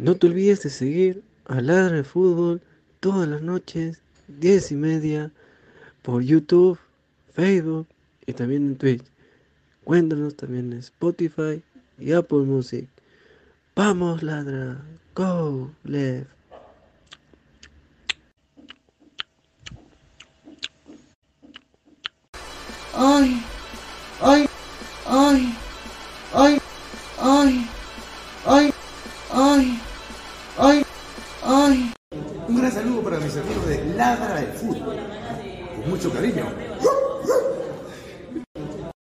No te olvides de seguir a Ladra de Fútbol todas las noches, 10 y media, por YouTube, Facebook y también en Twitch. Cuéntanos también en Spotify y Apple Music. Vamos, Ladra. Go, left. Ay, ay, ay, ay, ay, ay, ay, ay, ay. Un gran saludo para mis amigos de Ladra de Fútbol. Con mucho cariño.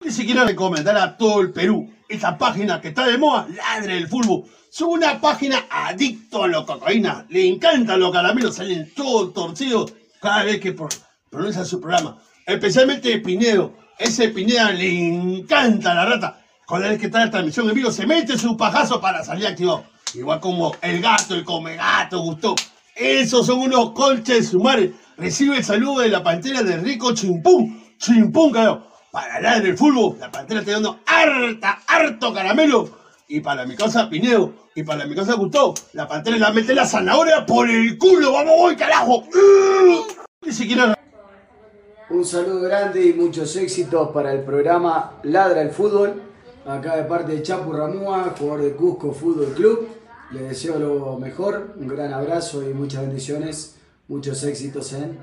Ni siquiera recomendar a todo el Perú esa página que está de moda, Ladre del Fútbol. Es una página adicto a la cocaína. Le encantan los caramelos, salen todos torcidos cada vez que pro- pronuncia su programa. Especialmente Pinedo. Ese Pineda le encanta la rata. Cada vez que está la transmisión en vivo, se mete su pajazo para salir activado. Igual como el gato, el come gato, gustó. Esos son unos colches sumares. Recibe el saludo de la pantera de Rico Chimpún. Chimpún, carajo. Para la del fútbol, la pantera está dando harta, harto caramelo. Y para mi casa Pinedo, y para mi casa Gustavo, la pantera le mete la zanahoria por el culo. ¡Vamos, voy, carajo! Ni siquiera Un saludo grande y muchos éxitos para el programa Ladra el Fútbol. Acá de parte de Chapu Ramúa, jugador de Cusco Fútbol Club. Le deseo lo mejor, un gran abrazo y muchas bendiciones. Muchos éxitos en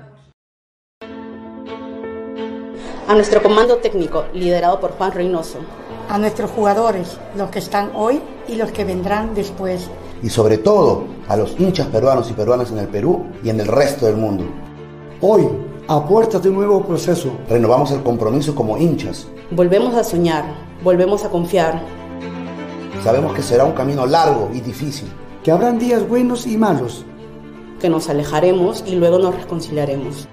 A nuestro comando técnico, liderado por Juan Reynoso. a nuestros jugadores, los que están hoy y los que vendrán después. y sobre todo a los hinchas peruanos y peruanas en el Perú y en el resto del mundo. Hoy, a puertas de un nuevo proceso, Renovamos el compromiso como hinchas. Volvemos a soñar, volvemos a confiar. Sabemos que será un camino largo y difícil, que habrán días buenos y malos, que nos alejaremos y luego nos reconciliaremos.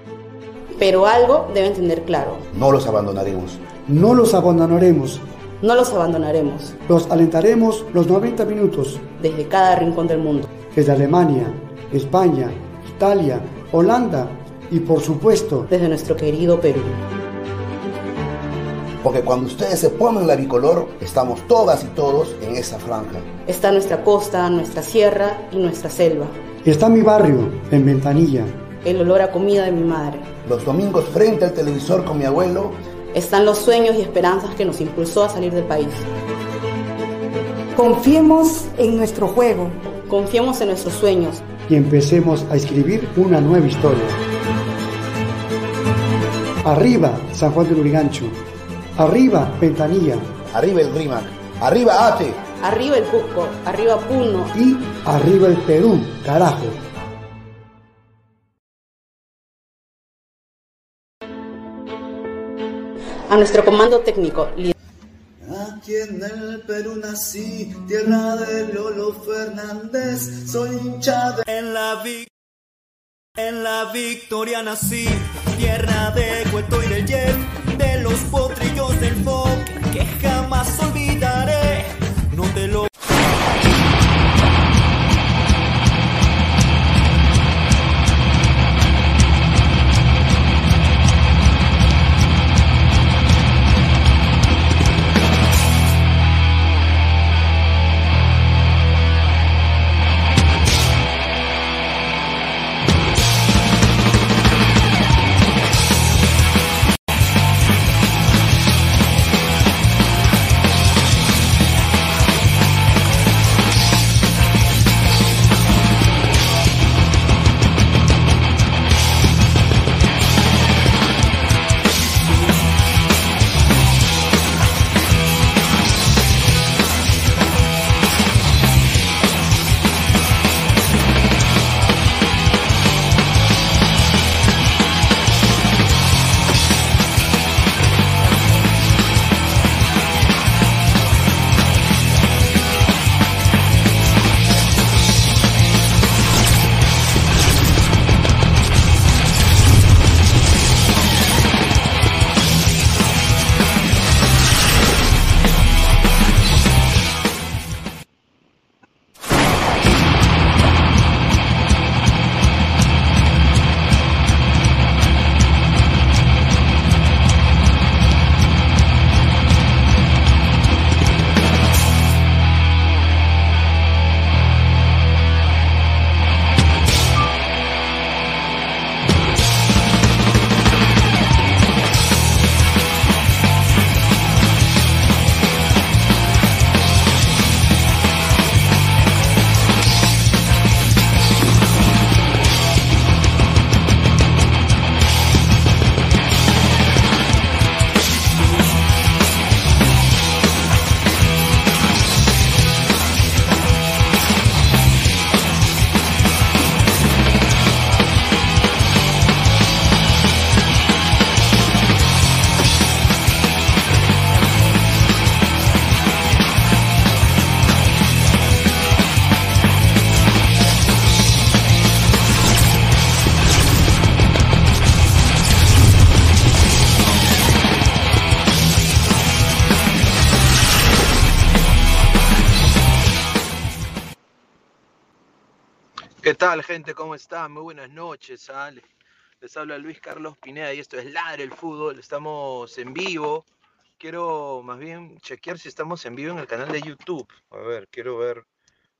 Pero algo deben tener claro, no los abandonaremos. no los abandonaremos, no los abandonaremos los alentaremos los 90 minutos, desde cada rincón del mundo. desde Alemania, España, Italia, Holanda y por supuesto Desde nuestro querido Perú. Porque cuando ustedes se ponen la bicolor, estamos todas y todos en esa franja. Está nuestra costa, nuestra sierra y nuestra selva. está mi barrio, en Ventanilla, El olor a comida de mi madre. Los domingos frente al televisor con mi abuelo, Están los sueños y esperanzas que nos impulsó a salir del país. Confiemos en nuestro juego. Confiemos en nuestros sueños. y empecemos a escribir una nueva historia. Arriba, San Juan de Lurigancho. Arriba, Ventanilla. arriba el RIMAC, arriba ATE. Arriba el Cusco, arriba Puno. Y arriba el Perú, carajo. A nuestro comando técnico, Aquí en el Perú nací, tierra de Lolo Fernández, soy hincha de... En la, vi- en la victoria nací, tierra de Cueto y del Jet, de los potrillos del FOC, que jamás olvidaré, tal, gente? ¿Cómo están? Muy buenas noches. ¿ah? Les- Les habla Luis Carlos Pineda y esto es Ladre el Fútbol. Estamos en vivo. Quiero más bien chequear si estamos en vivo en el canal de YouTube. A ver, quiero ver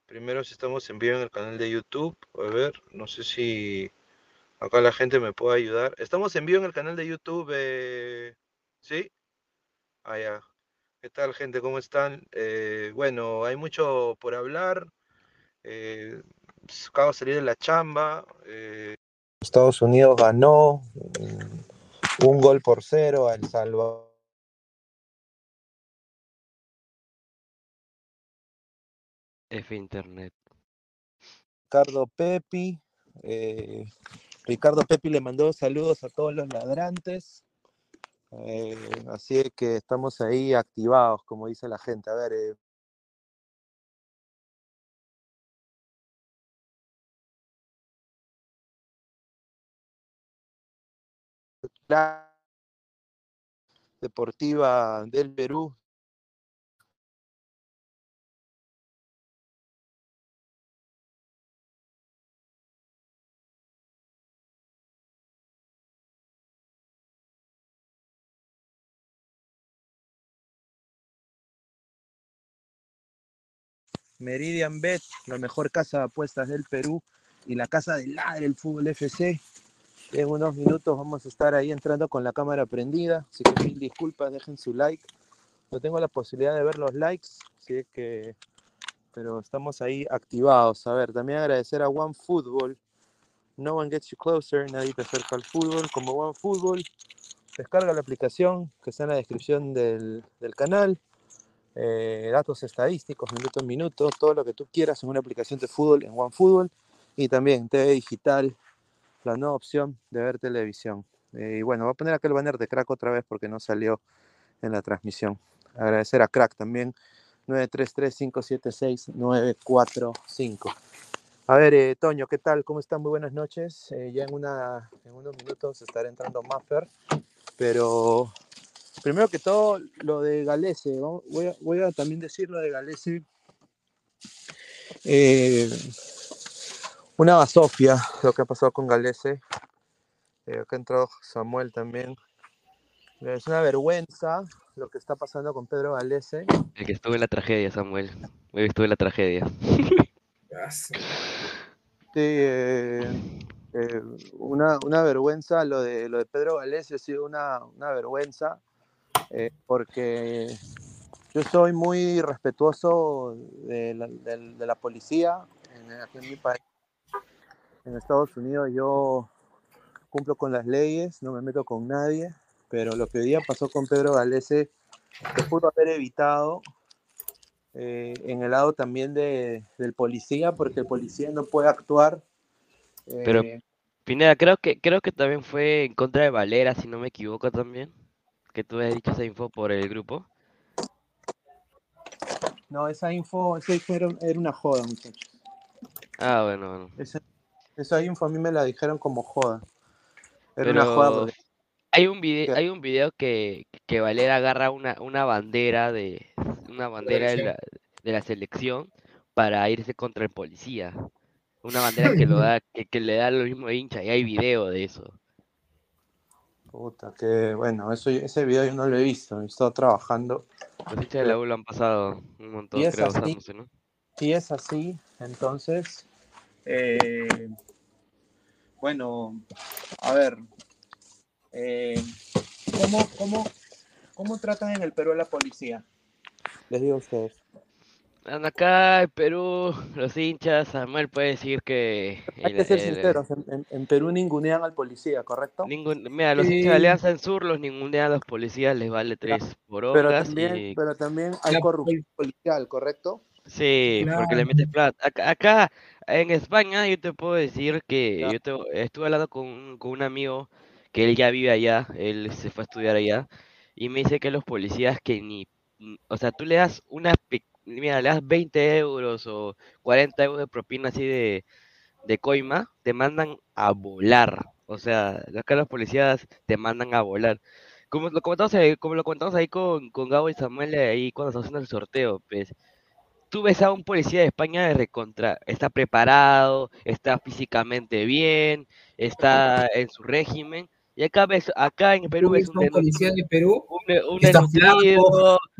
primero si estamos en vivo en el canal de YouTube. A ver, no sé si acá la gente me puede ayudar. Estamos en vivo en el canal de YouTube. eh, ¿Sí? Ah, ya. ¿Qué tal, gente? ¿Cómo están? Eh, bueno, hay mucho por hablar. Eh, acabo de salir de la chamba. eh, Estados Unidos ganó mm, un gol por cero a El Salvador. F Internet. Ricardo Pepi. eh, Ricardo Pepi le mandó saludos a todos los ladrantes. eh, así es que estamos ahí activados, como dice la gente. A ver, eh, deportiva del Perú. Meridian Bet, la mejor casa de apuestas del Perú y la casa de Ladre el Fútbol FC. En unos minutos vamos a estar ahí entrando con la cámara prendida, así que mil disculpas, dejen su like. No tengo la posibilidad de ver los likes, así que, pero estamos ahí activados. A ver, también agradecer a One Football. No one gets you closer, nadie te acerca al fútbol como One Football. Descarga la aplicación que está en la descripción del, del canal eh, datos estadísticos, minuto en minuto, todo lo que tú quieras en una aplicación de fútbol en OneFootball y también TV digital, la nueva opción de ver televisión. Eh, y bueno, voy a poner acá el banner de Crack otra vez porque no salió en la transmisión. Agradecer a Crack también, 933-576-945. A ver, eh, Toño, ¿qué tal? ¿Cómo están? Muy buenas noches. Eh, ya en, una, en unos minutos estará entrando Maffer, pero primero que todo, lo de Galese, voy a, voy a también decir lo de Galese. Eh, una basofia lo que ha pasado con Galese. Eh, acá entró Samuel también. Es una vergüenza lo que está pasando con Pedro Galese. El que estuvo en la tragedia, Samuel. Hoy estuve en la tragedia. Sí, eh, eh, una, una vergüenza, lo de, lo de Pedro Galese ha sido una, una vergüenza, eh, porque yo soy muy respetuoso de la, de la policía en, aquí en mi país. En Estados Unidos yo cumplo con las leyes, no me meto con nadie, pero lo que hoy día pasó con Pedro Galese se pudo haber evitado eh, en el lado también de, del policía, porque el policía no puede actuar. Pero, eh, Pineda, creo que, creo que también fue en contra de Valera, si no me equivoco también. Que tú has dicho esa info por el grupo. no, esa info, esa info era, era una joda, muchachos. Ah, bueno, bueno. Esa, esa info a mí me la dijeron como joda. Era una joda porque hay un video, hay un video que, que Valera agarra una, una bandera de una bandera de la, de la selección para irse contra el policía. Una bandera que lo da, que, que le da lo mismo hincha, y hay video de eso. Puta, que bueno, eso, ese video yo no lo he visto, he estado trabajando. Los hinchas de la U lo han pasado un montón, Y creo, así, usándose, ¿no? si es así, entonces, eh, bueno, a ver, eh, ¿cómo, cómo, ¿cómo tratan en el Perú a la policía? Les digo a ustedes. Anda acá en Perú, los hinchas, Samuel puede decir que Hay el- que ser el- sinceros, en, en- en Perú ningunean al policía, ¿correcto? Ningún, mira, los hinchas de Alianza en Sur los ningunean a los policías, les vale tres por Pero horas también, y pero también hay corrupción policial, ¿correcto? Sí, porque le metes plata. Acá, acá en España yo te puedo decir que yo te- estuve hablando con, un- con un amigo que él ya vive allá, él se fue a estudiar allá, y me dice que los policías que ni, o sea, tú le das una, mira, le das 20 euros o 40 euros de propina así de, de coima, te mandan a volar. O sea, acá los policías te mandan a volar. Como lo comentamos ahí, como lo comentamos ahí con, con Gabo y Samuel ahí cuando estamos haciendo el sorteo, pues tú ves a un policía de España de recontra, está preparado, está físicamente bien, está en su régimen. Y acá ves, acá en Perú ves un, un policía de Perú un, un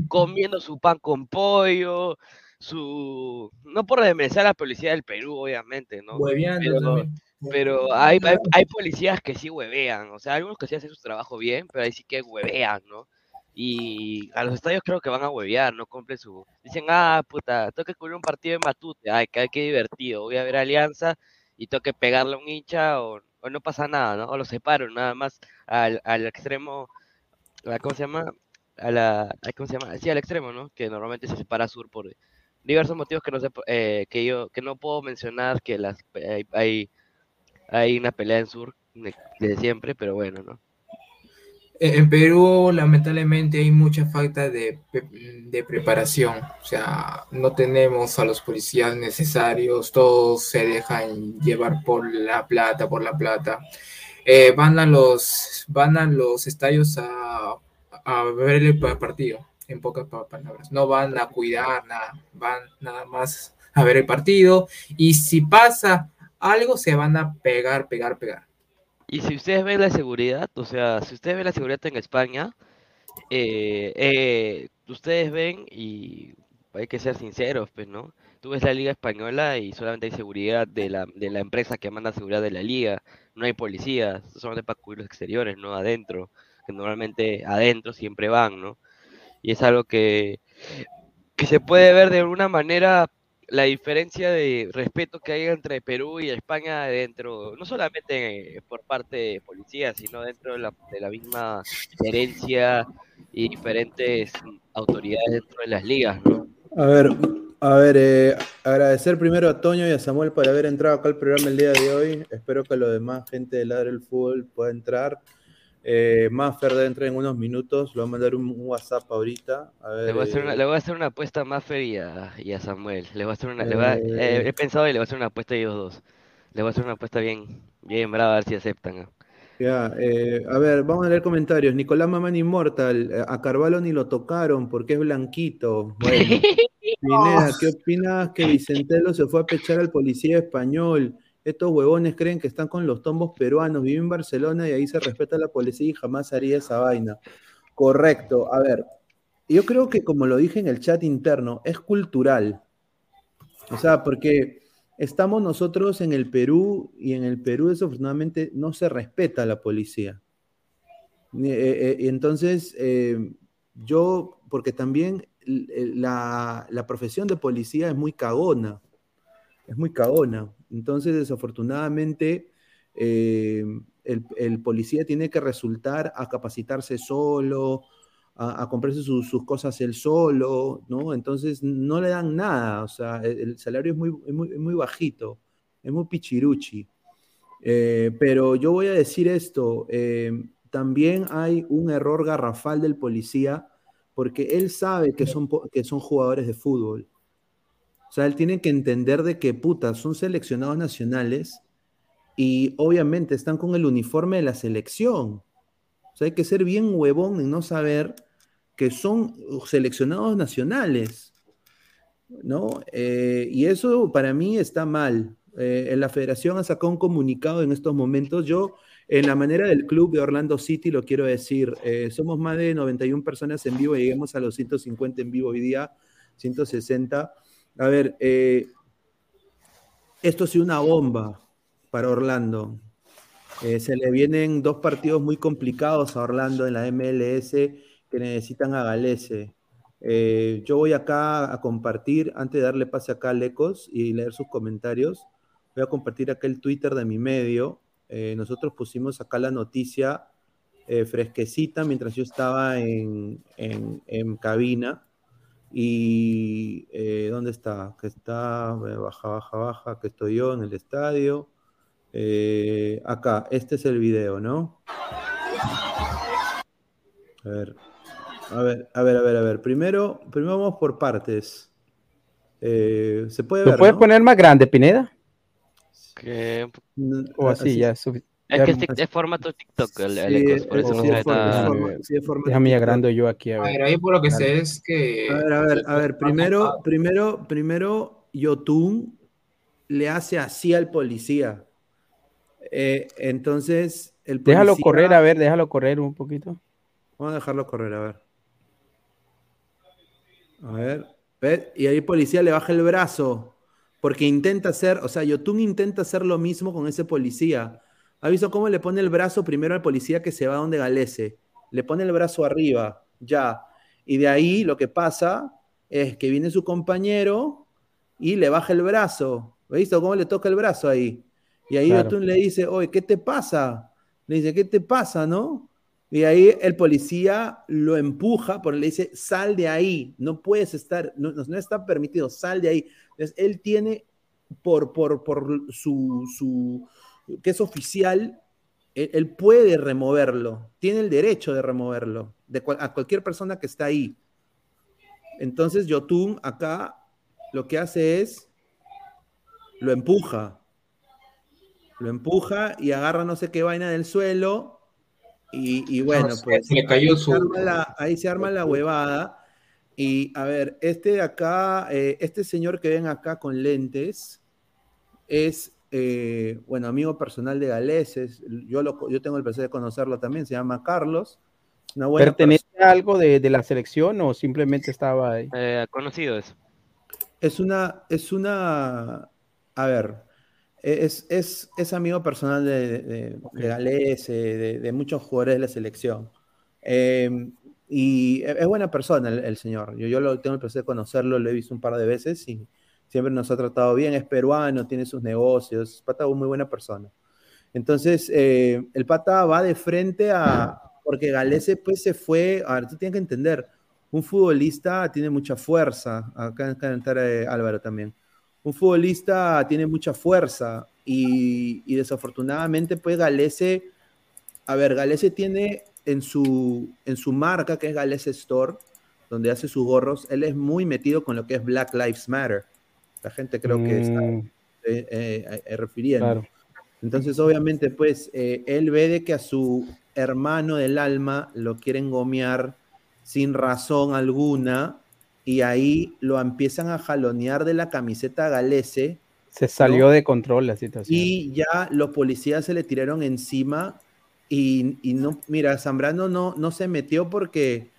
comiendo su pan con pollo, su no por desmerecer a la policía del Perú, obviamente, ¿no? Pero, pero hay, hay, hay policías que sí huevean, o sea, algunos que sí hacen su trabajo bien, pero ahí sí que huevean, ¿no? Y a los estadios creo que van a huevear, no cumplen su... Dicen, ah, puta, tengo que cubrir un partido en Matute, ay, qué, qué divertido, voy a ver Alianza y tengo que pegarle a un hincha o, no pasa nada, ¿no? O lo separo nada más al, al extremo, a- ¿cómo se llama? A la, a- ¿cómo se llama? Sí, al extremo, ¿no? Que normalmente se separa sur por diversos motivos que no sé, eh, que yo, que no puedo mencionar que las hay, hay, hay una pelea en sur de- desde siempre, pero bueno, ¿no? En en Perú, lamentablemente, hay mucha falta de, de preparación. O sea, no tenemos a los policías necesarios, todos se dejan llevar por la plata, por la plata. Eh, van a los, van a los estadios a, a ver el pa- partido, en pocas pa- palabras. No van a cuidar nada, van nada más a ver el partido. Y si pasa algo, se van a pegar, pegar, pegar. Y si ustedes ven la seguridad, o sea, si ustedes ven la seguridad en España, eh, eh, ustedes ven y hay que ser sinceros, pues, ¿no? Tú ves la Liga Española y solamente hay seguridad de la, de la empresa que manda seguridad de la liga, no hay policías, solamente para cubrir los exteriores, no adentro, que normalmente adentro siempre van, ¿no? Y es algo que, que se puede ver de alguna manera la diferencia de respeto que hay entre Perú y España dentro, no solamente por parte de policías, sino dentro de la, de la misma gerencia y diferentes autoridades dentro de las ligas, ¿no? A ver, a ver, eh, agradecer primero a Toño y a Samuel por haber entrado acá al programa el día de hoy. Espero que lo demás gente de Ladre el Fútbol pueda entrar. Eh, Maffer debe entrar en unos minutos. Le voy a mandar un, un WhatsApp ahorita. A ver, Le voy a hacer eh, una, le voy a hacer una apuesta a Maffer y a, y a Samuel. Le voy a hacer una, le voy a- eh, Eh. he pensado y le voy a hacer una apuesta a ellos dos. Le voy a hacer una apuesta bien, bien brava a ver si aceptan. Ya, eh, a ver, vamos a leer comentarios. Nicolás Mamán Inmortal, eh, a Carvalho ni lo tocaron porque es blanquito. Bueno, Pineda, ¿qué opinas que Vicentelo se fue a pechar al policía español? Estos huevones creen que están con los tombos peruanos. Vive en Barcelona y ahí se respeta la policía y jamás haría esa vaina. Correcto. A ver, yo creo que como lo dije en el chat interno, es cultural. O sea, porque estamos nosotros en el Perú y en el Perú desafortunadamente no se respeta a la policía. Eh, eh, y entonces, eh, yo, porque también l- la, la profesión de policía es muy cagona, es muy cagona. Entonces, desafortunadamente, eh, el, el policía tiene que resultar a capacitarse solo, a, a comprarse su- sus cosas él solo, ¿no? Entonces no le dan nada, o sea, el, el salario es muy, es muy, es muy bajito, es muy pichiruchi. Eh, pero yo voy a decir esto, eh, también hay un error garrafal del policía porque él sabe que son, que son jugadores de fútbol. O sea, él tiene que entender de que, puta, son seleccionados nacionales y obviamente están con el uniforme de la selección. O sea, hay que ser bien huevón en no saber que son seleccionados nacionales, ¿no? Eh, y eso para mí está mal. Eh, la federación ha sacado un comunicado en estos momentos. Yo, en la manera del club de Orlando City, lo quiero decir, eh, somos más de 91 personas en vivo, lleguemos a los 150 en vivo hoy día, 160. A ver, eh, esto ha sido una bomba para Orlando. Eh, se le vienen dos partidos muy complicados a Orlando en la MLS que necesitan a Galese. Eh, yo voy acá a compartir, antes de darle pase acá a Lecos y leer sus comentarios, voy a compartir acá el Twitter de mi medio. Nosotros pusimos acá la noticia fresquecita mientras yo estaba en- en cabina. Y eh, ¿dónde está? Que está, eh, baja, baja, baja, que estoy yo en el estadio. Eh, acá, este es el video, ¿no? A ver, a ver, a ver, a ver, a ver. Primero, primero vamos por partes. Eh, se puede ¿Lo ver, puedes ¿no? poner más grande, Pineda? Que O así, ya. Es que es, formato TikTok el, el Sí, Ecos, por eso es- no sí, se ve es forma- tan- es forma- sí, es forma Déjame TikTok. agrando yo aquí a A ver. ver, ahí por lo que Dale. sé es que. A ver, a ver, a ver, primero, primero, primero, Yotun le hace así al policía. Eh, entonces, el policía... Déjalo correr, a ver, déjalo correr un poquito. Vamos a dejarlo correr, a ver. A ver, ¿ves? Y ahí el policía le baja el brazo. Porque intenta hacer, o sea, Yotun intenta hacer lo mismo con ese policía. ¿Ha visto cómo le pone el brazo primero al policía que se va donde Galese? Le pone el brazo arriba, ya. Y de ahí lo que pasa es que viene su compañero y le baja el brazo. ¿Has visto cómo le toca el brazo ahí? Y ahí Claro. Le dice, oye, ¿qué te pasa? Le dice, ¿qué te pasa, no? Y ahí el policía lo empuja, porque le dice, sal de ahí, no puedes estar, no, no- no está permitido, sal de ahí. Entonces, él tiene, por, por, por su, su, que es oficial, él, él puede removerlo, tiene el derecho de removerlo, de cual- a cualquier persona que está ahí. Entonces, Yotun acá lo que hace es, lo empuja, lo empuja y agarra no sé qué vaina del suelo y, y bueno, pues se le cayó ahí, su- se arma la, ahí se arma la huevada. Y a ver, este de acá, eh, este señor que ven acá con lentes es, eh, bueno, amigo personal de Galeses. Yo, lo, yo tengo el placer de conocerlo también, se llama Carlos. Una buena ¿Pertenece a algo de, de la selección o simplemente estaba ahí? Eh, conocido eso. Es una, es una, a ver, es, es, es amigo personal de, de, de Gales, eh, de, de muchos jugadores de la selección. Eh, y es es buena persona el, el señor. Yo, yo lo, tengo el placer de conocerlo, lo he visto un par de veces y siempre nos ha tratado bien. Es peruano, tiene sus negocios, pata es muy buena persona. Entonces, eh, el pata va de frente a, porque Galese pues se fue, a ver, tú tienes que entender, un futbolista tiene mucha fuerza, acá acá entrar eh, Álvaro también, un futbolista tiene mucha fuerza y, y desafortunadamente pues Galese, a ver, Galese tiene en su, en su marca que es Galese Store, donde hace sus gorros, él es muy metido con lo que es Black Lives Matter. La gente creo que está Mm, eh, eh, eh, refiriendo. claro. Entonces, obviamente, pues, eh, él ve de que a su hermano del alma lo quieren gomear sin razón alguna y ahí lo empiezan a jalonear de la camiseta galese Se salió de control la situación. y ya los policías se le tiraron encima y, y no, mira, Zambrano no, no se metió porque,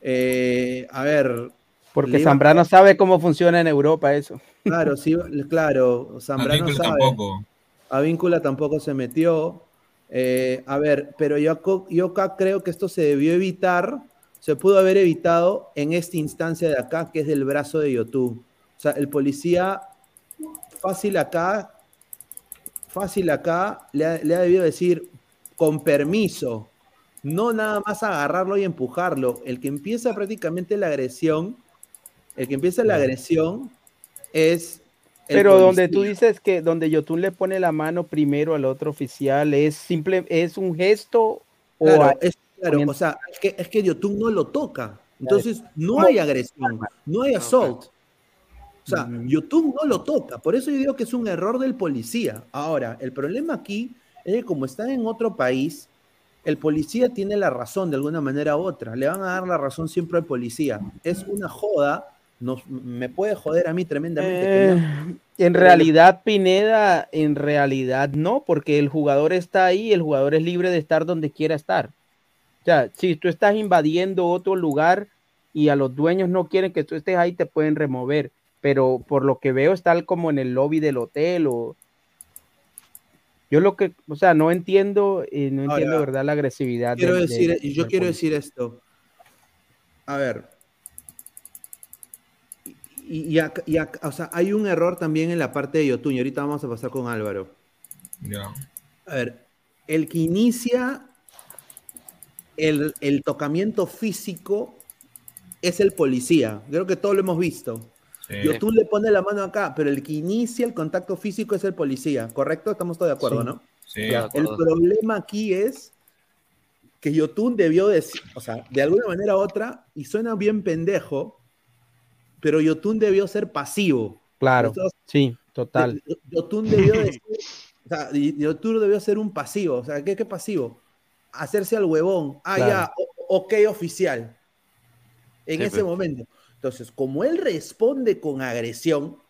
eh, a ver... Porque Zambrano sabe cómo funciona en Europa eso. Claro, sí, claro, Zambrano sabe. tampoco. Avíncula tampoco se metió. Eh, a ver, pero yo, yo acá creo que esto se debió evitar, se pudo haber evitado en esta instancia de acá, que es del brazo de YouTube. O sea, el policía fácil acá, fácil acá, le ha, le ha debido decir con permiso, no nada más agarrarlo y empujarlo. El que empieza prácticamente la agresión, el que empieza la agresión es... Pero donde tú dices que donde Yotun le pone la mano primero al otro oficial, ¿es simple, es un gesto o hay- es, claro, o sea, es que, es que Yotun no lo toca. Entonces, no hay agresión, no hay assault. O sea, Yotun no lo toca. Por eso yo digo que es un error del policía. Ahora, el problema aquí es que como están en otro país, el policía tiene la razón de alguna manera u otra. Le van a dar la razón siempre al policía. Es una joda. Nos, me puede joder a mí tremendamente. Eh, en realidad, Pineda, en realidad no, porque el jugador está ahí, el jugador es libre de estar donde quiera estar. O sea, si tú estás invadiendo otro lugar y a los dueños no quieren que tú estés ahí, te pueden remover. Pero por lo que veo, está como en el lobby del hotel o... Yo lo que, o sea, no entiendo, eh, no entiendo, ¿verdad? La agresividad. quiero decir, yo quiero decir esto. A ver. Y, y acá- y acá- o sea, hay un error también en la parte de Yotun. Y ahorita vamos a pasar con Álvaro. Ya. A ver, el que inicia el, el tocamiento físico es el policía. Creo que todos lo hemos visto. Sí. Yotun le pone la mano acá, pero el que inicia el contacto físico es el policía, ¿correcto? Estamos todos de acuerdo, Sí. ¿no? Sí. De El problema aquí es que Yotun debió decir, o sea, de alguna manera u otra, y suena bien pendejo, pero Yotun debió ser pasivo. Claro, Entonces, sí, total. Yotun debió decir, O sea, y, y Arturo debió ser un pasivo. O sea, ¿qué, qué pasivo? Hacerse al huevón. Ah, Claro. ya, o- ok, oficial. En Sí, ese momento. Entonces, como él responde con agresión,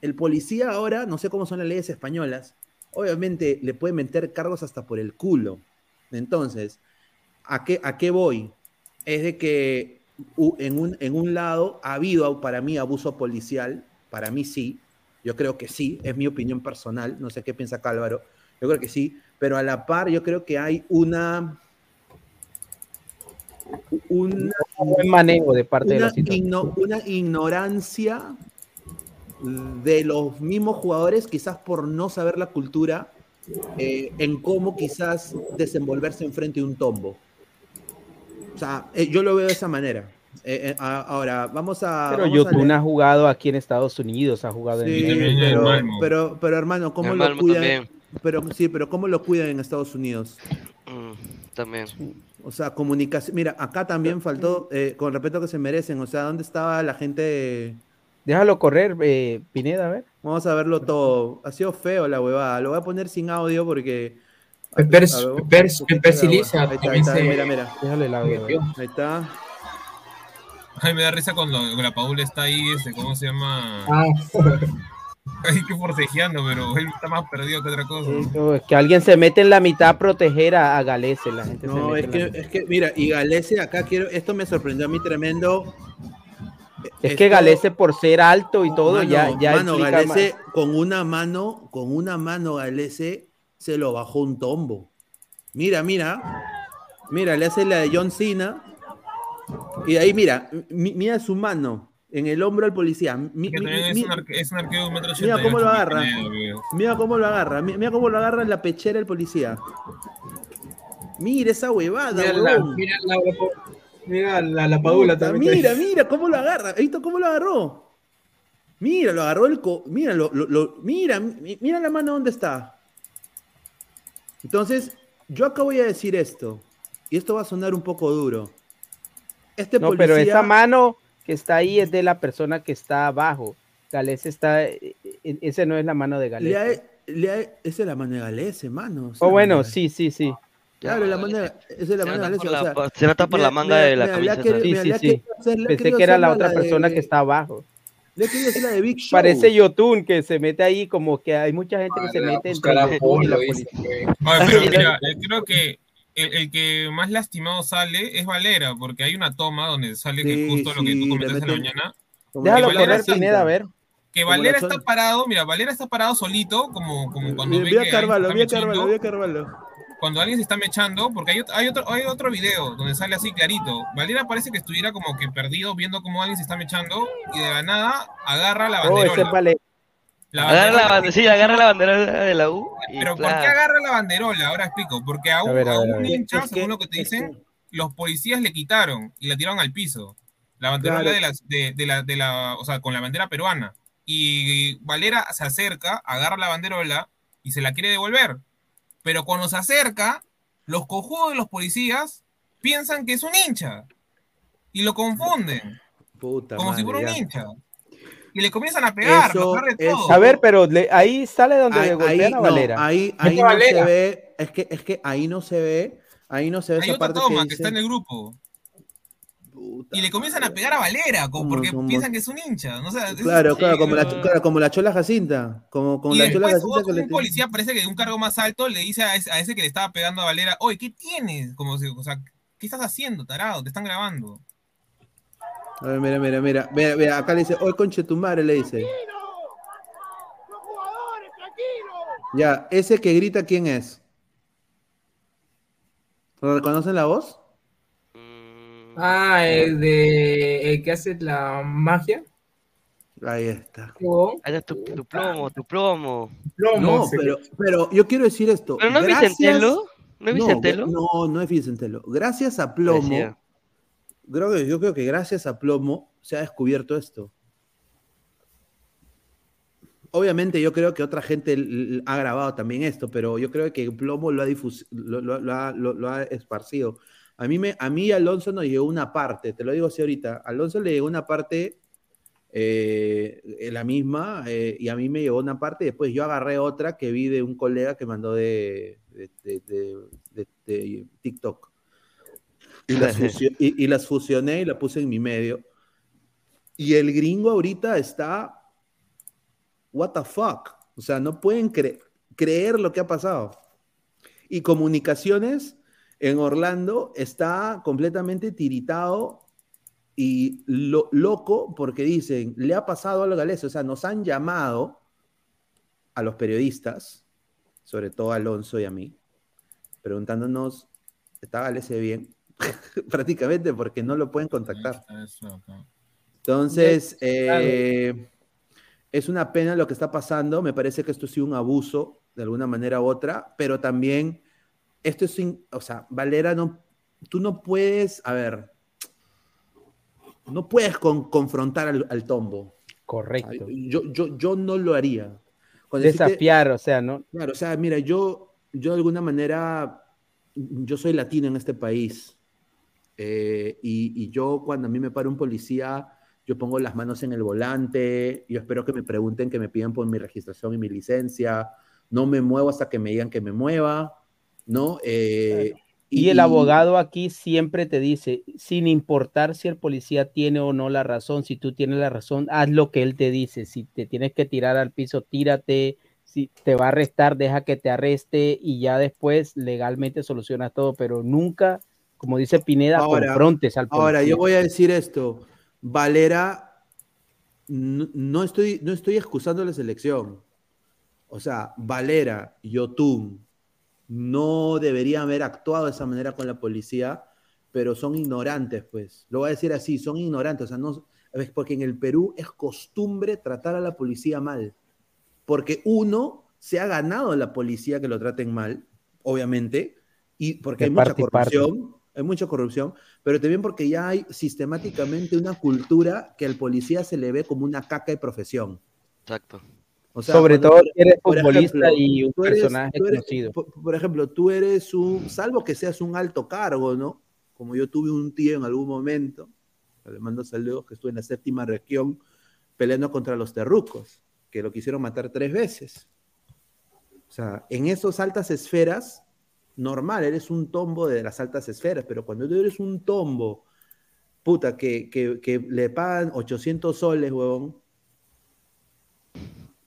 el policía ahora, no sé cómo son las leyes españolas, obviamente le puede meter cargos hasta por el culo. Entonces, ¿a qué, a qué voy? Es de que en un, en un lado ha habido para mí abuso policial, para mí sí, yo creo que sí, es mi opinión personal, no sé qué piensa Cálvaro, yo creo que sí, pero a la par yo creo que hay una... una Un buen manejo de parte de una, la situación. igno- una ignorancia de los mismos jugadores, quizás por no saber la cultura, eh, en cómo quizás desenvolverse enfrente de un tombo. O sea, eh, yo lo veo de esa manera. Eh, eh, a- ahora, vamos a. Pero vamos a ha jugado aquí en Estados Unidos, ha jugado en Sí, México. pero, pero, pero, hermano, ¿cómo El lo Malmo cuidan? también. Pero sí, pero ¿cómo lo cuidan en Estados Unidos? Mm, también. O sea, comunicación. Mira, acá también faltó, eh, con respeto que se merecen. O sea, ¿dónde estaba la gente? Déjalo correr, eh, Pineda, a ver. Vamos a verlo todo. Ha sido feo la huevada. Lo voy a poner sin audio porque. Ahí también se- mira, mira. Déjale el audio. a ver. Ahí está. Ay, me da risa cuando la Paula está ahí, este, ¿cómo se llama? Ah. Ay, que forcejeando, pero él está más perdido que otra cosa. No, es que alguien se mete en la mitad a proteger a, a Galese. La gente se No, mete es que, la es que, mira, y Galese acá quiero. Esto me sorprendió a mí tremendo. Es Esto- que Galese, por ser alto y todo, Mano, ya, ya mano, Galese, más. con una mano, con una mano Galese se lo bajó un tombo. Mira, mira. Mira, le hace la de John Cena. Y ahí, mira, mi- mira su mano en el hombro al policía. Mi- Que mi- también mi- es, un arque- es un arquero de un metro mira cómo lo agarra. Mira cómo lo agarra. mi- Mira cómo lo agarra en la pechera el policía. Mira esa huevada, Mira la, mira la, mira la, la Padula Puta, también. Mira, mira cómo lo agarra. ¿Has visto cómo lo agarró? Mira, lo agarró el co mira, lo, lo- lo- mira, mi- mira la mano dónde está. Entonces, yo acá voy a decir esto, y esto va a sonar un poco duro. Este No, policía, pero esa mano que está ahí es de la persona que está abajo. Galese está. e- e- Ese no es la mano de le Galese. ha- le ha- esa es la mano de Galese, mano. esa es Oh, bueno, sí, sí, sí. Claro, la mano de- esa es la Se mano de o sea, por- se nota por la manga de la ha camiseta. querido- Sí, sí, sí. Pensé que era la otra de- persona que está abajo. Querido hacer la de Big Show. Parece Yotun que se mete ahí como que hay mucha gente que se mete entre la Polo, pero mira, eh, creo que el, el que más lastimado sale es Valera, porque hay una toma donde sale que Sí, justo lo que tú comentaste en la mañana. Déjalo la correr, Pineda, a ver. Que la Valera está parado, mira, Valera está parado solito, como, como cuando ve Vi que a Carvalho, vi a Carvalho, vi a Carvalho. Cuando alguien se está mechando, porque hay, hay, otro, hay otro video donde sale así clarito. Valera parece que estuviera como que perdido viendo cómo alguien se está mechando y de la nada agarra la Oh, ese banderola. vale. La Agarra la banderola- bandera, sí, agarra la bandera de la U. Pero ¿por qué agarra la banderola? Ahora explico. Porque a un, A ver, a a ver, a un ver. hincha, Es que- según lo que te dicen, los policías le quitaron y la tiraron al piso. La banderola Claro. de, de, de la, de la, o sea, con la bandera peruana. Y Valera se acerca, agarra la banderola y se la quiere devolver. Pero cuando se acerca, los cojudos de los policías piensan que es un hincha. Y lo confunden, Puta como si fuera un ya. hincha. Y le comienzan a pegar, Eso- peor de todo. A ver, pero le- ahí sale donde Ahí, le golpean ahí a no, Valera. ahí, ahí no Valera. se ve, es que, es que ahí no se ve, ahí no se ve Hay esa otra parte toma que que está en el grupo. Puta y le comienzan a pegar a Valera, Como- porque como- piensan que es un hincha. ¿no? O sea, es- Claro, es- claro, como la, claro, como la chola Jacinta, como, como y la chola Jacinta que le un policía parece que de un cargo más alto le dice a ese, a ese que le estaba pegando a Valera, oye, ¿qué tienes? Como si, o sea, ¿qué estás haciendo, tarado? Te están grabando. A ver, mira, mira, mira, mira, mira, acá le dice, hoy conche tu madre, le dice. Ya, ese que grita, ¿quién es? ¿Lo reconocen la voz? Ah, el de el que hace la magia. Ahí está. Ahí está tu, tu plomo, tu plomo. plomo, No, pero, pero yo quiero decir esto. ¿Pero no es gracias- Vicentelo? ¿No es No, Vicentelo? No, no es Vicentelo. Gracias a Plomo, creo que, yo creo que gracias a Plomo se ha descubierto esto. Obviamente yo creo que otra gente ha grabado también esto, pero yo creo que Plomo lo ha, difus- lo, lo- lo ha, lo- lo ha esparcido. A mí, me, a mí Alonso nos llegó una parte, te lo digo así ahorita, Alonso le llegó una parte eh, la misma, eh, y a mí me llegó una parte, y después yo agarré otra que vi de un colega que mandó de, de- de- de- de- de TikTok. Y las, fusio- y, y las fusioné y la puse en mi medio. Y el gringo ahorita está, what the fuck? O sea, no pueden cre- creer lo que ha pasado. Y comunicaciones en Orlando está completamente tiritado y lo- loco porque dicen, le ha pasado algo a Gales. O sea, nos han llamado a los periodistas, sobre todo a Alonso y a mí, preguntándonos, ¿está Galese bien? Prácticamente porque no lo pueden contactar. Eso acá. Entonces, eh, es una pena lo que está pasando. Me parece que esto ha sido un abuso de alguna manera u otra, pero también esto es, o sea, Valera, no, tú no puedes, a ver, no puedes con- confrontar al, al tombo. Correcto. Yo, yo, yo no lo haría. Decirte- Desafiar, o sea, ¿no? Claro, o sea, mira, yo, yo de alguna manera, yo soy latino en este país. eh, y, y yo cuando a mí me para un policía, yo pongo las manos en el volante, yo espero que me pregunten, que me pidan por mi registración y mi licencia, no me muevo hasta que me digan que me mueva, ¿no? Eh, Y el abogado aquí siempre te dice, sin importar si el policía tiene o no la razón, si tú tienes la razón, haz lo que él te dice. Si te tienes que tirar al piso, tírate. Si te va a arrestar, deja que te arreste y ya después legalmente solucionas todo, pero nunca, como dice Pineda, confrontes al policía. Ahora, yo voy a decir esto. Valera, no, no estoy, no estoy excusando la selección. O sea, Valera, Yotun, no deberían haber actuado de esa manera con la policía, pero son ignorantes, pues. Lo voy a decir así, son ignorantes. O sea, no, es porque en el Perú es costumbre tratar a la policía mal. Porque uno se ha ganado a la policía que lo traten mal, obviamente, y porque De hay mucha corrupción, hay mucha corrupción, pero también porque ya hay sistemáticamente una cultura que al policía se le ve como una caca de profesión. Exacto. O sea, Sobre todo si eres por futbolista y un tú eres- personaje tú eres- conocido. Por, por ejemplo, tú eres un, salvo que seas un alto cargo, ¿no? Como yo tuve un tío en algún momento, le mando saludos, que estuve en la séptima región peleando contra los terrucos, que lo quisieron matar tres veces. O sea, en esas altas esferas, normal, eres un tombo de las altas esferas, pero cuando tú eres un tombo, puta, que, que, que le pagan 800 soles, huevón,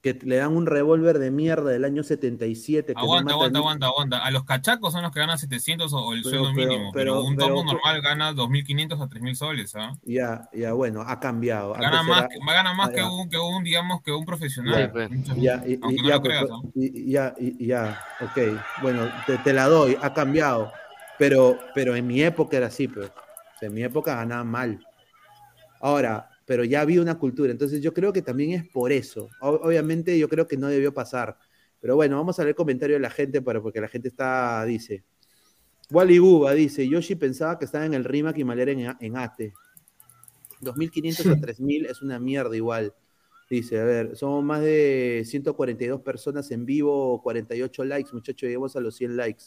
que le dan un revólver de mierda del año 77. Que Aguanta, aguanta, aguanta, aguanta. A los cachacos son los que ganan 700 o el Pero- sueldo pero- mínimo, pero, pero- un pero- tombo normal gana 2.500 a 3.000 soles, ¿ah? Ya, ya, bueno, ha cambiado. Gana Antes más, era- que- gana más ah, que, un, que un, digamos, que un profesional. Ya, Muchas- ya, ya, lo pues, creas, y- ya, y- ya, ok, bueno, te, te la doy, ha cambiado, pero, pero en mi época era así, pues, O sea, en mi época ganaba mal. Ahora, pero ya había una cultura, entonces yo creo que también es por eso. Obviamente yo creo que no debió pasar, pero bueno, vamos a leer comentarios de la gente, para, porque la gente está, dice, Wally Guba dice, Yoshi pensaba que estaba en el Rimac y Malera en, en ATE. 2.500 a 3.000 es una mierda igual. Dice, a ver, somos más de 142 personas en vivo, 48 likes, muchachos, llegamos a los 100 likes.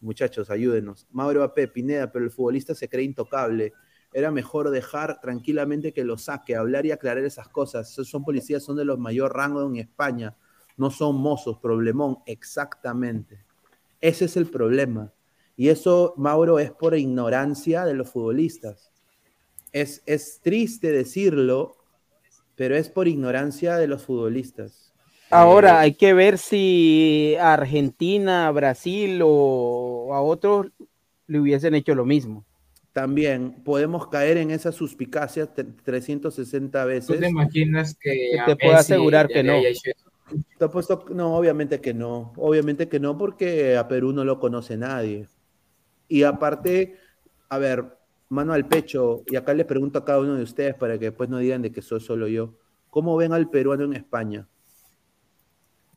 Muchachos, ayúdenos. Mauro AP, Pineda, pero el futbolista se cree intocable. Era mejor dejar tranquilamente que lo saque, hablar y aclarar esas cosas. Esos son policías, son de los mayor rango en España. No son mozos, problemón. Exactamente. Ese es el problema. Y eso, Mauro, es por ignorancia de los futbolistas. Es, es triste decirlo, pero es por ignorancia de los futbolistas. Ahora hay que ver si a Argentina, Brasil o a otros le hubiesen hecho lo mismo. También podemos caer en esa suspicacia tre- 360 veces. ¿Tú te imaginas que te puedo asegurar que no. Te no, obviamente que no. Obviamente que no, porque a Perú no lo conoce nadie. Y aparte, a ver, mano al pecho, y acá les pregunto a cada uno de ustedes para que después no digan de que soy solo yo. ¿Cómo ven al peruano en España?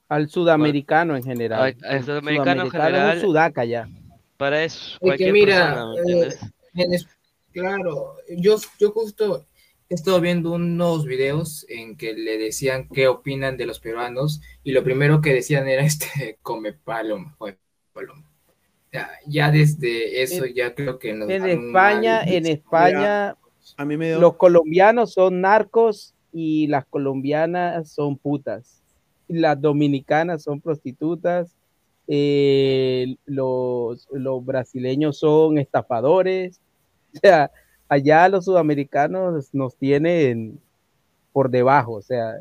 Al sudamericano en general. Al- sudamericano en es general, un sudaca ya. Para eso, Es que mira, persona, ¿me eh, es- claro, yo, yo justo he estado viendo unos videos en que le decían qué opinan de los peruanos y lo primero que decían era este come paloma, come paloma. Ya, ya desde eso En- ya creo que nos En España, mal- en España, a mí me dio- los colombianos son narcos y las colombianas son putas, y las dominicanas son prostitutas, eh, los, los brasileños son estafadores, o sea, allá los sudamericanos nos tienen por debajo, o sea,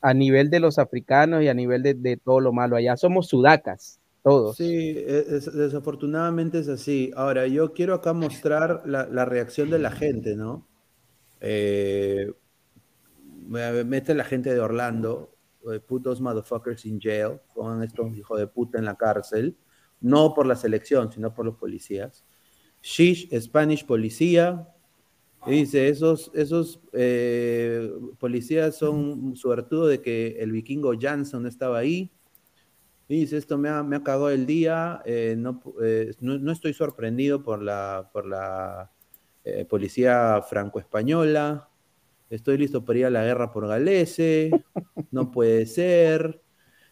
a nivel de los africanos y a nivel de, todo lo malo. Allá somos sudacas, todos. Sí, es- desafortunadamente es así. Ahora, yo quiero acá mostrar la, la reacción de la gente, ¿no? Eh, me- mete la gente de Orlando, put those motherfuckers in jail, pongan estos hijos de puta en la cárcel, no por la selección, sino por los policías. Shish, Spanish policía, dice, esos, esos eh, policías son suertudos de que el vikingo Jansson estaba ahí. Dice, esto me ha, me ha cagado el día, eh, no, eh, no, no estoy sorprendido por la, por la eh, policía franco-española, estoy listo para ir a la guerra por Galese, no puede ser,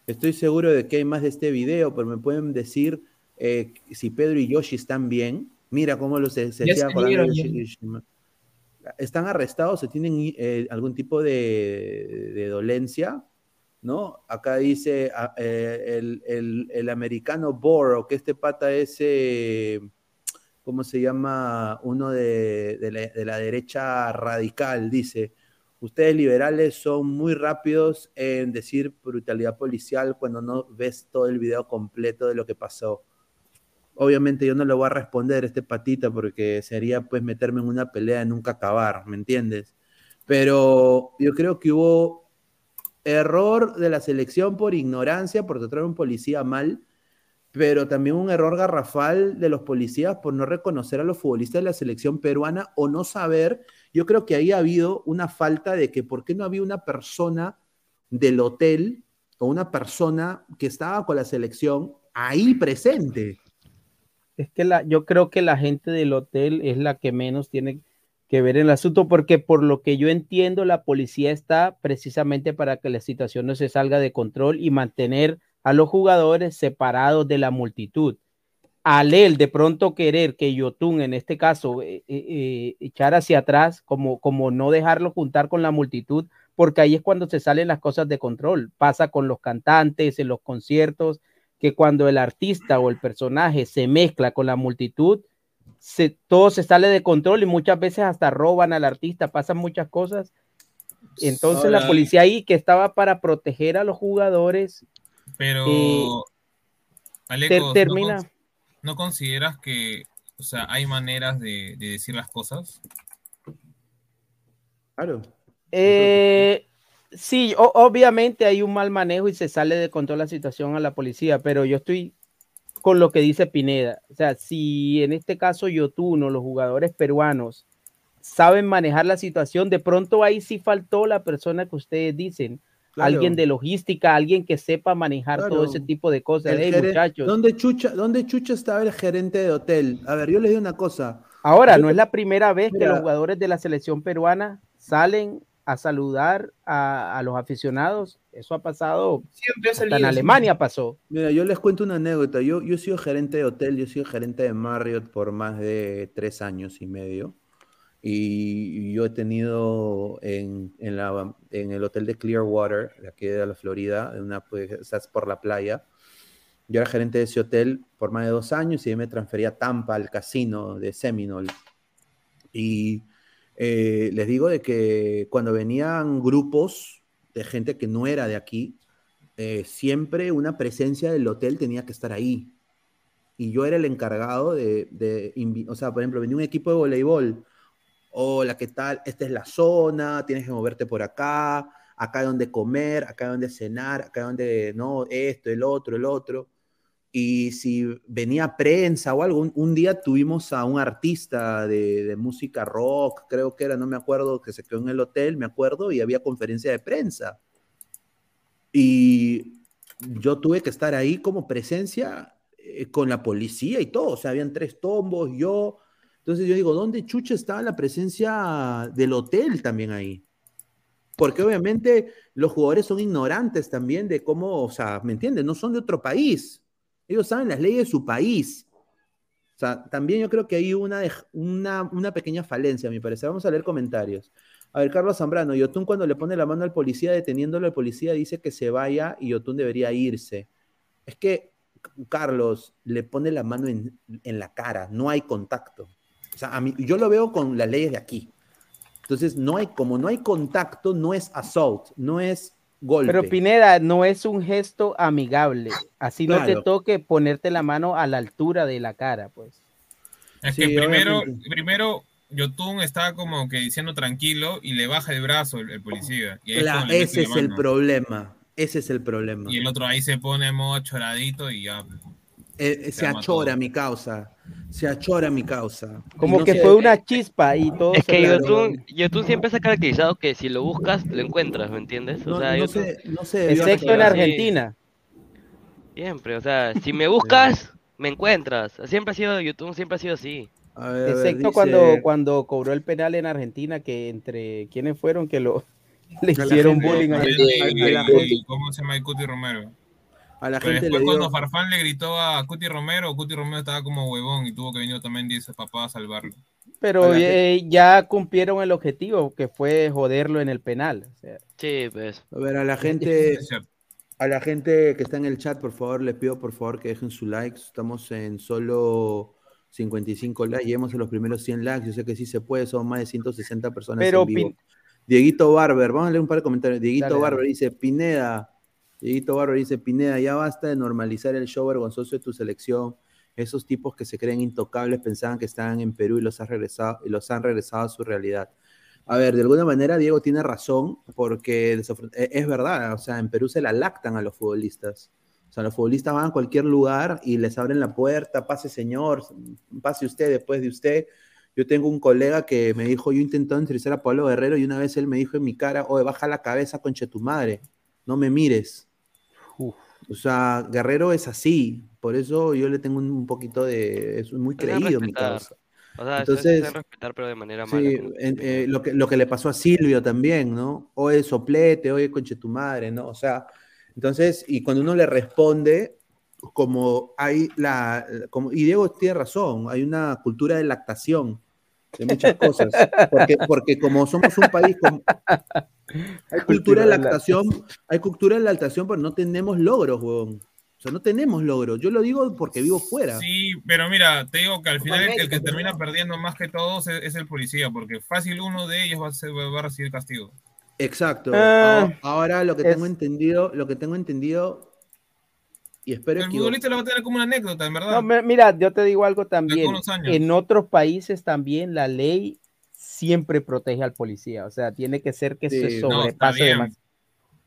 estoy seguro de que hay más de este video, pero me pueden decir eh, si Pedro y Yoshi están bien. Mira cómo los se, se. ¿Están arrestados? ¿Se tienen eh, algún tipo de, de dolencia? ¿no? Acá dice ah, eh, el, el- el americano Borough, que este pata es, eh, ¿cómo se llama? Uno de, la derecha radical, dice, ustedes liberales son muy rápidos en decir brutalidad policial cuando no ves todo el video completo de lo que pasó. Obviamente yo no le voy a responder a este patita porque sería pues meterme en una pelea de nunca acabar, ¿me entiendes? Pero yo creo que hubo error de la selección por ignorancia, por tratar a un policía mal, pero también un error garrafal de los policías por no reconocer a los futbolistas de la selección peruana o no saber. Yo creo que ahí ha habido una falta de que por qué no había una persona del hotel o una persona que estaba con la selección ahí presente. Es que la, yo creo que la gente del hotel es la que menos tiene que ver en el asunto, porque por lo que yo entiendo, la policía está precisamente para que la situación no se salga de control y mantener a los jugadores separados de la multitud. Al él de pronto querer que Yotun, en este caso, eh, eh, eh, echar hacia atrás, como, como no dejarlo juntar con la multitud, porque ahí es cuando se salen las cosas de control. Pasa con los cantantes, en los conciertos, que cuando el artista o el personaje se mezcla con la multitud, se, todo se sale de control y muchas veces hasta roban al artista, pasan muchas cosas. Entonces la policía ahí que estaba para proteger a los jugadores, Pero, eh, Alecos, ¿no termina- cons- ¿no, consideras que, o sea, hay maneras de, de decir las cosas? Claro. Eh, sí, o- obviamente hay un mal manejo y se sale de control la situación a la policía, pero yo estoy con lo que dice Pineda. O sea, si en este caso Yotun o los jugadores peruanos saben manejar la situación, de pronto ahí sí faltó la persona que ustedes dicen. Claro. Alguien de logística, alguien que sepa manejar todo ese tipo de cosas. Hey, muchachos, ¿Dónde chucha, ¿Dónde chucha estaba el gerente de hotel? A ver, yo les digo una cosa. Ahora, Yo- no es la primera vez que los jugadores de la selección peruana salen a saludar a, a los aficionados. Eso ha pasado. Siempre ha hasta en Alemania pasó. Mira, yo les cuento una anécdota. Yo, yo he sido gerente de hotel, yo he sido gerente de Marriott por más de tres años y medio. Y yo he tenido en, en, la, en el hotel de Clearwater, de aquí de la Florida, una, pues, estás por la playa. Yo era gerente de ese hotel por más de dos años y me transferí a Tampa, al casino de Seminole. Y eh, les digo de que cuando venían grupos de gente que no era de aquí, eh, siempre una presencia del hotel tenía que estar ahí. Y yo era el encargado de, de o sea, por ejemplo, venía un equipo de voleibol. Hola, ¿qué tal? Esta es la zona, tienes que moverte por acá, acá donde comer, acá donde cenar, acá donde, no, esto, el otro, el otro. Y si venía prensa o algo, un, día tuvimos a un artista de, de música rock, creo que era, no me acuerdo, que se quedó en el hotel, me acuerdo, y había conferencia de prensa. Y yo tuve que estar ahí como presencia eh, con la policía y todo. O sea, habían tres tombos, yo. Entonces yo digo, ¿dónde chucha estaba la presencia del hotel también ahí? Porque obviamente los jugadores son ignorantes también de cómo, o sea, ¿me entiendes? No son de otro país. Ellos saben las leyes de su país. O sea, también yo creo que hay una, una, pequeña falencia, a mi parecer. Vamos a leer comentarios. A ver, Carlos Zambrano, Yotun cuando le pone la mano al policía deteniéndolo, el policía dice que se vaya y Yotun debería irse. Es que Carlos le pone la mano en, en la cara, no hay contacto. O sea, a mí, yo lo veo con las leyes de aquí. Entonces, no hay, como no hay contacto, no es assault, no es golpe. Pero Pineda, no es un gesto amigable. Así no te toque ponerte la mano a la altura de la cara, pues. Es Sí, que primero, obviamente. primero Yotun está como que diciendo tranquilo y le baja el brazo el, el policía. Y ese es el problema. Ese es el problema. Y el otro ahí se pone modo choradito y ya. Eh, se achora mi causa. Se achora mi causa. Como no que sé- fue una chispa y todo Es que. YouTube, YouTube siempre se ha caracterizado que si lo buscas, lo encuentras, ¿me entiendes? O No- sea, no YouTube- se- no se debió Excepto en. Argentina. Siempre, o sea, si me buscas, me encuentras. Siempre ha sido YouTube, siempre ha sido así. A ver, a ver, Excepto dice- cuando, cuando cobró el penal en Argentina, que entre quienes fueron que lo le hicieron bullying ¿Cómo se llama el Cuti Romero? A la Pero gente después le cuando. Farfán le gritó a Cuti Romero, Cuti Romero estaba como huevón y tuvo que venir también dice papá a salvarlo. Pero A eh, ya cumplieron el objetivo, que fue joderlo en el penal. O sea, Sí, pues. A ver, a la gente. A la gente que está en el chat, por favor, les pido por favor que dejen su like. Estamos en solo 55 likes. Lleguemos a los primeros 100 likes. Yo sé que sí se puede, son más de 160 personas Pero en vivo. Pin- Dieguito Barber, vamos a leer un par de comentarios. Dieguito Dale, Barber dale. dice: Pineda. Dieguito Barber dice: Pineda, ya basta de normalizar el show vergonzoso de tu selección. Esos tipos que se creen intocables pensaban que estaban en Perú y los, han regresado, y los han regresado a su realidad. A ver, de alguna manera Diego tiene razón, porque e- es verdad, o sea, en Perú se la lactan a los futbolistas. O sea, los futbolistas van a cualquier lugar y les abren la puerta, pase señor, pase usted después de usted. Yo tengo un colega que me dijo, yo intenté entrevistar a Pablo Guerrero y una vez él me dijo en mi cara, oye, baja la cabeza, conche tu madre, no me mires. O sea, Guerrero es así, por eso yo le tengo un, poquito de, es muy creído mi causa. O sea, Entonces, se debe respetar, pero de manera. Sí, en- eh, lo, que, lo que le pasó a Silvio también, ¿no? Oye, soplete, oye, conche tu madre, ¿no? O sea, entonces, y cuando uno le responde, como hay la, como, y Diego tiene razón, hay una cultura de lactación de muchas cosas, porque, porque como somos un país con... Hay cultura de lactación, hay cultura de lactación, pero no tenemos logros, huevón. O sea, no tenemos logros. Yo lo digo porque vivo fuera. Sí, pero mira, te digo que al final el, el que termina perdiendo más que todos es, es el policía, porque fácil uno de ellos va a, ser- va a recibir castigo. Exacto. Ah, Ahora- Ahora lo que es- tengo entendido, lo que tengo entendido, y espero El futbolista lo va a tener como una anécdota, en verdad. no, mi- mira, yo te digo algo también. En otros países también la ley siempre protege al policía. O sea, tiene que ser que Sí. se No, sobrepase más.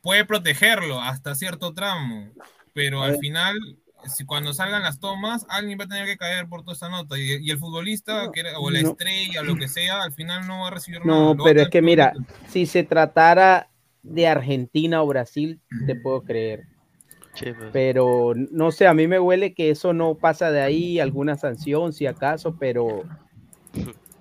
Puede protegerlo hasta cierto tramo, pero A al final, si cuando salgan las tomas, alguien va a tener que caer por toda esta nota. Y, y el futbolista, que era- o la no. estrella, lo que sea, al final no va a recibir nada. No, pero es que mira, si se tratara de Argentina o Brasil, te puedo creer. Sí, pues. Pero no sé, a mí me huele que eso no pasa de ahí, alguna sanción si acaso, pero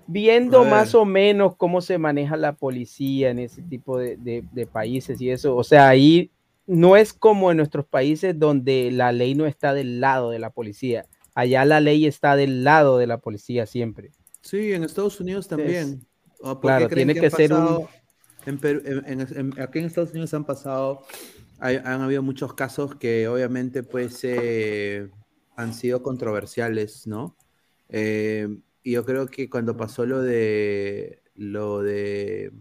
viendo más o menos cómo se maneja la policía en ese tipo de, de- de países y eso, o sea, ahí no es como en nuestros países donde la ley no está del lado de la policía, allá la ley está del lado de la policía siempre. Sí, en Estados Unidos también. ¿O por qué claro, tiene han que ser un- pasado en Perú- en- en- en- aquí en Estados Unidos han pasado, hay- han habido muchos casos que obviamente pues eh, han sido controversiales, ¿no? Eh, y yo creo que cuando pasó lo de lo de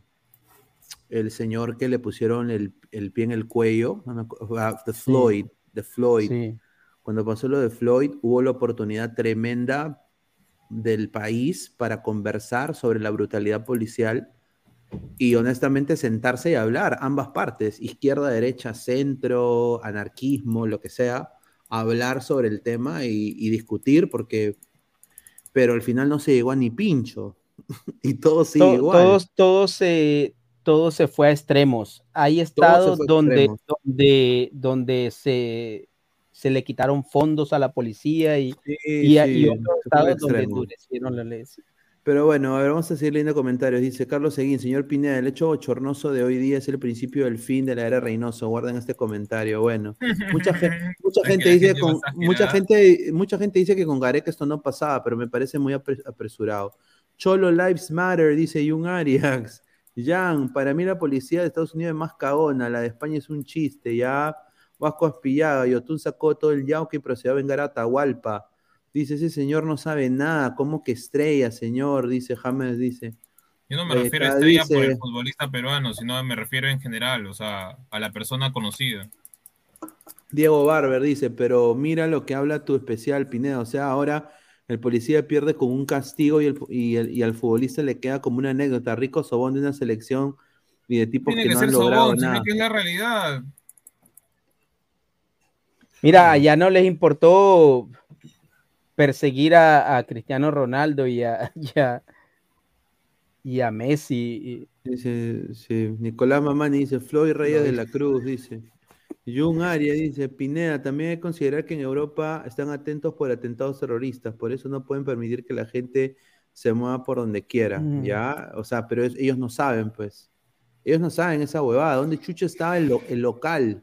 el señor que le pusieron el, el pie en el cuello, ah, de Floyd, de Floyd. Sí. Cuando pasó lo de Floyd, hubo la oportunidad tremenda del país para conversar sobre la brutalidad policial y honestamente sentarse y hablar, ambas partes, izquierda, derecha, centro, anarquismo, lo que sea, hablar sobre el tema y, y discutir, porque, pero al final no se llegó a ni pincho y todo sigue To- igual. Todos, todos se, todo se fue a extremos. Hay estados donde, extremos. donde, donde se, se le quitaron fondos a la policía y, Sí, y, y sí, otros fue al estados donde endurecieron la ley. Pero bueno, a ver, vamos a seguir leyendo comentarios. Dice Carlos Seguín, señor Pineda, el hecho bochornoso de hoy día es el principio del fin de la era Reynoso. Guarden este comentario. Bueno, mucha, gen- mucha que gente dice gente con, mucha gente, mucha gente dice que con Gareca esto no pasaba, pero me parece muy apre- apresurado. Cholo Lives Matter, dice Jung Arias. Jan, para mí la policía de Estados Unidos es más cagona, la de España es un chiste, ya. Vasco Aspillaga, Yotun sacó todo el yauque y procedió a vengar a Atahualpa. Dice, ese señor no sabe nada, ¿cómo que estrella, señor? Dice James, dice. Yo no me Ahí refiero a estrella por el futbolista peruano, sino me refiero en general, o sea, a la persona conocida. Diego Barber dice, pero mira lo que habla tu especial, Pineda. O sea, ahora el policía pierde con un castigo y, el, y, el- y al futbolista le queda como una anécdota. Rico Sobón de una selección y de tipos Tiene que que no ser han logrado Sobón, nada. que es la realidad. Mira, allá no les importó perseguir a, a Cristiano Ronaldo y a, y a, y a Messi. Dice, sí, Nicolás Mamani dice, Floyd Reyes de la Cruz, dice. Jun Aria dice, Pineda, también hay que considerar que en Europa están atentos por atentados terroristas, por eso no pueden permitir que la gente se mueva por donde quiera, Mm. ¿ya? O sea, pero es- ellos no saben, pues. Ellos no saben esa huevada, ¿dónde chucha estaba el, lo- el local?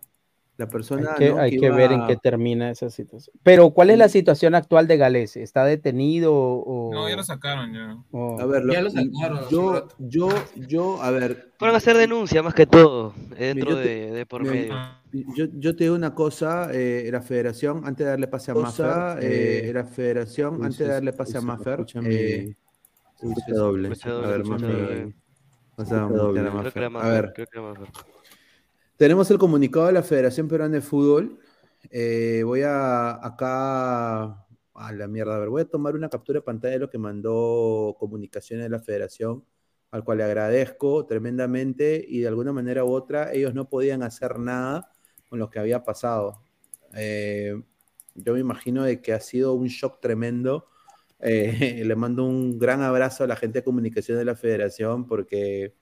La persona Hay que, ¿no? hay que que ver en qué termina esa situación. Pero, ¿cuál es la situación actual de Galese? ¿Está detenido o...? No, ya lo sacaron ya. o- A ver, lo- Ya lo sacaron yo, yo, yo, a ver, Fueron a hacer denuncia más que todo, eh, dentro te- de, de por medio. Yo, yo te digo una cosa, eh, la federación, antes de darle pase a Maffer, eh, la federación, uy, antes de darle pase a Maffer, eh, doble. A doble, ver, Maffer, a a Creo que era A Maffer, ver, creo que era Maffer. Tenemos el comunicado de la Federación Peruana de Fútbol. Eh, voy a acá a la mierda. A ver, voy a tomar una captura de pantalla de lo que mandó comunicaciones de la Federación, al cual le agradezco tremendamente y de alguna manera u otra ellos no podían hacer nada con lo que había pasado. Eh, yo me imagino de que ha sido un shock tremendo. Eh, le mando un gran abrazo a la gente de comunicación de la Federación porque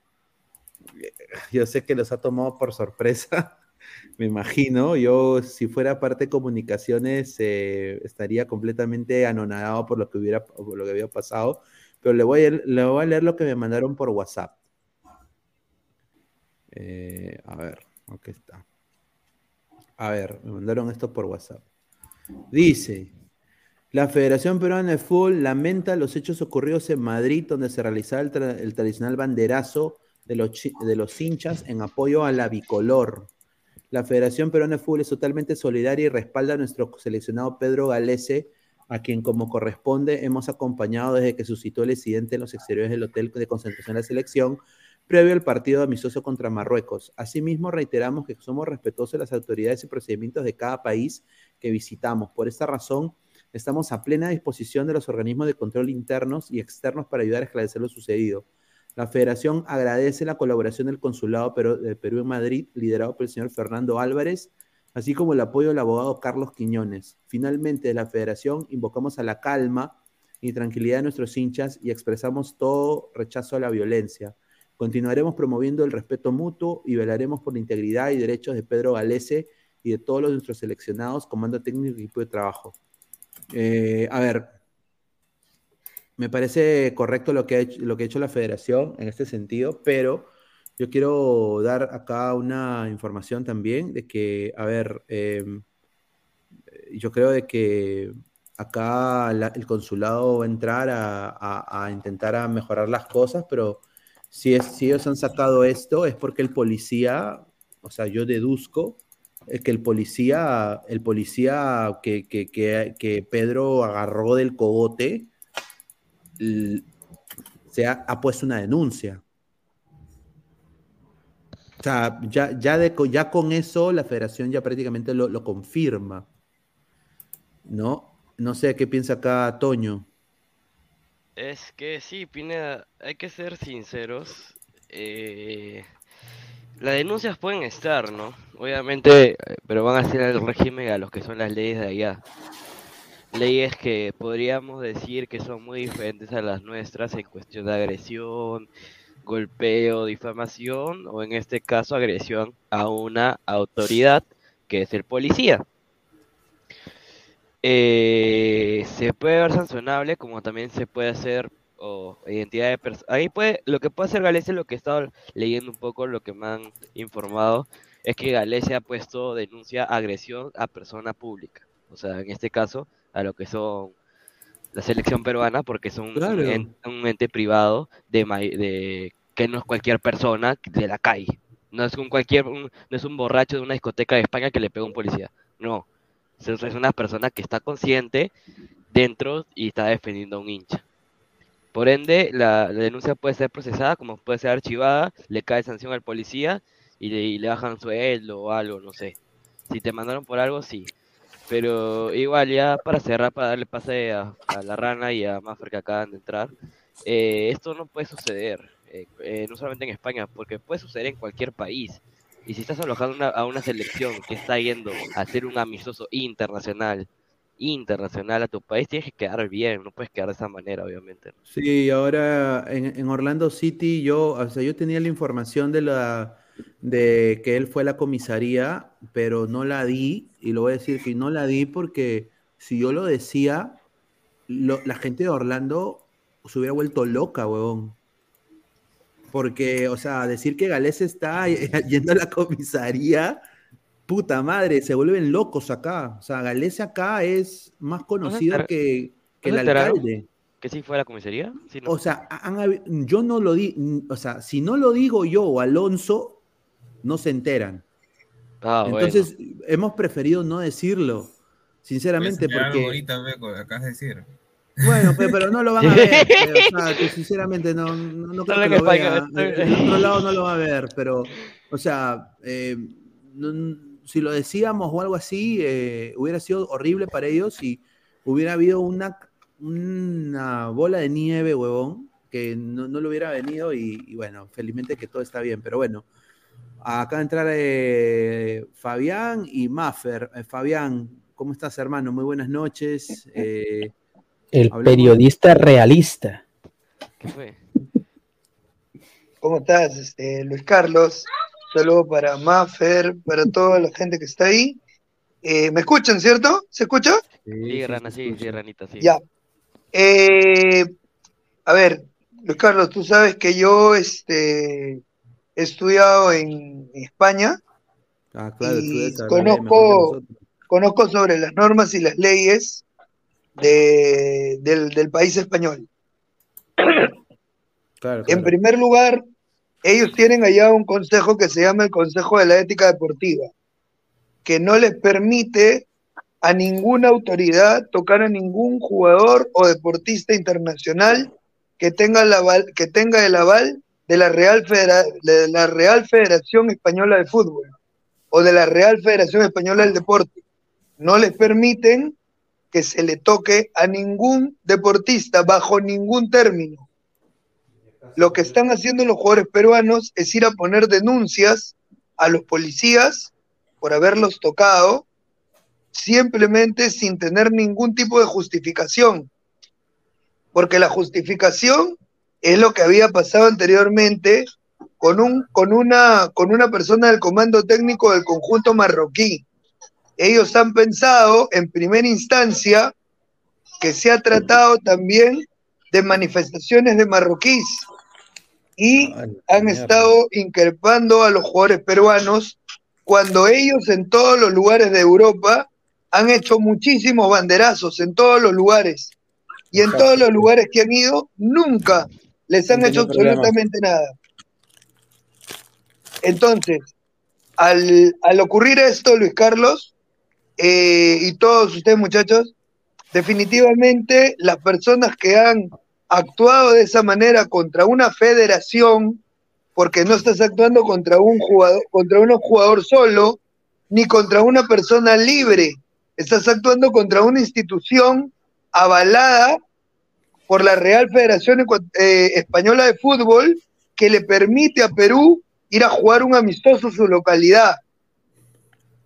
yo sé que los ha tomado por sorpresa, me imagino. Yo, si fuera parte de comunicaciones, eh, estaría completamente anonadado por lo que hubiera, por lo que había pasado. Pero le voy a, leer lo que me mandaron por WhatsApp. Eh, a ver, aquí está. A ver, me mandaron esto por WhatsApp. Dice, la Federación Peruana de Fútbol lamenta los hechos ocurridos en Madrid, donde se realizaba el tradicional banderazo de los, de los hinchas en apoyo a la bicolor. La Federación Peruana de Fútbol es totalmente solidaria y respalda a nuestro seleccionado Pedro Galese, a quien como corresponde hemos acompañado desde que suscitó el incidente en los exteriores del hotel de concentración de la selección, previo al partido amistoso contra Marruecos. Asimismo, reiteramos que somos respetuosos de las autoridades y procedimientos de cada país que visitamos. Por esta razón, estamos a plena disposición de los organismos de control internos y externos para ayudar a esclarecer lo sucedido. La Federación agradece la colaboración del Consulado de Perú en Madrid, liderado por el señor Fernando Álvarez, así como el apoyo del abogado Carlos Quiñones. Finalmente, de la Federación invocamos a la calma y tranquilidad de nuestros hinchas y expresamos todo rechazo a la violencia. Continuaremos promoviendo el respeto mutuo y velaremos por la integridad y derechos de Pedro Galese y de todos los nuestros seleccionados, comando técnico y equipo de trabajo. Eh, a ver, me parece correcto lo que, ha hecho, la federación en este sentido, pero yo quiero dar acá una información también de que, a ver, eh, yo creo de que acá el consulado va a entrar a, intentar a mejorar las cosas, pero si, ellos han sacado esto es porque el policía, o sea, yo deduzco que el policía, el policía que, que, Pedro agarró del cogote, se ha, ha puesto una denuncia. O sea, ya, ya, de, ya con eso la federación ya prácticamente lo, lo confirma. ¿No? No sé qué piensa acá Toño. Es que sí, Pineda, hay que ser sinceros. eh, las denuncias pueden estar, ¿no? Obviamente, eh, pero van a ser al régimen a los que son las leyes de allá. Leyes que podríamos decir que son muy diferentes a las nuestras en cuestión de agresión, golpeo, difamación o en este caso agresión a una autoridad que es el policía. Eh, se puede ver sancionable como también se puede hacer o identidad de personas. Ahí puede, lo que puede hacer Galicia, lo que he estado leyendo un poco, lo que me han informado, es que Galicia ha puesto denuncia agresión a persona pública. O sea, en este caso, a lo que son la selección peruana, porque son un, Claro. en- un ente privado de, de que no es cualquier persona de la calle. No es un cualquier, un- no es un borracho de una discoteca de España que le pega a un policía. No. Es es una persona que está consciente dentro y está defendiendo a un hincha. Por ende, la, la denuncia puede ser procesada, como puede ser archivada, le cae sanción al policía y le, y le bajan sueldo o algo, no sé. Si te mandaron por algo, sí. Pero igual, ya para cerrar, para darle pase a, a la rana y a Maffer que acaban de entrar, eh, esto no puede suceder, eh, eh, no solamente en España, porque puede suceder en cualquier país. Y si estás alojando una- a una selección que está yendo a hacer un amistoso internacional, internacional a tu país, tienes que quedar bien, no puedes quedar de esa manera, obviamente. Sí, ahora en, en Orlando City yo, o sea, yo tenía la información de la de que él fue a la comisaría, pero no la di, y lo voy a decir que no la di porque si yo lo decía, lo- la gente de Orlando se hubiera vuelto loca, huevón. Porque, o sea, decir que Gales está yendo a la comisaría, puta madre, se vuelven locos acá. O sea, Gales acá es más conocido que, que ¿No el alcalde. ¿Que sí fue a la comisaría? Sí, no. O sea, han yo no lo di, o sea, si no lo digo yo o Alonso, no se enteran. Ah, bueno. Entonces, hemos preferido no decirlo, sinceramente, porque, ahorita, acabas de decir. bueno, pe- pero no lo van a ver, pe, o sea, que sinceramente no, no, no creo que en lo vea. El otro lado no lo va a ver, pero, o sea, eh, no- si lo decíamos o algo así, eh, hubiera sido horrible para ellos y hubiera habido una, una bola de nieve, huevón, que no, no le hubiera venido y, y bueno, felizmente que todo está bien, pero bueno. Acá entrar eh, Fabián y Maffer. Eh, Fabián, ¿cómo estás, hermano? Muy buenas noches. Eh, El periodista realista. ¿Qué fue? ¿Cómo estás, este, Luis Carlos? Saludo para Maffer, para toda la gente que está ahí. Eh, ¿Me escuchan, cierto? ¿Se escucha? Sí, rana, sí, sí, ranita, sí. Ya. Eh, a ver, Luis Carlos, tú sabes que yo este, he estudiado en España Ah, claro, y conozco, conozco sobre las normas y las leyes de- del, del país español. Claro, En primer lugar, ellos tienen allá un consejo que se llama el Consejo de la Ética Deportiva, que no les permite a ninguna autoridad tocar a ningún jugador o deportista internacional que tenga, el aval, que tenga el aval de la, Real Federa- Federación Española de Fútbol o de la Real Federación Española del Deporte. No les permiten que se le toque a ningún deportista bajo ningún término. Lo que están haciendo los jugadores peruanos es ir a poner denuncias a los policías por haberlos tocado, simplemente sin tener ningún tipo de justificación. Porque la justificación es lo que había pasado anteriormente con, un, con, una, con una persona del comando técnico del conjunto marroquí. Ellos han pensado en primera instancia que se ha tratado también de manifestaciones de marroquíes y han estado increpando a los jugadores peruanos cuando ellos en todos los lugares de Europa han hecho muchísimos banderazos en todos los lugares. Y en todos los lugares que han ido nunca les han No hecho absolutamente nada. Entonces, al, al ocurrir esto, Luis Carlos, eh, y todos ustedes muchachos, definitivamente las personas que han actuado de esa manera contra una federación, porque no estás actuando contra un jugador, contra un jugador solo, ni contra una persona libre, estás actuando contra una institución avalada por la Real Federación eh, Española de Fútbol que le permite a Perú ir a jugar un amistoso en su localidad.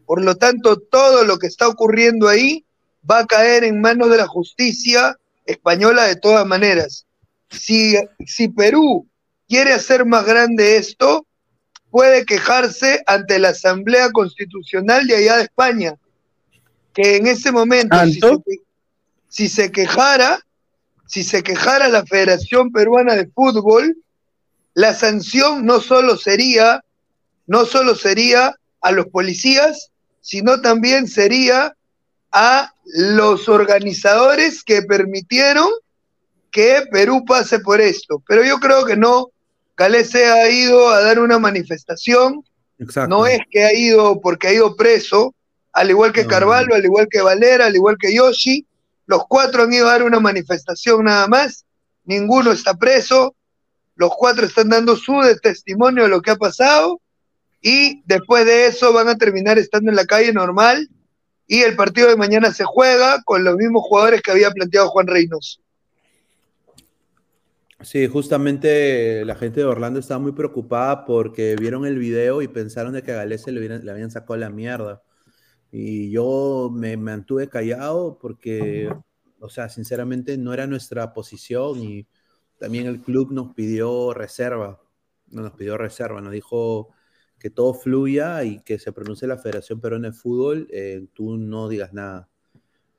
Por lo tanto, todo lo que está ocurriendo ahí va a caer en manos de la justicia española de todas maneras. Si, si Perú quiere hacer más grande esto, puede quejarse ante la Asamblea Constitucional de allá de España, que en ese momento, si se, que- si se quejara, si se quejara la Federación Peruana de Fútbol, la sanción no solo sería, no solo sería a los policías, sino también sería a los organizadores que permitieron que Perú pase por esto. Pero yo creo que no, Galese ha ido a dar una manifestación, Exacto. no es que ha ido porque ha ido preso, al igual que Carvalho, al igual que Valera, al igual que Yoshi, los cuatro han ido a dar una manifestación nada más, ninguno está preso, los cuatro están dando su testimonio de lo que ha pasado y después de eso van a terminar estando en la calle normal y el partido de mañana se juega con los mismos jugadores que había planteado Juan Reynoso. Sí, justamente la gente de Orlando estaba muy preocupada porque vieron el video y pensaron de que a Galese le, le habían sacado la mierda. Y yo me mantuve callado porque, o sea, sinceramente no era nuestra posición y también el club nos pidió reserva, no nos pidió reserva, nos dijo que todo fluya y que se pronuncie la Federación Peruana de Fútbol, eh, tú no digas nada.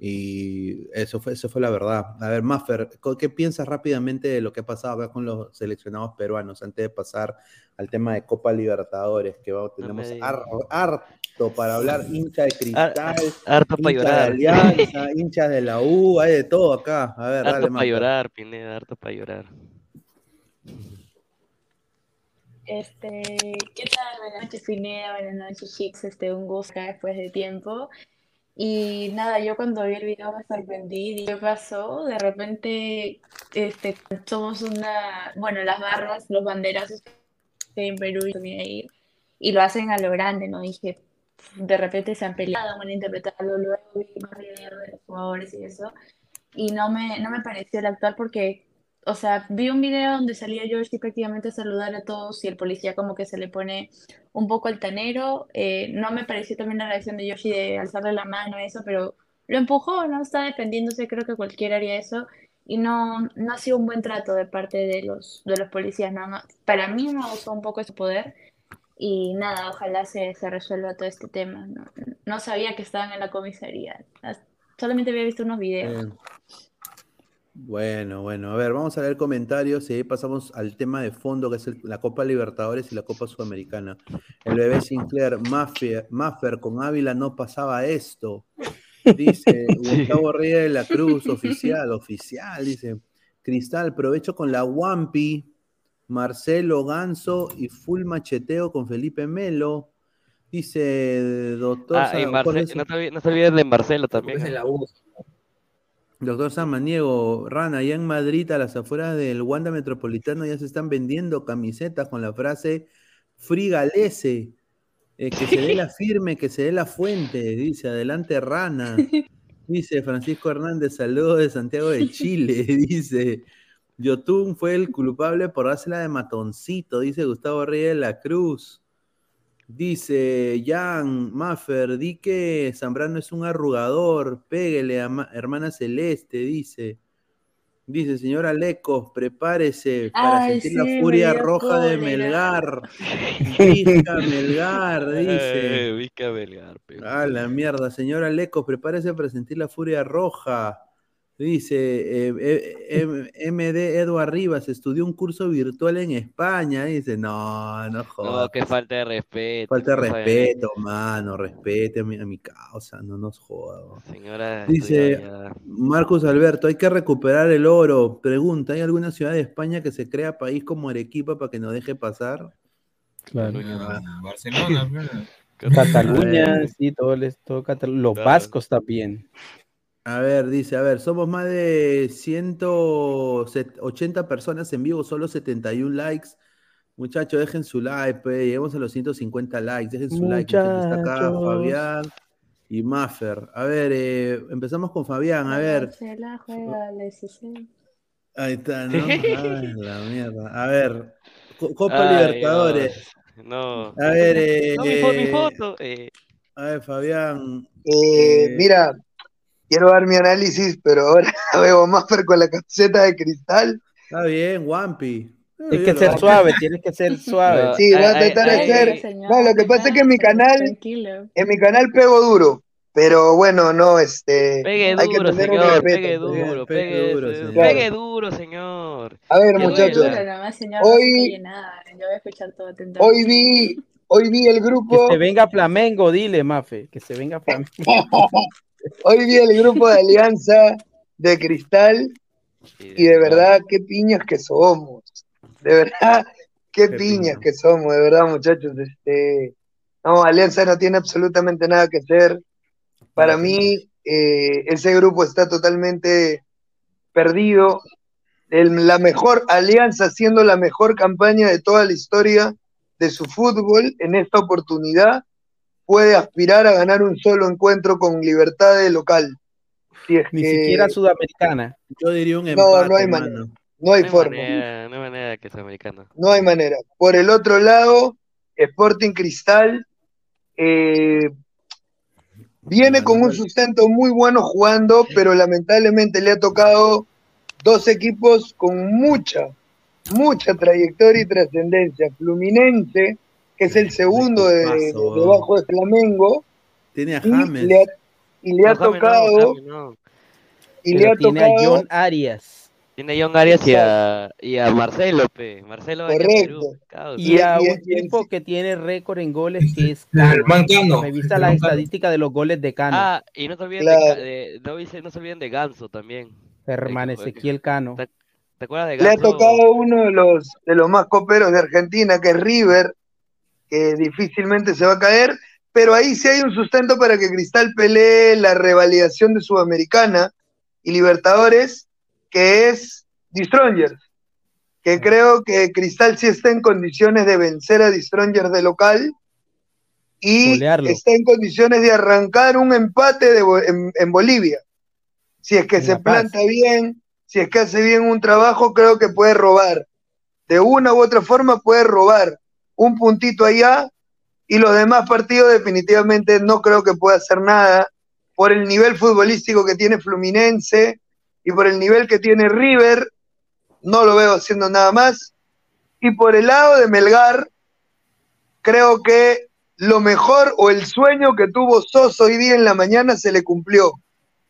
Y eso fue, eso fue la verdad. A ver, Maffer, ¿qué piensas rápidamente de lo que ha pasado con los seleccionados peruanos antes de pasar al tema de Copa Libertadores? Que vamos, tenemos har- harto para hablar, hincha de cristal, harto pa' hincha llorar. de Alianza, hinchas de la U, hay de todo acá. A ver, dale, Harto para llorar, Pineda, harto para llorar. Este, ¿qué tal? Buenas noches, Pineda, buenas noches, chicos. Este, un gusto acá después de tiempo. Y nada, yo cuando vi el video me sorprendí, dije, ¿qué pasó? De repente, este, somos una, bueno, las barras, los banderazos que en Perú y también ahí, y lo hacen a lo grande, ¿no? Dije, de repente se han peleado, van a interpretarlo, luego más videos de los jugadores y eso, y no me, no me pareció el actual porque, o sea, vi un video donde salía George prácticamente a saludar a todos y el policía como que se le pone un poco altanero. eh, no me pareció también la reacción de Yoshi de alzarle la mano, eso, pero lo empujó, ¿no? Está defendiéndose, creo que cualquiera haría eso. Y no, no ha sido un buen trato de parte de los, de los policías. No- Para mí me gustó un poco ese poder. Y nada, ojalá se, se resuelva todo este tema. No, no sabía que estaban en la comisaría. Solamente había visto unos videos. Bueno, bueno, a ver, vamos a leer comentarios y ahí pasamos al tema de fondo que es el- la Copa Libertadores y la Copa Sudamericana. El bebé Sinclair, Maffer, Maffer con Ávila no pasaba esto. Dice Gustavo Reyes de la Cruz, oficial, oficial, dice. Cristal, provecho con la Wampi, Marcelo Ganso y full macheteo con Felipe Melo. Dice doctor Ah, y Marce- no, te, no te olvides de Marcelo también. ¿eh? Doctor Samaniego, Rana, allá en Madrid, a las afueras del Wanda Metropolitano, ya se están vendiendo camisetas con la frase Frigalese. eh, que se dé la firme, que se dé la fuente, dice, adelante Rana. Dice Francisco Hernández, saludos de Santiago de Chile, dice. Yotun fue el culpable por dársela de matoncito, dice Gustavo Reyes de la Cruz. Dice Jan Maffer, di que Zambrano es un arrugador, péguele a ma- hermana Celeste, dice. Dice, señora Lecos, prepárese para Ay, sentir la sí, furia roja de. Melgar. Vizca Melgar, dice. Eh, Vizca Belgar, pe. Ah, la mierda, señora Lecos, prepárese para sentir la furia roja. Dice eh, eh, eh, MD Eduard Rivas, estudió un curso virtual en España. Dice, no, no jodas. No, qué falta de respeto. Falta de respeto, mano, respete a mi, a mi causa, no nos jodas. Señora, Dice. Marcos Alberto, hay que recuperar el oro. Pregunta, ¿hay alguna ciudad de España que se crea país como Arequipa para que nos deje pasar? Claro. Barcelona, pero- Cataluña, sí, todo, el, todo Catalu- Los Claro. vascos también. A ver, dice, a ver, somos más de 180 personas en vivo, solo 71 likes. Muchachos, dejen su like, pues, lleguemos a los 150 likes, dejen su like. muchachos. Está acá. Fabián y Maffer. A ver, eh, empezamos con Fabián, a ver. Se la juega el SC. Ahí está, ¿no? Ay, la mierda. A ver, Co- Copa Ay, Libertadores. No. A ver, eh, No, mi, mi foto. eh. A ver, Fabián. Eh, mira, quiero dar mi análisis, pero ahora veo más con la camiseta de cristal. Está bien, Wampi. Tienes que ser suave, tienes que ser suave. Sí, voy a tratar de ser. No, lo que pasa es que en mi canal, Tranquilo. en mi canal pego duro, pero bueno, no, este, Pegue hay que duro, tener un señor. respeto. Pegue duro, pegue duro, señor. Pegue duro, señor. A ver, Que muchachos, Hoy- calle nada. Yo voy a escuchar todo atentamente. Hoy vi, hoy vi el Que grupo, se venga Flamengo, dile, Mafe, que se venga Flamengo. hoy vi el grupo de Alianza de Cristal y de verdad qué piñas que somos. De verdad, Qué piñas que somos, de verdad, muchachos. Este, no, Alianza no tiene absolutamente nada que hacer. Para mí, eh, ese grupo está totalmente perdido. El- la mejor alianza, siendo la mejor campaña de toda la historia de su fútbol, en esta oportunidad puede aspirar a ganar un solo encuentro con libertad de local. Si es Ni que- siquiera sudamericana. Yo diría un No, empate, no hay mano. manera. No hay No hay forma. manera, no hay manera que sea americano. No hay manera. Por el otro lado, Sporting Cristal eh, viene con un sustento muy bueno jugando, pero lamentablemente le ha tocado dos equipos con mucha, mucha trayectoria y trascendencia. Fluminense, que es el segundo de, debajo de Flamengo, Tiene a y James. le ha, y le ha No, tocado, no. y le ha tiene a John Arias Tiene a John Arias y a, y a Marcelo, pe. Marcelo Perú. correcto. y a y- un y- tipo que tiene récord en goles que es Cano. Mancano. Revisa Mancano. estadísticas de los goles de Cano. Ah, y no se olviden Claro. de, de- no, dice- no se olviden de Ganso también. Hermano Eh, Ezequiel Cano. ¿Te, te acuerdas de Le ha Ganso? tocado uno de los, de los más coperos de Argentina, que es River, que difícilmente se va a caer, pero ahí sí hay un sustento para que Cristal pelee la revalidación de Sudamericana y Libertadores, que es The Strongers, que creo que Cristal sí está en condiciones de vencer a The Strongers de local y está en condiciones de arrancar un empate de en, en Bolivia. Si es que En se planta bien, si es que hace bien un trabajo, creo que puede robar. De una u otra forma puede robar un puntito allá y los demás partidos definitivamente no creo que pueda hacer nada por el nivel futbolístico que tiene Fluminense y por el nivel que tiene River, no lo veo haciendo nada más. Y por el lado de Melgar, creo que lo mejor o el sueño que tuvo Soso hoy día en la mañana se le cumplió.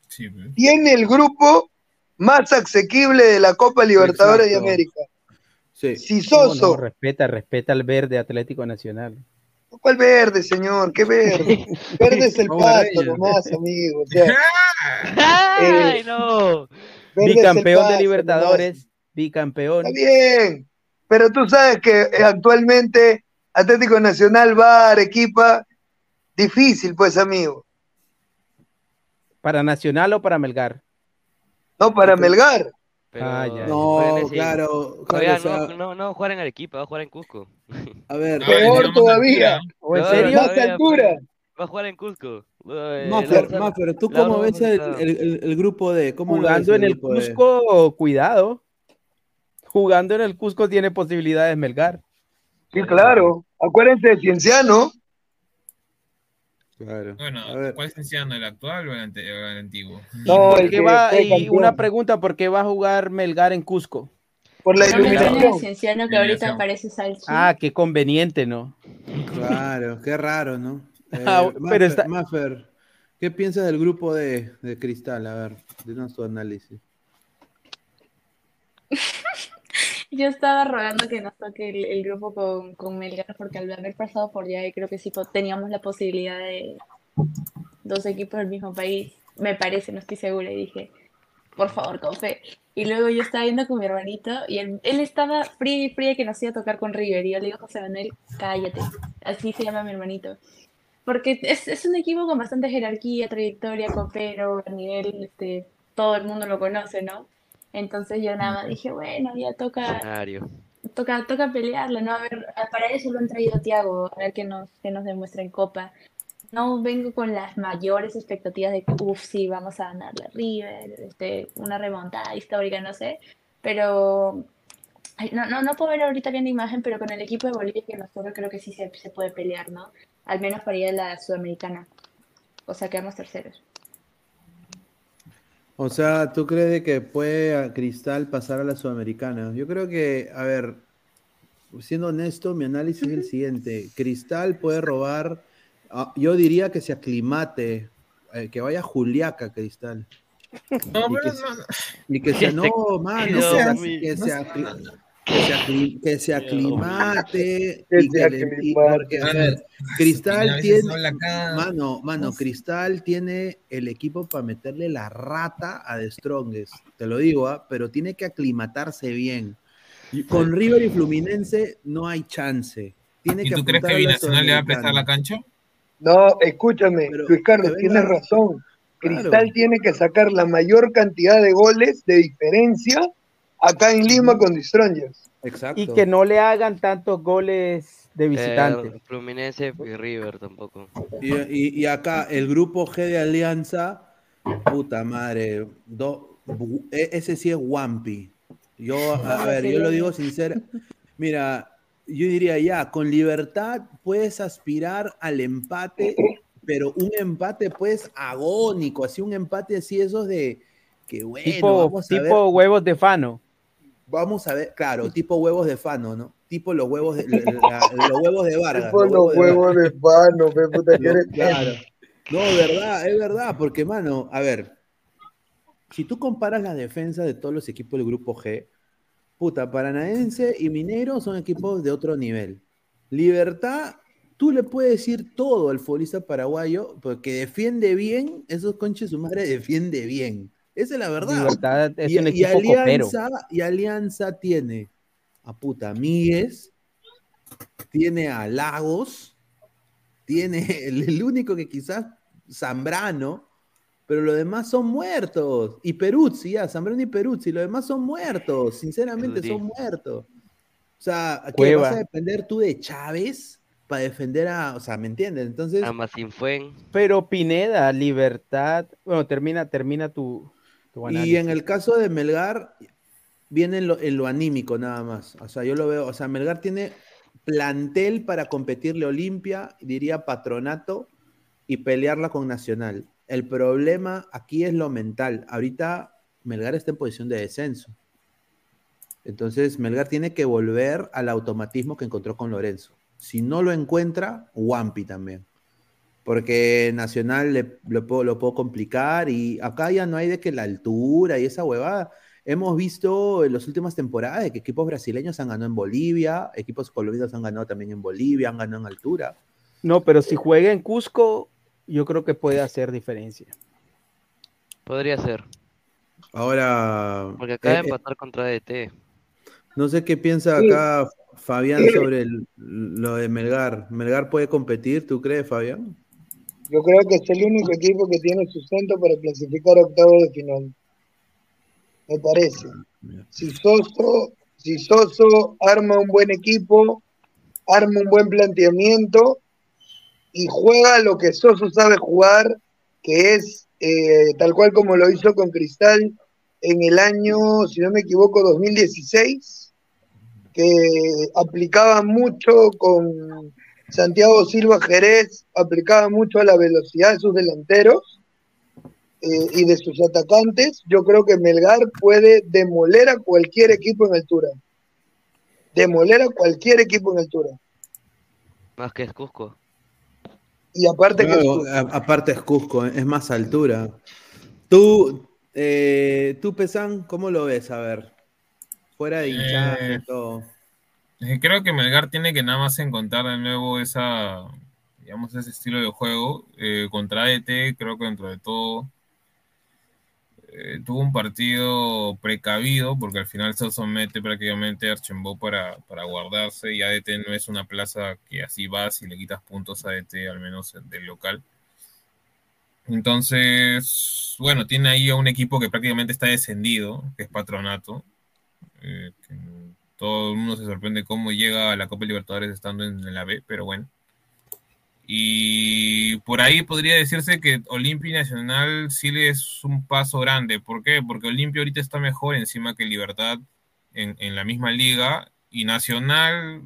Sí, pe. Tiene el grupo más asequible de la Copa Libertadores de. América. Sí. Si. Soso, respeta, respeta al verde Atlético Nacional. ¿cuál verde, señor? ¿Qué verde? Verde es el Reyes. nomás, amigo. O sea, ¡Ay, Eh, no! Bicampeón de Libertadores, nomás. bicampeón. Está bien, pero tú sabes que actualmente Atlético Nacional va a Arequipa, difícil pues, amigo. ¿Para Nacional o para Melgar? No, para Melgar. Pero Ah, ya, ya. No, decir, claro, Todavía claro, o sea, no, no, no va a jugar en Arequipa, va a jugar en Cusco. a ver, Peor todavía. ¿O en No, serio? Más todavía, altura. Va a jugar en Cusco. Eh, Maffer, la- Maffer, ¿tú la cómo ves el, el- el- el grupo D? ¿Cómo Jugando en el? Cusco, cuidado. Jugando en el Cusco tiene posibilidades Melgar. Sí, claro. Acuérdense de Cienciano. Claro. Bueno, A ver. ¿cuál es Cienciano, el actual o el, ante- o el antiguo? No, ¿Por el que va- y una pregunta, ¿por qué va a jugar Melgar en Cusco? Por la iluminación. que ahorita parece. Ah, qué conveniente, ¿no? Claro, qué raro, ¿no? Eh, Ah, pero Maffer, está- Maffer, ¿qué piensas del grupo de, de Cristal? A ver, dinos tu análisis. Yo estaba rogando que nos toque el, el grupo con, con Melgar porque al haber pasado por allá creo que sí teníamos la posibilidad de dos equipos del mismo país. Me parece, no estoy segura. Y dije, por favor, con fe. Y luego yo estaba viendo con mi hermanito y él, él estaba fría y fría que nos iba a tocar con River. Y yo le digo, José Manuel, cállate. Así se llama mi hermanito. Porque es, es un equipo con bastante jerarquía, trayectoria, copero, a nivel, este, todo el mundo lo conoce, ¿no? Entonces yo nada más dije, bueno, ya toca, Escenario. toca, toca pelearla, ¿no? A ver, a- para eso lo han traído a Tiago, a ver qué nos, qué nos demuestra en Copa. No vengo con las mayores expectativas de que, uff, sí, vamos a ganar la River, este, una remontada histórica, no sé, pero no, no, no puedo ver ahorita bien la imagen, pero con el equipo de Bolivia que nos toca creo que sí se, se puede pelear, ¿no? Al menos para ir a la Sudamericana. O sea, quedamos terceros. O sea, ¿tú crees de que puede a Cristal pasar a la Sudamericana? Yo creo que, a ver, siendo honesto, mi análisis es el siguiente. Cristal puede robar, ah, yo diría que se aclimate, eh, que vaya a Juliaca Cristal. No, Y pero que, no, no. y que se, no, mano, que, que que se acli- que se aclimate Que y se que le- y aclimate. porque, a ver, Cristal tiene, mano, mano, Uf. Cristal tiene el equipo para meterle la rata a The Strongest, te lo digo, ¿ah? pero tiene que aclimatarse bien. Y Con River y Fluminense no hay chance. Tiene ¿Y que tú crees apuntar que Binacional le va a prestar la cancha? No, escúchame, Luis Carlos, que tienes razón. Cristal Claro. tiene que sacar la mayor cantidad de goles de diferencia acá en Lima con The Strongers. Exacto. Y que no le hagan tantos goles de visitante. Eh, Fluminense y River tampoco. Y, y- y acá el grupo G de Alianza, puta madre, do- e- ese sí es Wampi. Yo, a, a ver, yo lo digo sincero. Mira, yo diría ya, con libertad puedes aspirar al empate, pero un empate pues agónico, así un empate así esos de que bueno, tipo vamos a ver. tipo huevos de Fano. Vamos a ver, claro, tipo huevos de Fano, ¿no? Tipo los huevos de, la- la- los huevos de Vargas. Tipo los los huevos de puta, que eres- claro. No, verdad, es verdad, porque, mano, a ver, si tú comparas la defensa de todos los equipos del grupo G, puta, Paranaense y Minero son equipos de otro nivel. Libertad, tú le puedes decir todo al futbolista paraguayo, porque defiende bien, esos conches su madre defiende bien. Esa es la verdad. Libertad es y, un y equipo copero. Alianza, y Alianza tiene a puta Míguez, tiene a Lagos, tiene el, el único que quizás Zambrano, pero los demás son muertos. Y Peruzzi, ya, Zambrano y Peruzzi, los demás son muertos, sinceramente son muertos. O sea, ¿qué Cueva. vas a depender tú de Chávez para defender a, o sea, ¿me entiendes? Entonces, A Masinfuen. Pero Pineda, Libertad, bueno, termina, termina tu Y en el caso de Melgar, viene en lo, en lo anímico nada más. O sea, yo lo veo, o sea, Melgar tiene plantel para competirle Olimpia, diría patronato, y pelearla con Nacional. El problema aquí es lo mental. Ahorita Melgar está en posición de descenso. Entonces, Melgar tiene que volver al automatismo que encontró con Lorenzo. Si no lo encuentra, Wampi también. Porque Nacional le- lo, puedo, lo puedo complicar y acá ya no hay de que la altura y esa huevada. Hemos visto en las últimas temporadas de que equipos brasileños han ganado en Bolivia, equipos colombianos han ganado también en Bolivia, han ganado en altura. No, pero si juega en Cusco, yo creo que puede hacer diferencia. Podría ser. Ahora, Porque acaba de eh, eh, empatar contra DT. no sé qué piensa Sí. acá Fabián sobre el- lo de Melgar. ¿Melgar puede competir, tú crees, Fabián? Yo creo que es el único equipo que tiene sustento para clasificar a octavos de final. Me parece. Si Soso, si Soso arma un buen equipo, arma un buen planteamiento y juega lo que Soso sabe jugar, que es eh, tal cual como lo hizo con Cristal en el año, si no me equivoco, 2016, que aplicaba mucho con Santiago Silva Jerez, aplicaba mucho a la velocidad de sus delanteros eh, y de sus atacantes. Yo creo que Melgar puede demoler a cualquier equipo en altura. Demoler a cualquier equipo en altura. Más que es Cusco. Y aparte que a- aparte es Cusco, es más altura. Tú, eh, tú, Pesán, ¿cómo lo ves? A ver, fuera de hinchaje, Eh, todo. Eh, Creo que Melgar tiene que nada más encontrar de nuevo esa, digamos, ese estilo de juego. Eh, contra ADT, creo que dentro de todo eh, tuvo un partido precavido, porque al final se somete prácticamente a Archembó para, para guardarse, y ADT no es una plaza que así vas y le quitas puntos a ADT, al menos del local. Entonces, bueno, tiene ahí a un equipo que prácticamente está descendido, que es Patronato. Todo el mundo se sorprende cómo llega a la Copa Libertadores estando en, la B, pero bueno. Y por ahí podría decirse que Olimpia y Nacional sí le es un paso grande. ¿Por qué? Porque Olimpia ahorita está mejor encima que Libertad en, la misma liga y Nacional,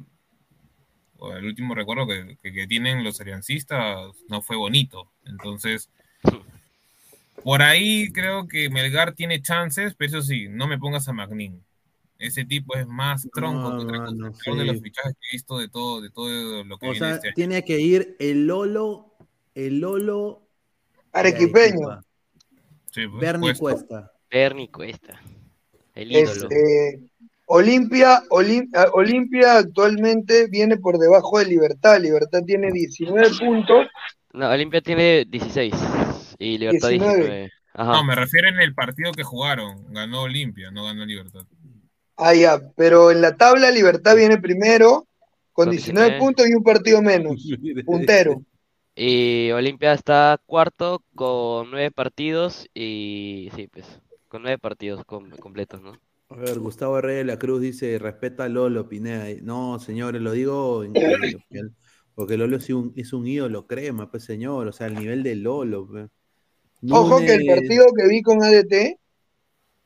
el último recuerdo que, tienen los aliancistas, no fue bonito. Entonces, por ahí creo que Melgar tiene chances, pero eso sí, no me pongas a Magnin. Ese tipo es más tronco No, que otra cosa. de los fichajes que he visto de todo, de todo lo que O viene sea, este año. tiene que ir el Lolo, el Lolo Arequipeño. Sí, pues, Bernie Cuesta. Cuesta. Bernie Cuesta. El Es, ídolo. eh, Olimpia, Olim- ah, Olimpia actualmente viene por debajo de Libertad. Libertad tiene 19 puntos. No, Olimpia tiene 16 y Libertad 19. 19. Ajá. No, me refiero en el partido que jugaron. Ganó Olimpia, no ganó Libertad. Ah, ya, pero en la tabla Libertad viene primero con Con 19 19. puntos y un partido menos. Puntero. Y Olimpia está cuarto con nueve partidos y sí, pues, con nueve partidos com- completos, ¿no? A ver, Gustavo Reyes de la Cruz dice, respeta a Lolo, Pineda. No, señores, lo digo en serio, porque- Lolo es un, es un ídolo crema, pues señor, o sea, el nivel de Lolo. pues. Ojo que el partido que vi con ADT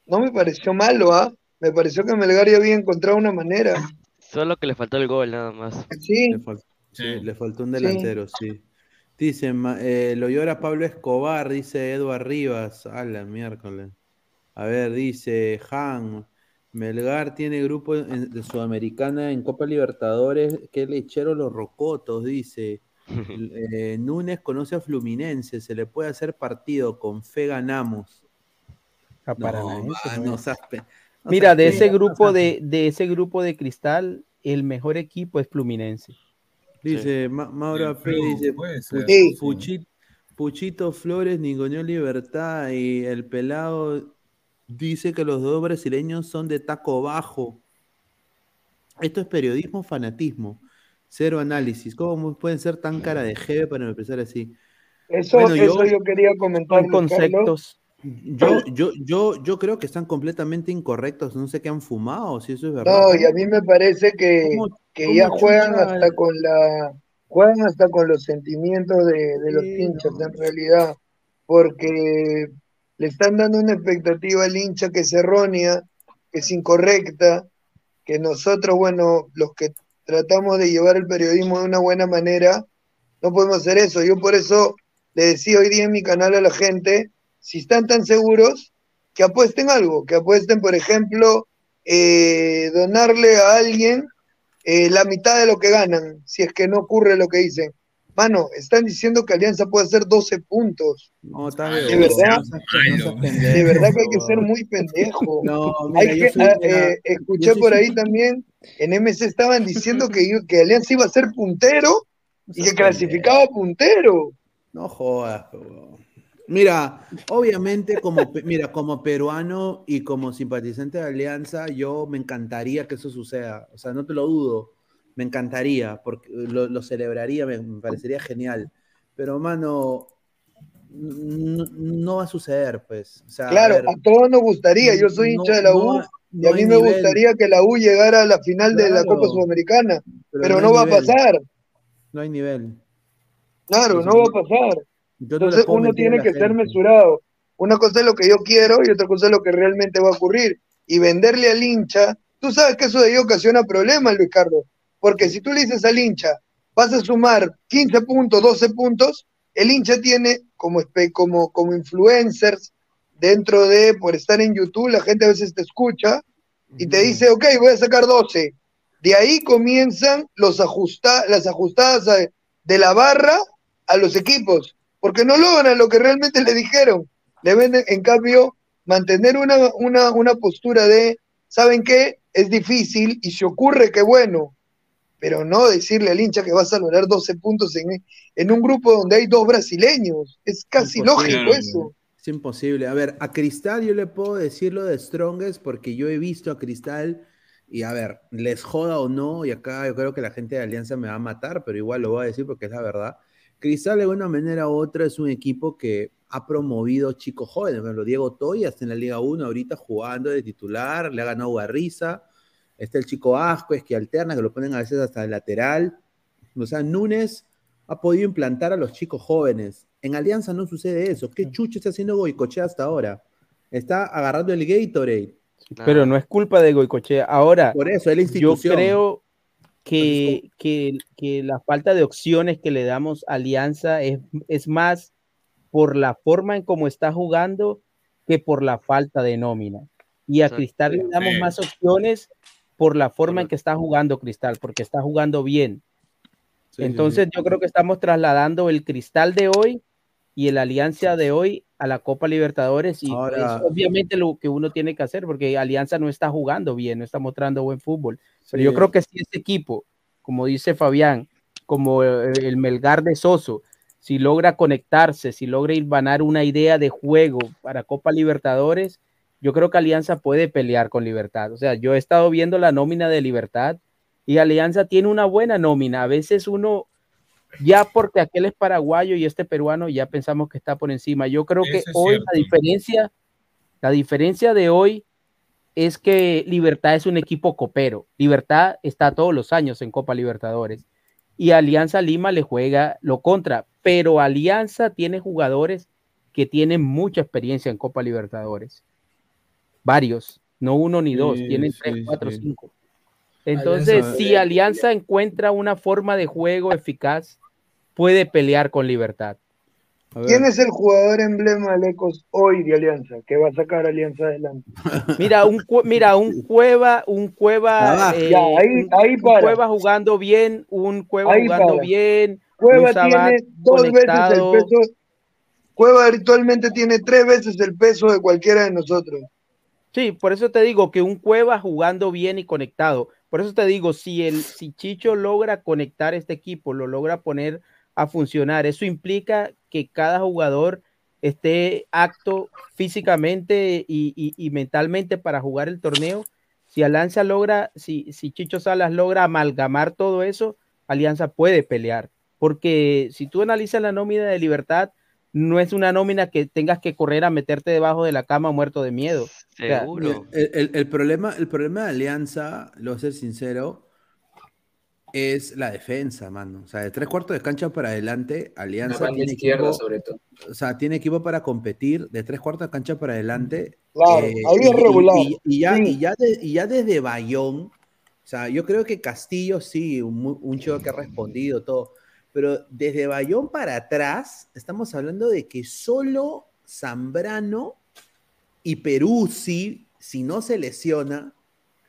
no me pareció malo, ¿ah? Me pareció que Melgar ya había encontrado una manera. Solo que le faltó el gol, nada más. Sí. Le, fal- sí, le faltó un delantero, sí. Dice, ma- eh, lo llora Pablo Escobar, dice Eduard Rivas. A la miércoles. A ver, dice Han. Melgar tiene grupo en- de Sudamericana en Copa Libertadores. Qué lechero los rocotos, dice. Eh, Núñez conoce a Fluminense. Se le puede hacer partido. Con fe ganamos. Ah, para No, no no Mira, de ese grupo de, de ese grupo de cristal, el mejor equipo es Fluminense. Dice Ma- Mauro El Fe, Flow, dice. Sí. Puchito Flores, Ningoñó Libertad y el pelado dice que los dos brasileños son de taco bajo. Esto es periodismo, fanatismo. Cero análisis. ¿Cómo pueden ser tan cara de jeve para empezar así? Eso, Bueno, eso yo quería comentar. Son conceptos. Yo, yo, yo, yo creo que están completamente incorrectos. No sé qué han fumado, si eso es verdad. No, y a mí me parece que, ¿Cómo- que cómo ya juegan chucha- hasta con la juegan hasta con los sentimientos de, de los hinchas en realidad, porque le están dando una expectativa al hincha que es errónea, que es incorrecta, que nosotros, bueno, los que tratamos de llevar el periodismo de una buena manera, no podemos hacer eso. Yo por eso le decía hoy día en mi canal a la gente, si están tan seguros, que apuesten algo, que apuesten, por ejemplo, eh, donarle a alguien eh, la mitad de lo que ganan, si es que no ocurre lo que dicen. Mano, están diciendo que Alianza puede hacer 12 puntos. No, está De bien. verdad, No seas- no seas pendejo. de verdad que hay que ser muy pendejo. No, mira, Hay que- soy- ah, mira, eh, escuché por ahí también, en MC estaban diciendo que, que Alianza iba a ser puntero y que clasificaba puntero. No jodas, huevón. Mira, obviamente como, mira, como peruano y como simpatizante de Alianza, yo me encantaría que eso suceda. O sea, no te lo dudo. Me encantaría, porque lo, lo celebraría, me, me parecería genial. Pero, mano, no, no va a suceder, pues. O sea, a Claro, ver, a todos nos gustaría. Yo soy no- hincha de la U y a mí me nivel. gustaría que la U llegara a la final de la. Copa Sudamericana, Pero pero, no va nivel. a pasar. no hay nivel. Claro, no va a pasar. Yo Entonces uno tiene que ser mesurado. Una cosa es lo que yo quiero y otra cosa es lo que realmente va a ocurrir. Y venderle al hincha, tú sabes que eso de ahí ocasiona problemas, Luis Carlos. Porque si tú le dices al hincha, vas a sumar 15 puntos, 12 puntos, el hincha tiene como, como, como influencers dentro de, por estar en YouTube, la gente a veces te escucha y te dice, ok, voy a sacar 12. De ahí comienzan los ajusta las ajustadas de la barra a los equipos, porque no logran lo que realmente le dijeron. Le venden, en cambio, mantener una, una, una postura de, ¿saben qué? Es difícil y si ocurre, qué bueno, pero no decirle al hincha que vas a lograr 12 puntos en, en un grupo donde hay dos brasileños. Es casi Imposible. lógico eso. Es imposible. A ver, a Cristal yo le puedo decir lo de Strongest porque yo he visto a Cristal y a ver, les joda o no, y acá yo creo que la gente de Alianza me va a matar, pero igual lo voy a decir porque es la verdad. Cristal de una manera u otra es un equipo que ha promovido chicos jóvenes. Por ejemplo, Diego Toya está en la Liga 1 ahorita jugando de titular, le ha ganado Garriza. Está el chico Ascuez que alterna, que lo ponen a veces hasta el lateral. O sea, Núñez ha podido implantar a los chicos jóvenes. En Alianza no sucede eso. ¿Qué chucho está haciendo Goicochea hasta ahora? Está agarrando el Gatorade. Pero no es culpa de Goicochea. Ahora, Por eso, es la yo institución. creo que, que, que la falta de opciones que le damos a Alianza es, es más por la forma en cómo está jugando que por la falta de nómina. Y a. Cristal le damos más opciones por la forma en que está jugando Cristal, porque está jugando bien. Sí, sí, Entonces sí. yo creo que estamos trasladando el Cristal de hoy y el Alianza de hoy a la Copa Libertadores y Ahora- es obviamente lo que uno tiene que hacer porque Alianza no está jugando bien, no está mostrando buen fútbol. Pero yo creo que si este equipo, como dice Fabián, como eh, el Melgar de Soso, si logra conectarse, si logra ir ganar una idea de juego para Copa Libertadores, yo creo que Alianza puede pelear con Libertad. O sea, yo he estado viendo la nómina de Libertad y Alianza tiene una buena nómina. A veces uno, ya porque aquel es paraguayo y este peruano, ya pensamos que está por encima. Yo creo que Eso hoy cierto. la diferencia, la diferencia de hoy es que Libertad es un equipo copero. Libertad está todos los años en Copa Libertadores y Alianza Lima le juega lo contra, pero Alianza tiene jugadores que tienen mucha experiencia en Copa Libertadores. Varios, no uno ni dos, Sí, tienen sí, tres, cuatro, sí. cinco. Entonces, Alianza- si Alianza encuentra una forma de juego eficaz, puede pelear con Libertad. ¿Quién es el jugador emblema del Ecos hoy de Alianza que va a sacar a Alianza adelante? Mira, un, mira, un cueva, un cueva, Ah, eh, ya, ahí- un- ahí un para. cueva jugando bien, un cueva Ahí jugando para. bien, Cueva tiene dos conectado. veces el peso. Cueva actualmente tiene tres veces el peso de cualquiera de nosotros. Sí, por eso te digo que un Cueva jugando bien y conectado. Por eso te digo, si el si Chicho logra conectar este equipo, lo logra poner a funcionar, eso implica que cada jugador esté acto físicamente y, y- y mentalmente para jugar el torneo. Si Alianza logra, si, si Chicho Salas logra amalgamar todo eso, Alianza puede pelear. Porque si tú analizas la nómina de Libertad, no es una nómina que tengas que correr a meterte debajo de la cama muerto de miedo. O sea, El, el- el problema, el problema de Alianza, lo voy a ser sincero, es la defensa, mano. O sea, de tres cuartos de cancha para adelante, Alianza tiene izquierda, equipo, sobre todo. o sea, tiene equipo para competir de tres cuartos de cancha para adelante. Claro, eh, ahí es y- regular. Y, y ya, Sí. y, ya de- y ya desde Bayón, o sea, yo creo que Castillo sí, un, un chico que ha respondido todo, pero desde Bayón para atrás, estamos hablando de que solo Zambrano y Peruzzi, si no se lesiona,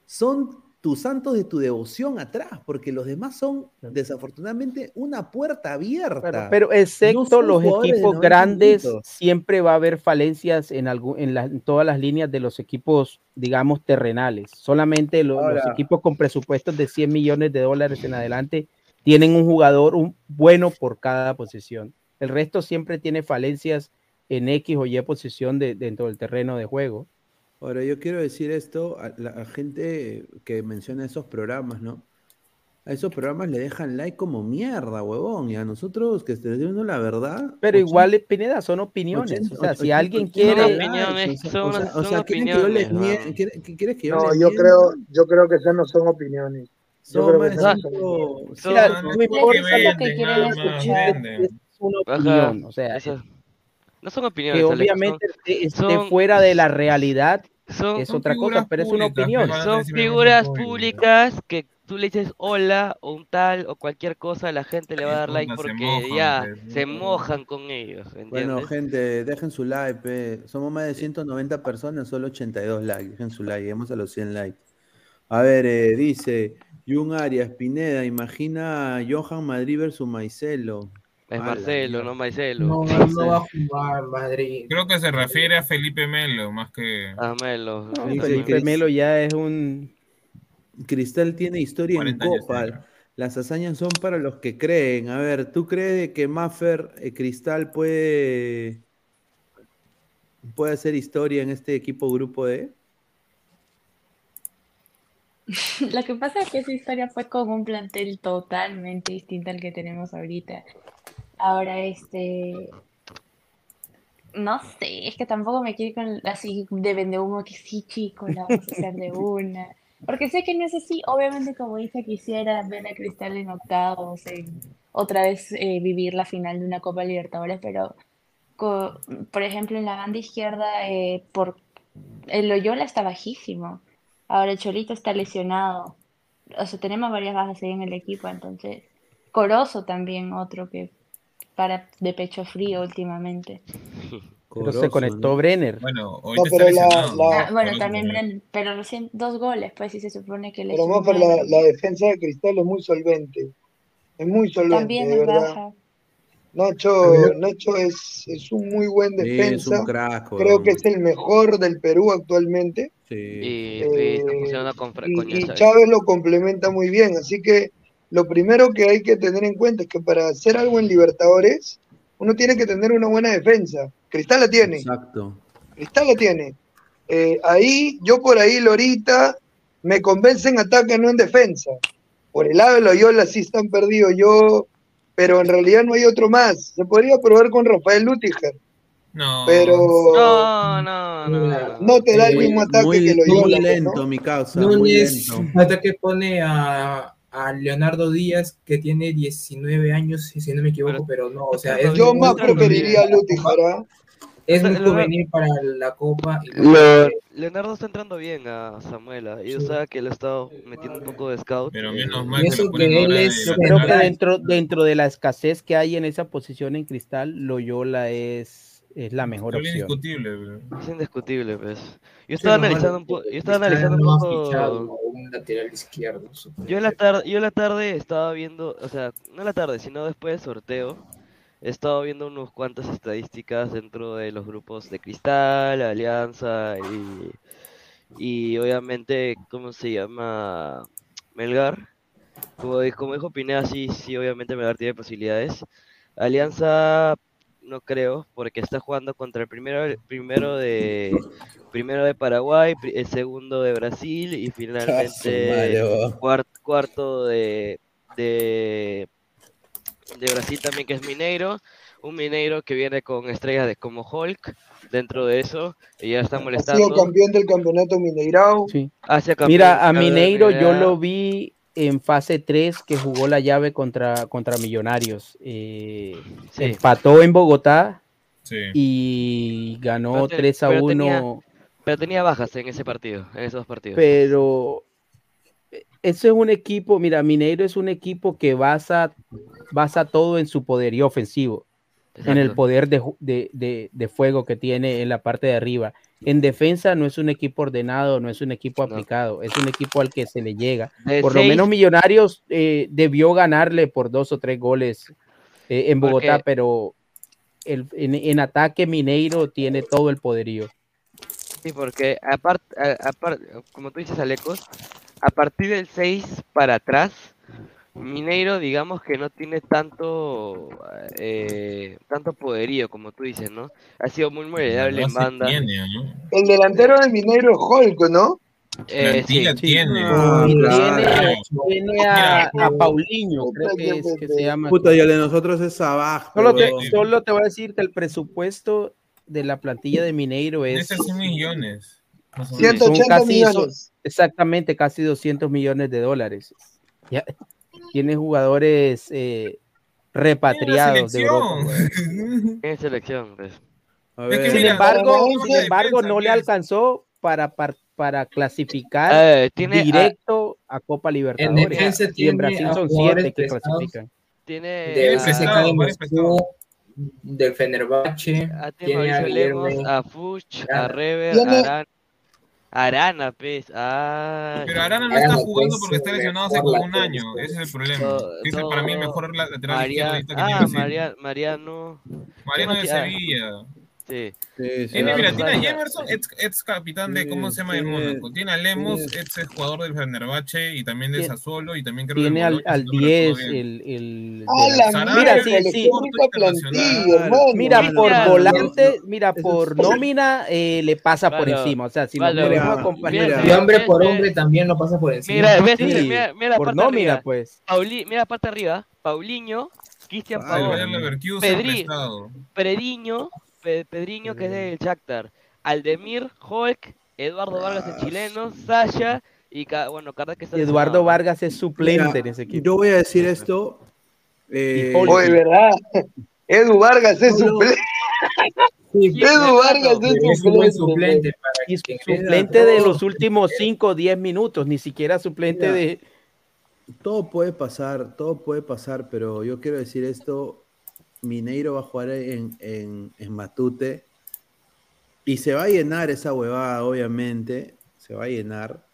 son tus santos de tu devoción atrás, porque los demás son desafortunadamente una puerta abierta. Pero excepto los equipos 90 grandes, minutos. siempre va a haber falencias en, algún- en, la- en todas las líneas de los equipos, digamos, terrenales. Solamente lo- los equipos con presupuestos de 100 millones de dólares en adelante tienen un jugador un, bueno por cada posición. El resto siempre tiene falencias en X o Y posición de- dentro del terreno de juego. Ahora, yo quiero decir esto a la a gente que menciona esos programas, ¿no? A esos programas le dejan like como mierda, huevón, y a nosotros que estés viendo la verdad. Pero igual, Pineda, son opiniones. o sea, si alguien quiere... likes, opiniones, o sea, son o sea, o son sea, ¿quieren que que- ¿Quieres que yo No, les yo creo, yo creo que esas no son opiniones. Yo Son creo que esas son opiniones. Mira, no, importa que lo que quieren escuchar, venden. es una Ajá, opinión, o sea, no son que opiniones, Alex, obviamente son- esté, esté son- fuera de la realidad son- es son otra cosa, figuras pero es una públicas, opinión. Son figuras públicas. que tú le dices hola o un tal o cualquier cosa, la gente le va a dar like porque mojan, ya pues, se mojan con ellos, Bueno, gente, dejen su like, pe. Somos más de 190 personas, solo 82 likes. Dejen su like, llegamos a los 100 likes. A ver, eh, dice Jun Arias, Pineda, imagina a Johan Madrid versus Maicelo. Es Marcelo, no Maicelo. No, no, no va a jugar Madrid. Creo que se refiere a Felipe Melo más que. A Melo. No, Felipe Melo ya es un Cristal tiene historia en 40 años Copa. Las hazañas son para los que creen. A ver, ¿tú crees que Maffer eh, Cristal puede, puede hacer historia en este equipo grupo D? Lo que pasa es que esa historia fue con un plantel totalmente distinto al que tenemos ahorita. Ahora, este, no sé, es que tampoco me quiero ir con así de vende humo que sí, chicos, la vamos a hacer de una. Porque sé que no es así. Obviamente, como dije, quisiera ver a Cristal en octavos, en otra vez eh, vivir la final de una Copa Libertadores, pero por ejemplo, en la banda izquierda, eh, por el Loyola está bajísimo. Ahora el Cholito está lesionado. O sea, tenemos varias bajas ahí en el equipo, entonces. Corozo también, otro que para de pecho frío últimamente. pero se conectó Brenner. Bueno, No, pero la, la- Ah, bueno, también Bren, pero recién dos goles, pues, y se supone que le pero Maffer, la, la defensa de Cristal es muy solvente. Es muy solvente, También es verdad. baja. Nacho, Nacho es, es un muy buen Sí, es defensa. un crack, Creo que es el mejor del Perú actualmente. Sí. Y, Eh, sí, y, con y Chávez. Chávez lo complementa muy bien. Así que lo primero que hay que tener en cuenta es que para hacer algo en Libertadores, uno tiene que tener una buena defensa. Cristal la tiene, Exacto. Cristal la tiene. eh, ahí, yo por ahí, Lorita, me convence en ataque, no en defensa. Por el lado de Loyola sí están perdidos yo, pero en realidad no hay otro más. Se podría probar con Rafael Lutiger. No. Pero No, no, no. no te da el Muy- mismo ataque muy- que Loyola. Muy ¿no? lento, mi causa. Muy Núñez, lento. hasta que pone a, a Leonardo Díaz, que tiene 19 años, si no me equivoco, pero, no, o sea, es Yo más preferiría a Lutiger. ¿ah? Es muy Leonardo- juvenil para la Copa. y Le- Leonardo está entrando bien a Samuela. Y yo sabía que le he estado metiendo un poco de scout. Pero menos mal que eso él es- Yo creo que dentro, dentro de la escasez que hay en esa posición en cristal, Loyola es, es la mejor Es opción. indiscutible, bro. Es indiscutible, pues. Yo Sí, estaba analizando un poco. Yo estaba analizando un poco. fichado un lateral izquierdo. Yo en la tarde, yo en la tarde estaba viendo, o sea, no en la tarde, sino después del sorteo, he estado viendo unas cuantas estadísticas dentro de los grupos de Cristal, Alianza y, y obviamente, ¿cómo se llama? Melgar. Como, como dijo Pineda, sí, sí, obviamente Melgar tiene posibilidades. Alianza no creo, porque está jugando contra el primero, el primero de primero de Paraguay, el segundo de Brasil y finalmente madre, bo. cuar- cuarto de, de de Brasil también que es Mineiro, un Mineiro que viene con estrellas de como Hulk dentro de eso y ya está Ha sido molestando. campeón del campeonato Mineirao. Sí. Hacia campeón Mira, a Mineiro yo lo vi en fase 3 que jugó la llave contra, contra Millonarios. Eh, Sí. Empató en Bogotá Sí. y ganó Pero te- 3 a pero 1. tenía- Pero tenía bajas en ese partido, en esos dos partidos. pero ese es un equipo, mira, Mineiro es un equipo que basa, basa todo en su poderío ofensivo, en el poder de- de- de fuego que tiene en la parte de arriba. En defensa no es un equipo ordenado, no es un equipo aplicado, es un equipo al que se le llega. De por lo menos Millonarios eh, debió ganarle por dos o tres goles eh, en Bogotá, Porque- pero el- en, en ataque Mineiro tiene todo el poderío. Sí, porque aparte, como tú dices, Alecos, a partir del 6 para atrás, Mineiro, digamos que no tiene tanto eh, tanto poderío, como tú dices, ¿no? Ha sido muy moldeable No en banda. tiene, ¿no? El delantero del Mineiro es Holco, ¿no? Eh, sí, Plantilla tiene. Ah, claro. tiene, tiene a, Paulinho, creo que, es, que se llama. Puta, y el de nosotros es abajo. Solo te, solo te voy a decir que el presupuesto de la plantilla de Mineiro es Ese son millones. más o menos. son 180 casi son- millones. exactamente casi 200 millones de dólares. Ya, tiene jugadores eh, repatriados de Europa. selección. en selección, pues. A Es que ver, Sin embargo, sin embargo, no le pues. alcanzó para, para, para clasificar Eh, tiene, directo a, Copa Libertadores. defensa y en Brasil son siete que clasifican. tiene de FCK de Moscú, del Fenerbahce, a, tiene a Lemos, a Fuch, a. Rever, a Arana, Arana, pues. Ah, Pero Arana no está jugando pues, porque está el lesionado hace mejor como un año. Ese es el problema. No, Ese es para mí el no, mejor la- lateral María, izquierdo que tiene ah, Mariano. Mariano de ¿Cómo se llama? Sevilla. Sí. sí, sí. Tiene, mira, tiene a. Jemerson, ex, ex capitán de, ¿cómo se llama? El Tiene- Mónaco. Tiene a Lemos, tiene- ex jugador del Fenerbahce y también Tiene- Sassuolo y también creo Tiene del al, al si no me recuerdo 10, bien. el, el ¡A de- Mira, sí, sí. Mira, por volante, mira, por es- nómina eh, le pasa por encima. O sea, si claro. nos ponemos a Mira, comparar. mira. Y hombre por ve- hombre también lo pasa por encima. Mira, ves, Sí, mira, por nómina, pues. Pauli, mira parte arriba. Paulinho, Cristian Ah, Paolo, Pedri. prestado. Pedriño, Pe- Pedriño que es del Shakhtar, Aldemir, Hulk, Eduardo Vargas el chileno, Sasha y bueno, Carda que está Eduardo. Vargas es suplente Mira, en ese equipo. yo voy a decir esto. eh. Oye, ¿verdad? Edu Vargas es suplente. Edu Vargas es es suplente. suplente para Y que suplente de los últimos 5 o 10 minutos, ni siquiera suplente Mira. de. todo puede pasar, todo puede pasar, pero yo quiero decir esto. Mineiro va a jugar en, en, en Matute y se va a llenar esa huevada, obviamente. Se va a llenar.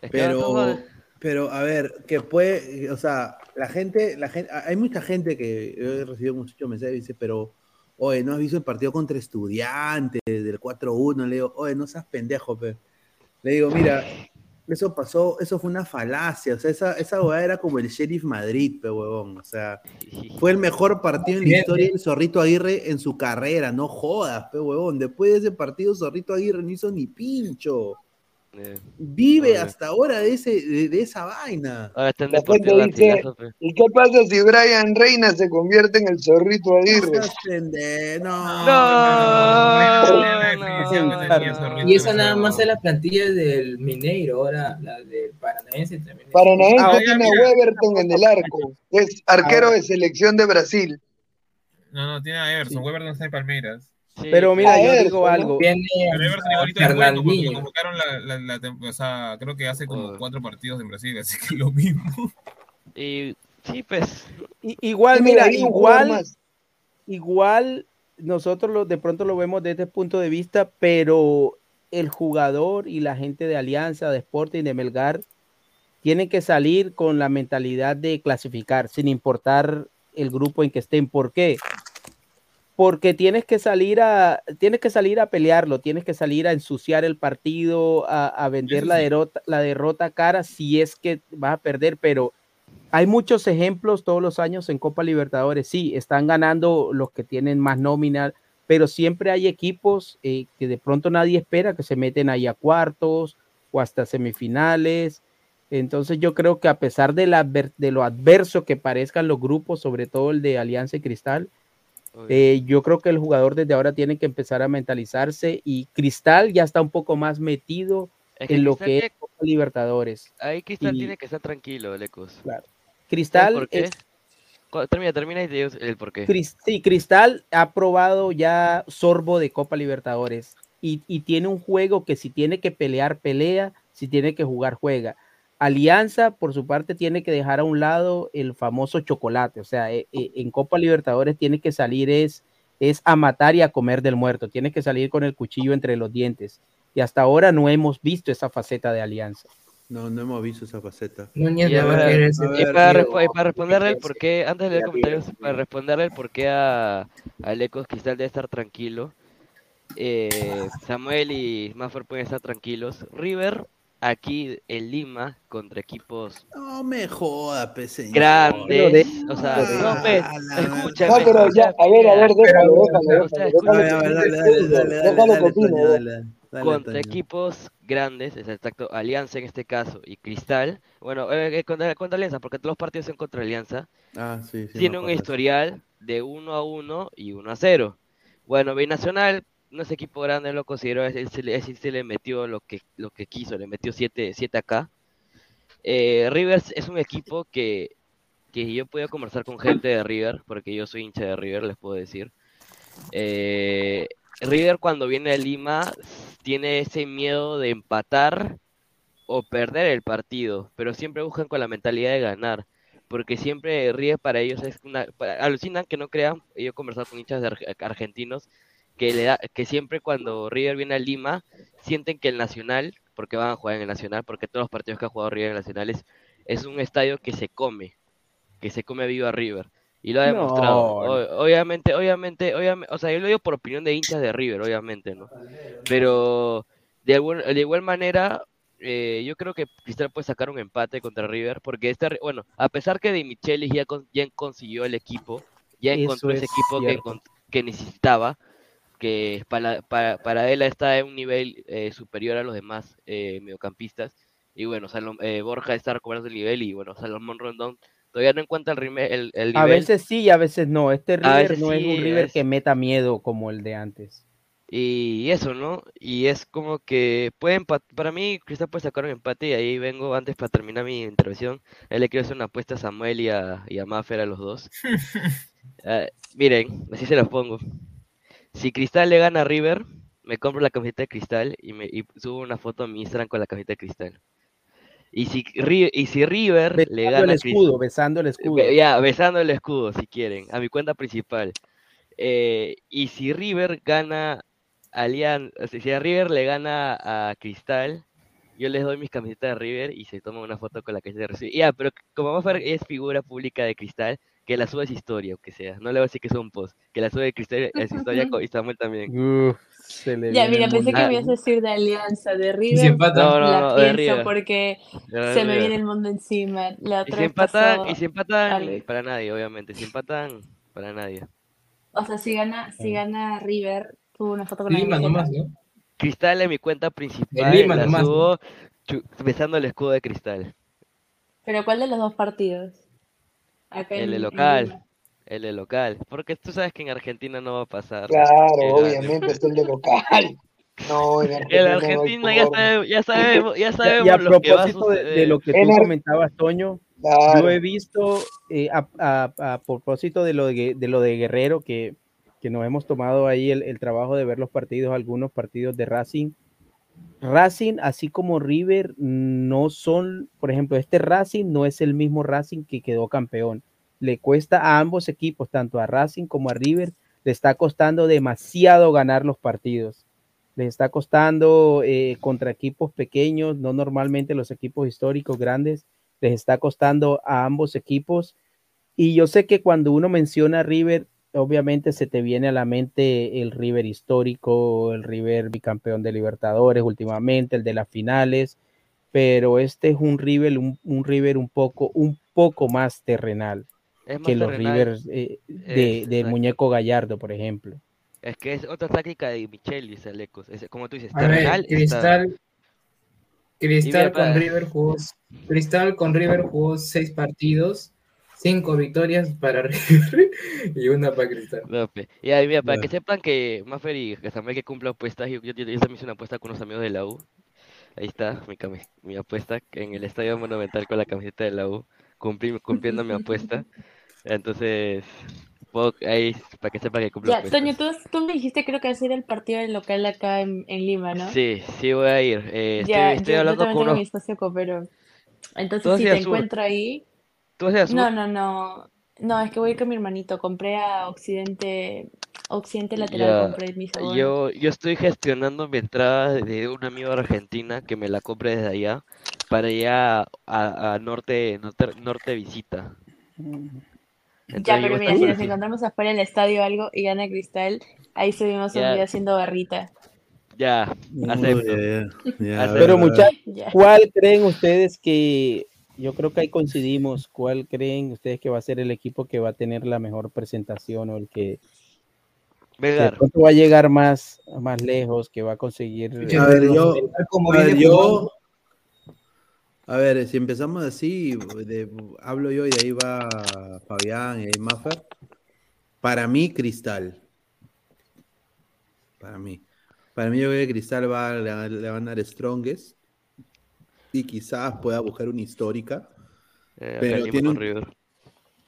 Es que ahora Pero, pero a ver, que puede, o sea, la gente, la gente, hay mucha gente que yo he recibido muchos mensajes y dice, pero, oye, ¿no has visto el partido contra estudiantes del 4-1? Le digo, oye, no seas pendejo, pe. Le digo, mira, Eso pasó, eso fue una falacia. O sea, esa, esa huevada era como el Sheriff Madrid, pe huevón. O sea, fue el mejor partido en la historia del Zorrito Aguirre en su carrera. No jodas, pe huevón. Después de ese partido, Zorrito Aguirre no hizo ni pincho. Eh, Vive hasta ahora de, ese, de, de esa vaina. Ahora está en Deportivo dice, pe. ¿y qué pasa si Brian Reina se convierte en el zorrito Aguirre? No no. Y esa nada más es la plantilla del Mineiro, ahora la del Paranaense también. Paranaense Ah, tiene a Weberton en el arco, es arquero de selección de Brasil. No, no, tiene a Everson. Weber no está en Palmeiras. Pero mira, yo digo algo. Sea, creo que hace como cuatro partidos en Brasil, así que lo mismo. Y sí, pues. Igual, Tiene mira, igual, igual nosotros lo, de pronto lo vemos desde este punto de vista, pero el jugador y la gente de Alianza, de Sporting, de Melgar, tienen que salir con la mentalidad de clasificar, sin importar el grupo en que estén. ¿Por qué? Porque tienes que salir a, tienes que salir a pelearlo, tienes que salir a ensuciar el partido, a, a vender la derrota, la derrota cara si es que vas a perder, pero hay muchos ejemplos todos los años en Copa Libertadores. Sí, están ganando los que tienen más nómina, pero siempre hay equipos eh, que de pronto nadie espera que se meten ahí a cuartos o hasta semifinales. Entonces yo creo que a pesar de, la de lo adverso que parezcan los grupos, sobre todo el de Alianza y Cristal, eh, yo creo que el jugador desde ahora tiene que empezar a mentalizarse y Cristal ya está un poco más metido Es que en lo que es Copa Libertadores. Ahí Cristal Y- tiene que estar tranquilo, Lecos. Claro. ¿Sabes Cristal es- Termina, termina y te digo el por qué. Cris- sí, Cristal ha probado ya sorbo de Copa Libertadores y, y tiene un juego que si tiene que pelear, pelea, si tiene que jugar, juega. Alianza, por su parte, tiene que dejar a un lado el famoso chocolate, o sea, eh, eh, en Copa Libertadores tiene que salir es, es a matar y a comer del muerto, tiene que salir con el cuchillo entre los dientes. Y hasta ahora no hemos visto esa faceta de Alianza. No, no hemos visto esa faceta. Núñez Y, ver, para, y para responderle el por qué, antes de leer comentarios, para responderle el por qué a, a Lecos Cristal debe estar tranquilo, eh, Samuel y Maffer pueden estar tranquilos. River, aquí en Lima, contra equipos No me joda, pe, señor. grandes, o sea, no, pues, escúchame. No, pero ya, a ver, a ver, déjalo, déjalo, contra equipos grandes, es exacto, Alianza en este caso y Cristal, bueno, eh, eh, contra, contra Alianza, porque todos los partidos son contra Alianza, Ah, sí, sí. tiene un historial de 1 a 1 y 1 a 0. Bueno, Binacional no equipo grande, lo considero, él se se le metió lo que, lo que quiso, le metió 7 acá. Eh, Rivers es un equipo que, que yo puedo conversar con gente de River, porque yo soy hincha de River, les puedo decir. Eh, River cuando viene a Lima tiene ese miedo de empatar o perder el partido, pero siempre buscan con la mentalidad de ganar, porque siempre River para ellos es una... alucinan que no crean, yo he conversado con hinchas argentinos, que, le da, que siempre cuando River viene a Lima, sienten que el Nacional, porque van a jugar en el Nacional, porque todos los partidos que ha jugado River en el Nacional es, es un estadio que se come, que se come vivo a River. Y lo ha demostrado. no. Obviamente, obviamente, obviamente, o sea, yo lo digo por opinión de hinchas de River, obviamente, ¿no? Pero de, algún- de igual manera, eh, yo creo que Cristal puede sacar un empate contra River, porque este, bueno, a pesar que De Michelis ya, con- ya consiguió el equipo, ya Eso encontró ese es equipo que, que necesitaba, que para, para, para él está en un nivel eh, superior a los demás eh, mediocampistas. Y bueno, Salom- eh, Borja está recuperando el nivel y bueno, Salomón Rondón todavía no encuentra el, rime- el, el nivel. A veces sí y a veces no. Este River no es un River que meta miedo como el de antes. Y eso, ¿no? Y es como que pueden, para mí, Cristal puede sacar un empate y ahí vengo antes para terminar mi intervención. Ahí le quiero hacer una apuesta a Samuel y a, y a Maffer a los dos. Ah, miren, así se los pongo. Si Cristal le gana a River, me compro la camiseta de Cristal y, me, y subo una foto a mi Instagram con la camiseta de Cristal. Y si, Ri- y si River le Besando gana el a escudo, besando el escudo. Be- Ya, besando el escudo, si quieren, a mi cuenta principal. Eh, y si River gana Alian, o sea, si a River le gana a Cristal, yo les doy mis camisetas de River y se toma una foto con la camiseta de River. Ya, pero como vamos a ver, es figura pública de Cristal, que la sube a su historia, o que sea. No le voy a decir que es un post, que la sube de Cristal a su historia con- y Samuel también. Uf, Se le Ya, mira, pensé que me ibas a decir de Alianza, de si River, empatan? No, no, la no, de pienso River. porque De se me viene el mundo encima. La Y otra si vez empatan, pasó y si empatan, para nadie, obviamente. Si empatan, para nadie. O sea, si gana, si gana River, tuvo una foto con la Lima nomás, ¿no? Cristal en mi cuenta principal Lima la nomás, besando el escudo de cristal. Pero ¿cuál de los dos partidos? Acá El en- local. El de local. Porque tú sabes que en Argentina no va a pasar. Claro, gane. obviamente es el de local. No, en El Argentina no hay Argentina ya, forma. sabe- ya sabemos, ya Y a- sabemos y a lo que va a propósito de, lo que tú Ar- comentabas, Toño, Claro. yo he visto, eh, a, a- a propósito de lo de, de lo de Guerrero, que, que nos hemos tomado ahí el, el trabajo de ver los partidos, algunos partidos de Racing. Racing, así como River, no son, por ejemplo, este Racing no es el mismo Racing que quedó campeón. Le cuesta a ambos equipos, tanto a Racing como a River, le está costando demasiado ganar los partidos. Les está costando eh, contra equipos pequeños, no normalmente los equipos históricos grandes, les está costando a ambos equipos. Y yo sé que cuando uno menciona a River, obviamente se te viene a la mente el River histórico, el River bicampeón de Libertadores últimamente, el de las finales, pero este es un River, un, un River un poco, un poco más terrenal Es más que los. Rivers eh, de. Muñeco Gallardo, por ejemplo. Es que es otra táctica de Michelis, Alecos. Es, como tú dices, ver, está- Cristal, con River jugó, Cristal con River jugó seis partidos, cinco victorias para River y una para Cristal. No, pe. Y ahí, mira, para Ya. que sepan que Maffer y Casamel que cumple apuestas, yo, yo, yo también hice una apuesta con unos amigos de la U. Ahí está mi, cami- mi apuesta en el Estadio Monumental con la camiseta de la U, cumplí- cumpliendo mi apuesta. Entonces, puedo- ahí, para que sepan que cumplo Ya, apuestas. Toño, tú, tú me dijiste creo que va a ser el partido del local acá en, en Lima, ¿no? Sí, sí voy a ir. Eh, Ya, estoy, estoy yo, yo hablando también con unos... mi socio copero. Entonces, ¿Tú si te sur? encuentro ahí. No, no, no. No, es que voy a ir con mi hermanito. Compré a Occidente, Occidente Lateral, Ya, compré mis yo, yo estoy gestionando mi entrada de un amigo de Argentina que me la compre desde allá para allá a, a norte, norte, norte visita. Ya, Entonces pero mira, si nos encontramos afuera del estadio o algo y gana Cristal, ahí subimos un video haciendo barrita. Ya, Uy, acepto. Pero muchachos. ¿cuál creen ustedes que, yo creo que ahí coincidimos, cuál creen ustedes que va a ser el equipo que va a tener la mejor presentación o el que, va a llegar más, más lejos, que va a conseguir... A ver, yo, como a ver, yo, a ver, si empezamos así, de- hablo yo y de ahí va Fabián y ahí Maffer. Para mí, Cristal. Para mí. Para mí, yo creo que Cristal va, le, va- le van a dar Strongest y quizás pueda buscar una histórica. Eh, pero tiene un- River.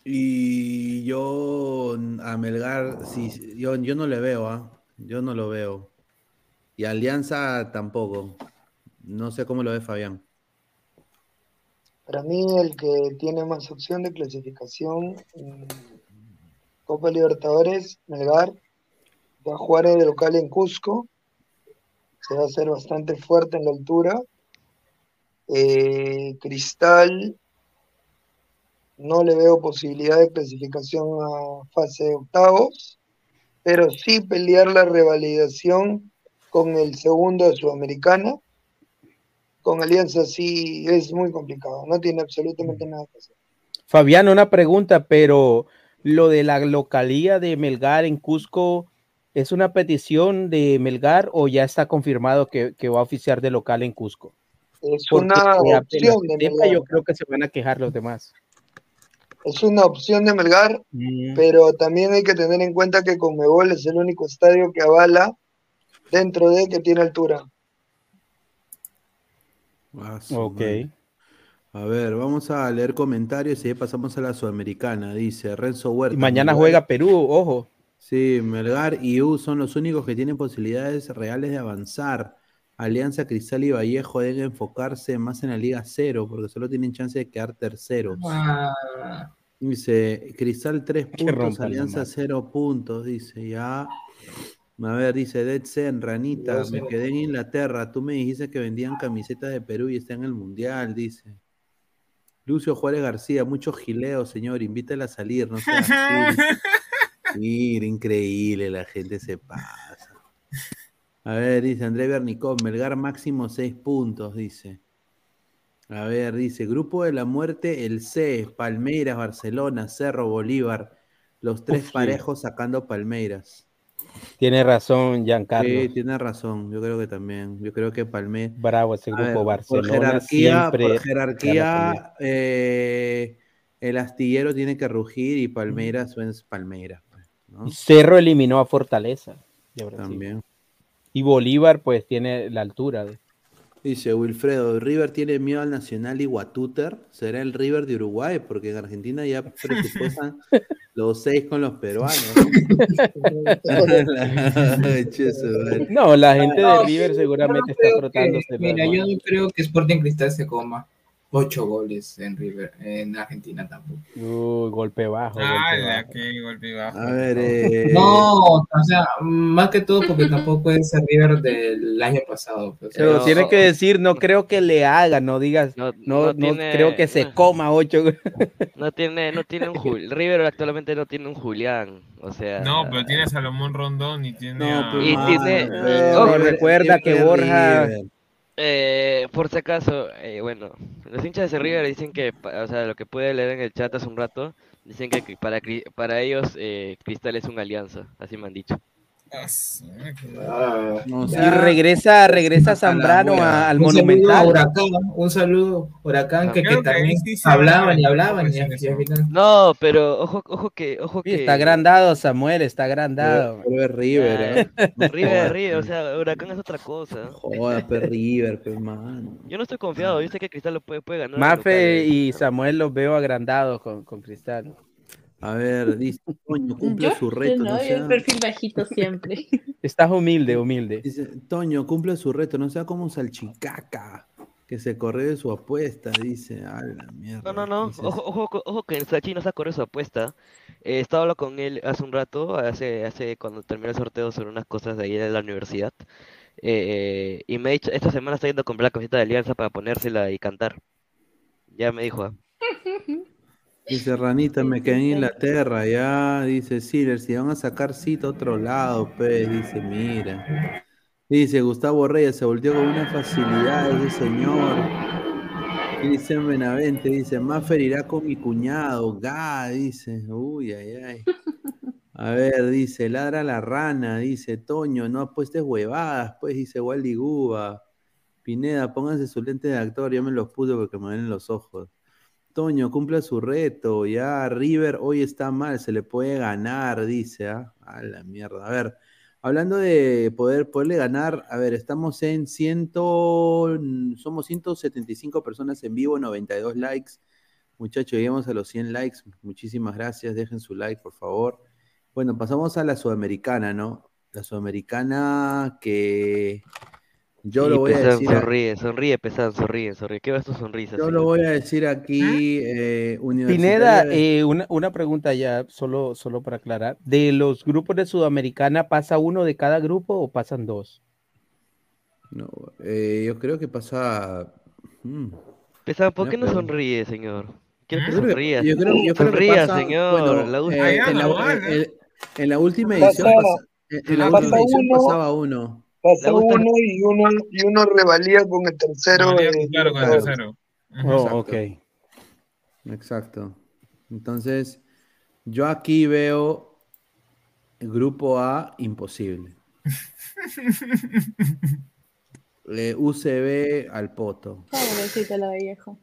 Y yo a Melgar, sí, yo, yo no le veo, ¿ah? Yo no lo veo. Y Alianza tampoco. No sé cómo lo ve Fabián. Para mí, el que tiene más opción de clasificación en Copa Libertadores, Melgar, va a jugar de local en Cusco. Se va a hacer bastante fuerte en la altura. Eh, Cristal, no le veo posibilidad de clasificación a fase de octavos, pero sí pelear la revalidación con el segundo de Sudamericana. Con Alianza sí es muy complicado, no tiene absolutamente nada que hacer. Fabián, una pregunta, pero lo de la localía de Melgar en Cusco, ¿es una petición de Melgar o ya está confirmado que, que va a oficiar de local en Cusco? Es Porque, una opción de Melgar. yo creo que se van a quejar los demás. Es una opción de Melgar, Mm. pero también hay que tener en cuenta que Conmebol es el único estadio que avala dentro de que tiene altura. Ah, Ok. madre. A ver, vamos a leer comentarios y ahí pasamos a la Sudamericana. Dice Renzo Huerta. Y mañana Melgar- juega Perú, ojo. Sí, Melgar y U son los únicos que tienen posibilidades reales de avanzar. Alianza, Cristal y Vallejo deben enfocarse más en la Liga Cero, porque solo tienen chance de quedar terceros. Ah, Dice, Cristal 3 Que puntos, Alianza madre. 0 puntos, dice, ya. A ver, dice Dead Zen, Ranita, Dios me quedé en Inglaterra, tú me dijiste que vendían camisetas de Perú y está en el Mundial, dice. Lucio Juárez García, mucho gileo, señor, invítala a salir, no así. Mira, increíble, la gente se pasa. A ver, dice André Bernicón, Melgar máximo 6 puntos, dice. A ver, dice, Grupo de la Muerte, el C, Palmeiras, Barcelona, Cerro, Bolívar, los tres Uf, parejos sacando Palmeiras. Tiene razón, Giancarlo. Sí, tiene razón, yo creo que también. Yo creo que Palmeiras. Bravo ese grupo ver, Barcelona. Por jerarquía, por jerarquía eh, el astillero tiene que rugir y Palmeiras es Palmeiras. pues, Cerro eliminó a Fortaleza. de. También. Y Bolívar, pues, tiene la altura. de- Dice Wilfredo, River tiene miedo al Nacional y Guatúter. Será el River de Uruguay, porque en Argentina ya presupuestan los seis con los peruanos. No, la gente de River seguramente está frotándose. que- Mira, yo no creo que Sporting Cristal se coma ocho goles en River, en Argentina tampoco. Uy, golpe bajo. Ah, golpe bajo. qué golpe bajo. A ver, eh, No, o sea, más que todo porque tampoco es el River del año pasado. pues, Pero tiene que decir, no creo que le haga, no digas, no, no, no tiene- creo que se coma ocho. No tiene, no tiene un Jul- River actualmente no tiene un Julián. O sea. No, pero tiene a Salomón Rondón y tiene No, a... pues, Y tiene- River recuerda que Borja- River. Eh, por si acaso, eh, bueno, los hinchas de River dicen que, o sea, lo que pude leer en el chat hace un rato, dicen que para, para ellos eh, Cristal es una alianza, así me han dicho. Ah, No, sí. regresa, regresa Zambrano a- al un saludo a Monumental. Huracán, un saludo Huracán que, que también sí hablaban y hablaban y, pues, No, pero ojo, ojo que, ojo Sí, que Está agrandado, Samuel, está agrandado. Pero es River, ¿eh? River, o sea, Huracán es otra cosa. Joda, pues River, pues mano. Yo no estoy confiado, yo sé que Cristal lo puede, puede ganar. Mafe locales. y Samuel los veo agrandados con, con Cristal. A ver, dice, Toño, cumple Yo, su yo reto. no, No yo sea, el perfil bajito siempre. Estás humilde, humilde. dice, Toño, cumple su reto, no sea como Salchicaca, que se corrió de su apuesta, dice. A la mierda. No, no, no. Dice, Ojo, ojo, ojo que el Sachi no se corrido su apuesta. Eh, estaba hablando con él hace un rato, hace, hace cuando terminó el sorteo sobre unas cosas de ahí de la universidad. Eh, y me ha dicho, esta semana está yendo a comprar la camiseta de Alianza para ponérsela y cantar. Ya me dijo. Dice Ranita, me quedé en Inglaterra, ya, dice Siler, si van a sacar cita a otro lado, pues, dice, mira. Dice Gustavo Reyes, se volteó con una facilidad ese señor. Dice Benavente, dice, Maffer irá con mi cuñado, ga, dice, uy, ay, ay. A ver, dice, ladra la rana, dice, Toño, no apuestes huevadas, pues, dice Wally Guba. Pineda, pónganse su lente de actor, ya me los puse porque me ven en los ojos. Toño, cumpla su reto. Ya River hoy está mal, se le puede ganar, dice. ¿ah? A la mierda. A ver, hablando de poder poderle ganar, a ver, estamos en ciento, somos 175 personas en vivo, 92 likes. Muchachos, llegamos a los 100 likes. Muchísimas gracias. Dejen su like, por favor. Bueno, pasamos a la sudamericana, ¿no? La sudamericana que yo Sí, lo voy a Pesán, decir. a- Sonríe, sonríe, Pesán, sonríe, sonríe. ¿Qué ves tu sonrisa? Yo señor? lo voy a decir aquí, eh, Pineda, Universitario. eh, una, una pregunta ya, solo, solo para aclarar. ¿De los grupos de Sudamericana pasa uno de cada grupo o pasan dos? No, eh, yo creo que pasa. mm, Pesán, ¿por qué no sonríe, señor? Quiero que Yo creo que- sonría. yo creo- yo creo que Sonría, pasa- señor. bueno, la eh, última- en, la, en- en la última edición, pasa- en- en la última edición uno, pasaba uno. Última- uno y uno y uno revalía con el tercero. Revalía, de- claro, con el tercero. Oh, Exacto. ok. Exacto. Entonces, yo aquí veo el grupo A imposible. Eh, UCB al poto. Pobrecito la viejo.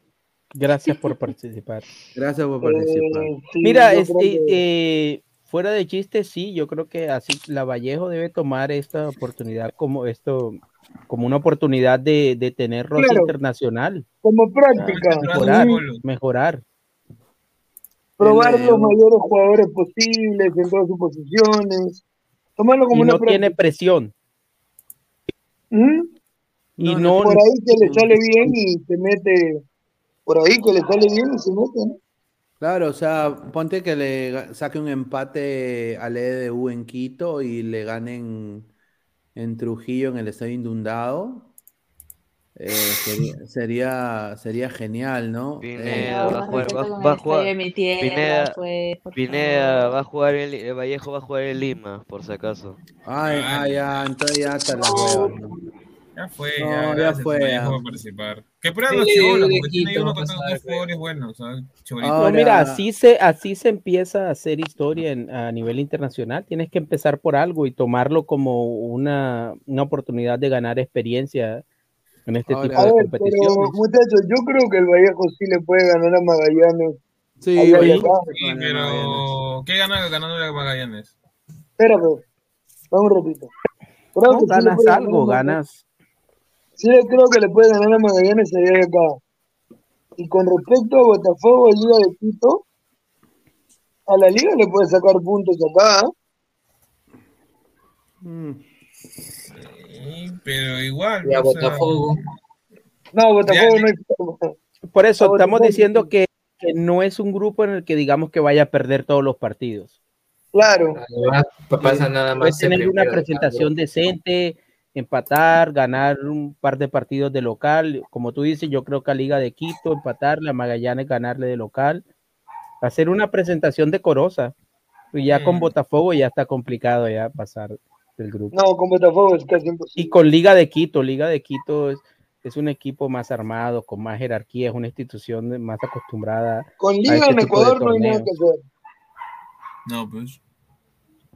Gracias por participar. Gracias por participar. Eh, sí, Mira, este, que- eh, fuera de chiste, sí, yo creo que así la Vallejo debe tomar esta oportunidad como esto, como una oportunidad de, de tener roce Claro. internacional. como práctica, Mejorar, mejorar. probar El, eh, los mayores jugadores posibles en todas sus posiciones, tomarlo como Y una no tiene presión. ¿Mm? Y No, no, Por ahí que le sale bien y se mete, por ahí que le sale bien y se mete, ¿no? Claro, o sea, ponte que le saque un empate al EDU en Quito y le ganen en Trujillo en el estadio inundado. Eh, sería, sería, sería genial, ¿no? Pineda Eh, va a jugar, va, el va a jugar. estadio de mi tierra, Pineda, pues, por Pineda va a jugar en, Li- Vallejo va a jugar en Lima, por si acaso. Ay, ay, ya, entonces ya está la hueva. ¿no? Ya fue, No, ya, fue, ya. participar. Que prueban Sí, los chibolos, porque tiene uno otros nada, jugadores buenos, mira, así se, así se empieza a hacer historia en- a nivel internacional. Tienes que empezar por algo y tomarlo como una, una oportunidad de ganar experiencia en este tipo de ver, competiciones. pero muchachos, yo creo que el Vallejo sí le puede ganar a Magallanes. Sí, pero ¿qué gana ganándole a Magallanes? Espérate, dame un ratito. Creo No, que sí le ganas algo, ganas. Sí, creo que le puede ganar a Magallanes allá y acá. Y con respecto a Botafogo y Liga de Quito, a la Liga le puede sacar puntos acá. ¿eh? Mm. Sí, pero igual. Y a o sea, Botafogo. No, Botafogo Ya, no. Por eso A estamos Botafogo- diciendo que, que no es un grupo en el que digamos que vaya a perder todos los partidos. Claro. Además, pasa nada Puede más. se tener una presentación decente, empatar, ganar un par de partidos de local. Como tú dices, yo creo que a Liga de Quito empatarle, a Magallanes ganarle de local. Hacer una presentación decorosa. Y ya con Mm. Botafogo ya está complicado ya pasar del grupo. No, con Botafogo es casi imposible. Y con Liga de Quito, Liga de Quito es, es un equipo más armado, con más jerarquía, es una institución más acostumbrada. Con Liga este en Ecuador no hay nada que hacer. No, pues.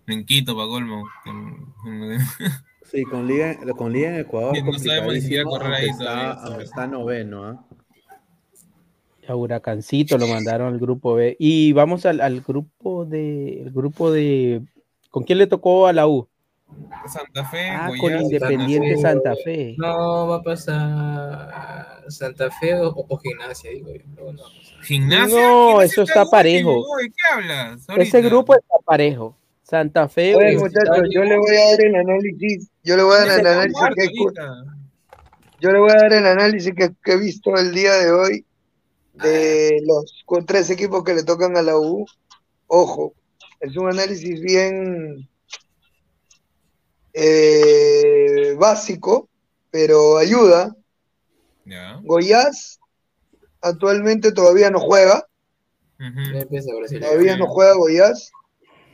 En Quito, pa' colmo. Sí, con Liga, con Liga en Ecuador. No sabemos ni siquiera complicadísimo, correr ahí aunque todavía, está, noveno, ¿ah? A Huracancito lo mandaron al grupo B. Y vamos al, al grupo de. El grupo de. ¿Con quién le tocó a la U? Santa Fe, Ah, con. Independiente Santa Fe. No, va a pasar Santa Fe o, o Gimnasia, digo yo. No, no. ¿Gimnasia? No, ¿Gimnasia eso está parejo. Uy, ¿Qué hablas? Ese grupo está parejo. Santa Fe. Universitario. muchachos, yo le voy a dar el análisis. Yo le voy a dar el análisis que, yo le voy a dar el análisis que, que he visto el día de hoy de los con tres equipos que le tocan a la U. Ojo, es un análisis bien eh, básico, pero ayuda. Ya. Goiás actualmente todavía no juega, todavía no juega Goiás.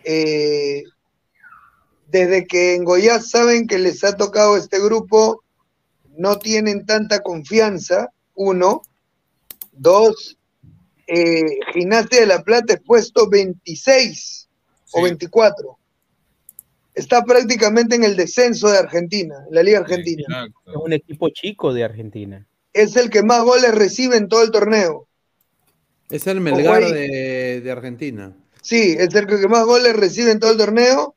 Eh, desde que en Goiás saben que les ha tocado este grupo, no tienen tanta confianza, uno. Dos, eh, Gimnasia de la Plata es puesto 26 o 24. Está prácticamente en el descenso de Argentina, en la Liga Argentina. Es un equipo chico de Argentina. Es el que más goles recibe en todo el torneo. Es el Melgar de Argentina. Sí, es el que más goles recibe en todo el torneo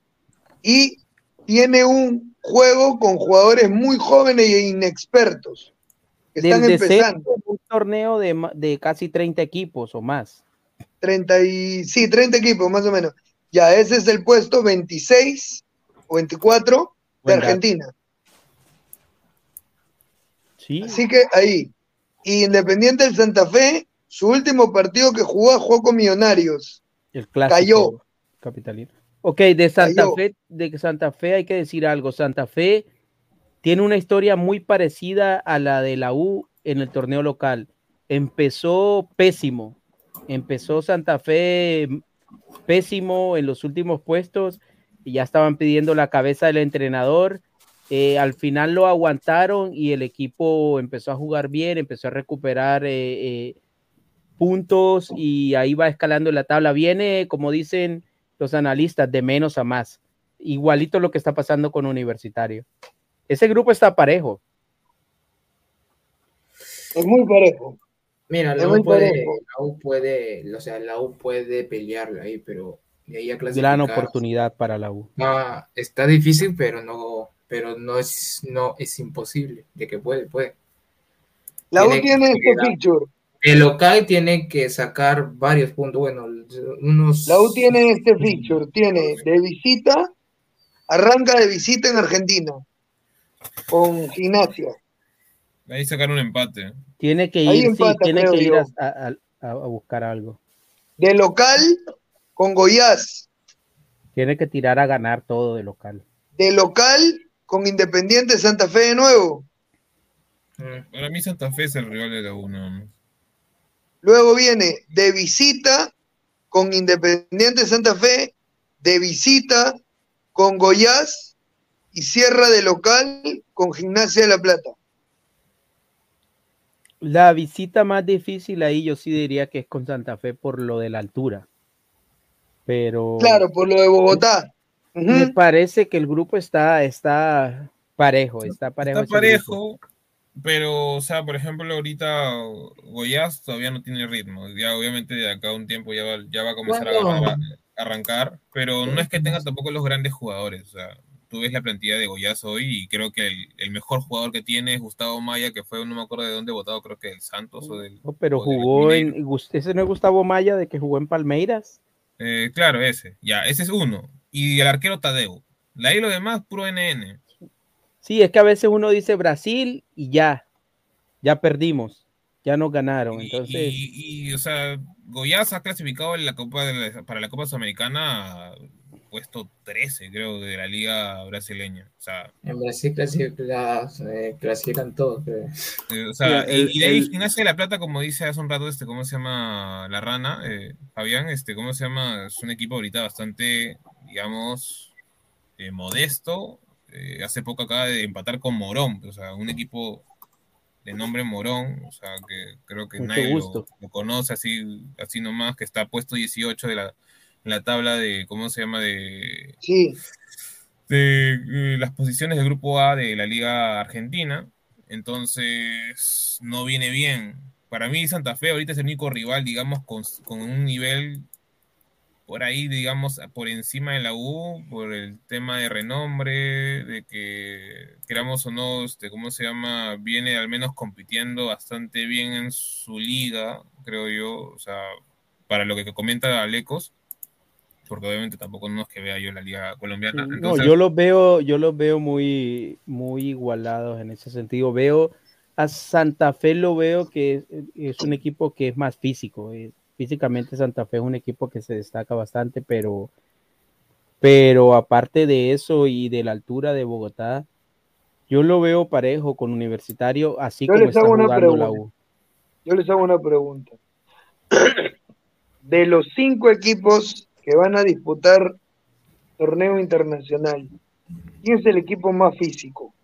y tiene un juego con jugadores muy jóvenes e inexpertos que están empezando. un torneo de, casi 30 equipos o más. 30 y sí, 30 equipos más o menos. Ya ese es el puesto 26 o 24 de Buen dato. Argentina. Sí. Así que ahí. Y Independiente del Santa Fe, su último partido que jugó, jugó con Millonarios. El clásico Cayó. capitalino. Ok, de Santa Cayó. Fe, de Santa Fe hay que decir algo. Santa Fe tiene una historia muy parecida a la de la U en el torneo local. Empezó pésimo. Empezó Santa Fe pésimo en los últimos puestos y ya estaban pidiendo la cabeza del entrenador. Eh, al final lo aguantaron y el equipo empezó a jugar bien, empezó a recuperar eh, eh, puntos y ahí va escalando la tabla. Viene, como dicen los analistas, de menos a más. Igualito lo que está pasando con Universitario. Ese grupo está parejo. Es muy parejo. Mira, la U, puede, la U puede, o sea, la U puede pelearla ahí, pero de ahí a Gran oportunidad para la U. Ah, está difícil, pero no, pero no es, no es imposible de que puede, puede. La U Tiene este quedar- feature. El local tiene que sacar varios puntos, bueno, unos. La U tiene este feature. Tiene de visita, arranca de visita en Argentina con gimnasia. Ahí sacar un empate. Tiene que ir, sí, tiene que ir a, a- a- a buscar algo. De local con Goiás. Tiene que tirar a ganar todo de local. De local con Independiente Santa Fe de nuevo. Para mí Santa Fe es el rival de la U, nada más. Luego viene de visita con Independiente Santa Fe, de visita con Goiás y cierra de local con Gimnasia de la Plata. La visita más difícil ahí yo sí diría que es con Santa Fe por lo de la altura. Pero Claro, por lo de Bogotá. me parece que el grupo está, está parejo, está parejo. Está grupo. Pero, o sea, por ejemplo, ahorita Goiás todavía no tiene ritmo. Ya, obviamente, de acá a un tiempo ya va, ya va a comenzar a- Bueno. a, a arrancar, pero no es que tenga tampoco los grandes jugadores. O sea, tú ves la plantilla de Goiás hoy y creo que el, el mejor jugador que tiene es Gustavo Maya, que fue, no me acuerdo de dónde votado, creo que del Santos o del. No, pero del jugó en. Ese no es Gustavo Maya de que jugó en Palmeiras. Eh, claro, ese. Ya, ese es uno. Y el arquero Tadeo. De ahí lo demás, puro NN. Sí, es que a veces uno dice Brasil y ya. Ya perdimos. Ya nos ganaron. Entonces. Y, y, o sea, Goiás ha clasificado en la Copa de la- para la Copa Sudamericana puesto 13, creo, de la liga brasileña. O sea, En Brasil clasifican, eh, clasifican todos, creo. eh, o sea, el- y, y de ahí el- Gimnasia de la Plata, como dice hace un rato, este, ¿cómo se llama la rana? Eh, Fabián, este, ¿cómo se llama? Es un equipo ahorita bastante, digamos, eh, modesto. Eh, hace poco acaba de empatar con Morón, o sea, un equipo de nombre Morón, o sea, que creo que Mucho nadie lo, gusto. lo conoce así, así nomás, que está puesto 18 de la, en la tabla de, ¿cómo se llama? De, Sí. de eh, las posiciones del grupo A de la Liga Argentina. Entonces, no viene bien. Para mí, Santa Fe ahorita es el único rival, digamos, con, con un nivel por ahí, digamos, por encima de la U, por el tema de renombre, de que, queramos o no, este, ¿cómo se llama? Viene al menos compitiendo bastante bien en su liga, creo yo, o sea, para lo que comenta Alecos, porque obviamente tampoco no es que vea yo la liga colombiana. No, Entonces, yo los veo, yo los veo muy, muy igualados en ese sentido. Veo a Santa Fe lo veo que es, es un equipo que es más físico. eh, Físicamente Santa Fe es un equipo que se destaca bastante, pero, pero aparte de eso y de la altura de Bogotá, yo lo veo parejo con Universitario, así Yo como está jugando la. U. Yo les hago una pregunta. De los cinco equipos que van a disputar torneo internacional, ¿quién es el equipo más físico?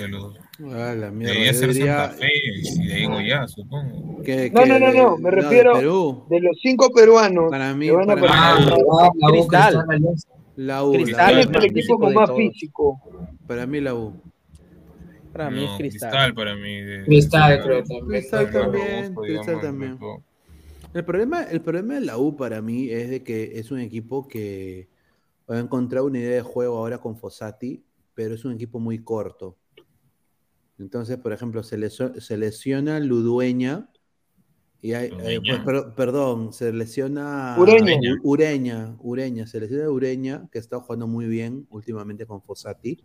de los, Ah, la mierda, debería ser diría- Santa Fe y de ahí Goiás, supongo. No, no, no, no, me refiero de los cinco peruanos Para mí, que van a para mí-. Ah, la U, Cristal. Cristal. La U. Cristal la ¿Quién U. es el equipo con más físico? Para mí la U. Para mí es No, Cristal. para mí. de- Cristal, de- creo también. Cristal Cristal, también, Cristal digamos, también. El problema, el problema de la U para mí es de que es un equipo que ha encontrado una idea de juego ahora con Fossati, pero es un equipo muy corto. Entonces, por ejemplo, se, leso- se lesiona Ludueña y hay, eh, pues, per- perdón, se lesiona Ureña. Ureña, Ureña, se lesiona Ureña, que está jugando muy bien últimamente con Fossati,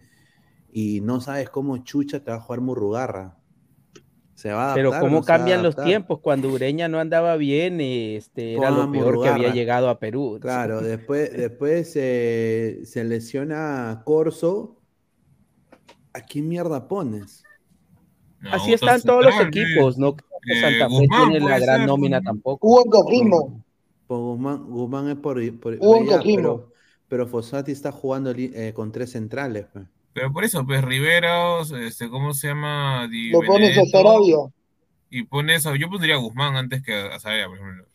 y no sabes cómo Chucha te va a jugar Murrugarra. Se va a Pero adaptar cómo no cambian los tiempos cuando Ureña no andaba bien, este, era lo peor que había llegado a Perú. Claro, después, después eh, se lesiona Corso. ¿A qué mierda pones? No, Así otro están todos los central, eh, equipos, no eh, Santa Fe Guzmán tiene la gran ser, nómina tampoco. Hugo Cajimo. Pues Guzmán, Guzmán es por, por Hugo pero, pero Fossati está jugando eh, con tres centrales. pues. Pero por eso, pues Riveros, este, ¿cómo se llama? Di Lo pones a Benedetto, Sarabia. Y pones a, yo pondría a Guzmán antes que a Sarabia, por ejemplo.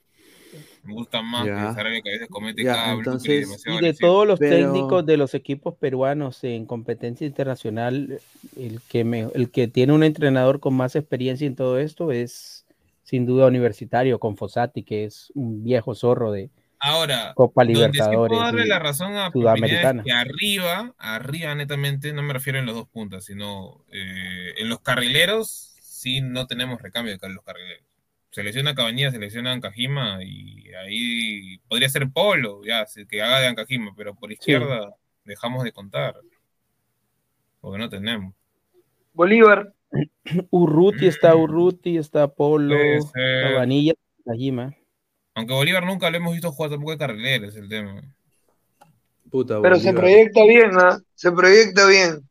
Me gusta más Ya. que Sarabia que a veces comete Ya, bloque entonces- Y de agresivo. todos los Pero- técnicos de los equipos peruanos en competencia internacional, el que, me, el que tiene un entrenador con más experiencia en todo esto es sin duda universitario, con Fossati, que es un viejo zorro de Ahora, Copa donde sí Libertadores puedo darle la razón a Sudamericana. es que arriba, arriba netamente, no me refiero en los dos puntas, sino eh, en los carrileros, sí no tenemos recambio de los carrileros. Selecciona Cabañas, selecciona Ancajima y ahí podría ser Polo, ya, que haga de Ancajima, pero por izquierda dejamos de contar. Porque no tenemos. Bolívar. Urruti está Urruti, está Polo. Cabanilla, Tajima. Aunque Bolívar nunca lo hemos visto jugar tampoco de carrilero, es el tema. Puta, Pero se proyecta bien, ¿ah? Se proyecta bien.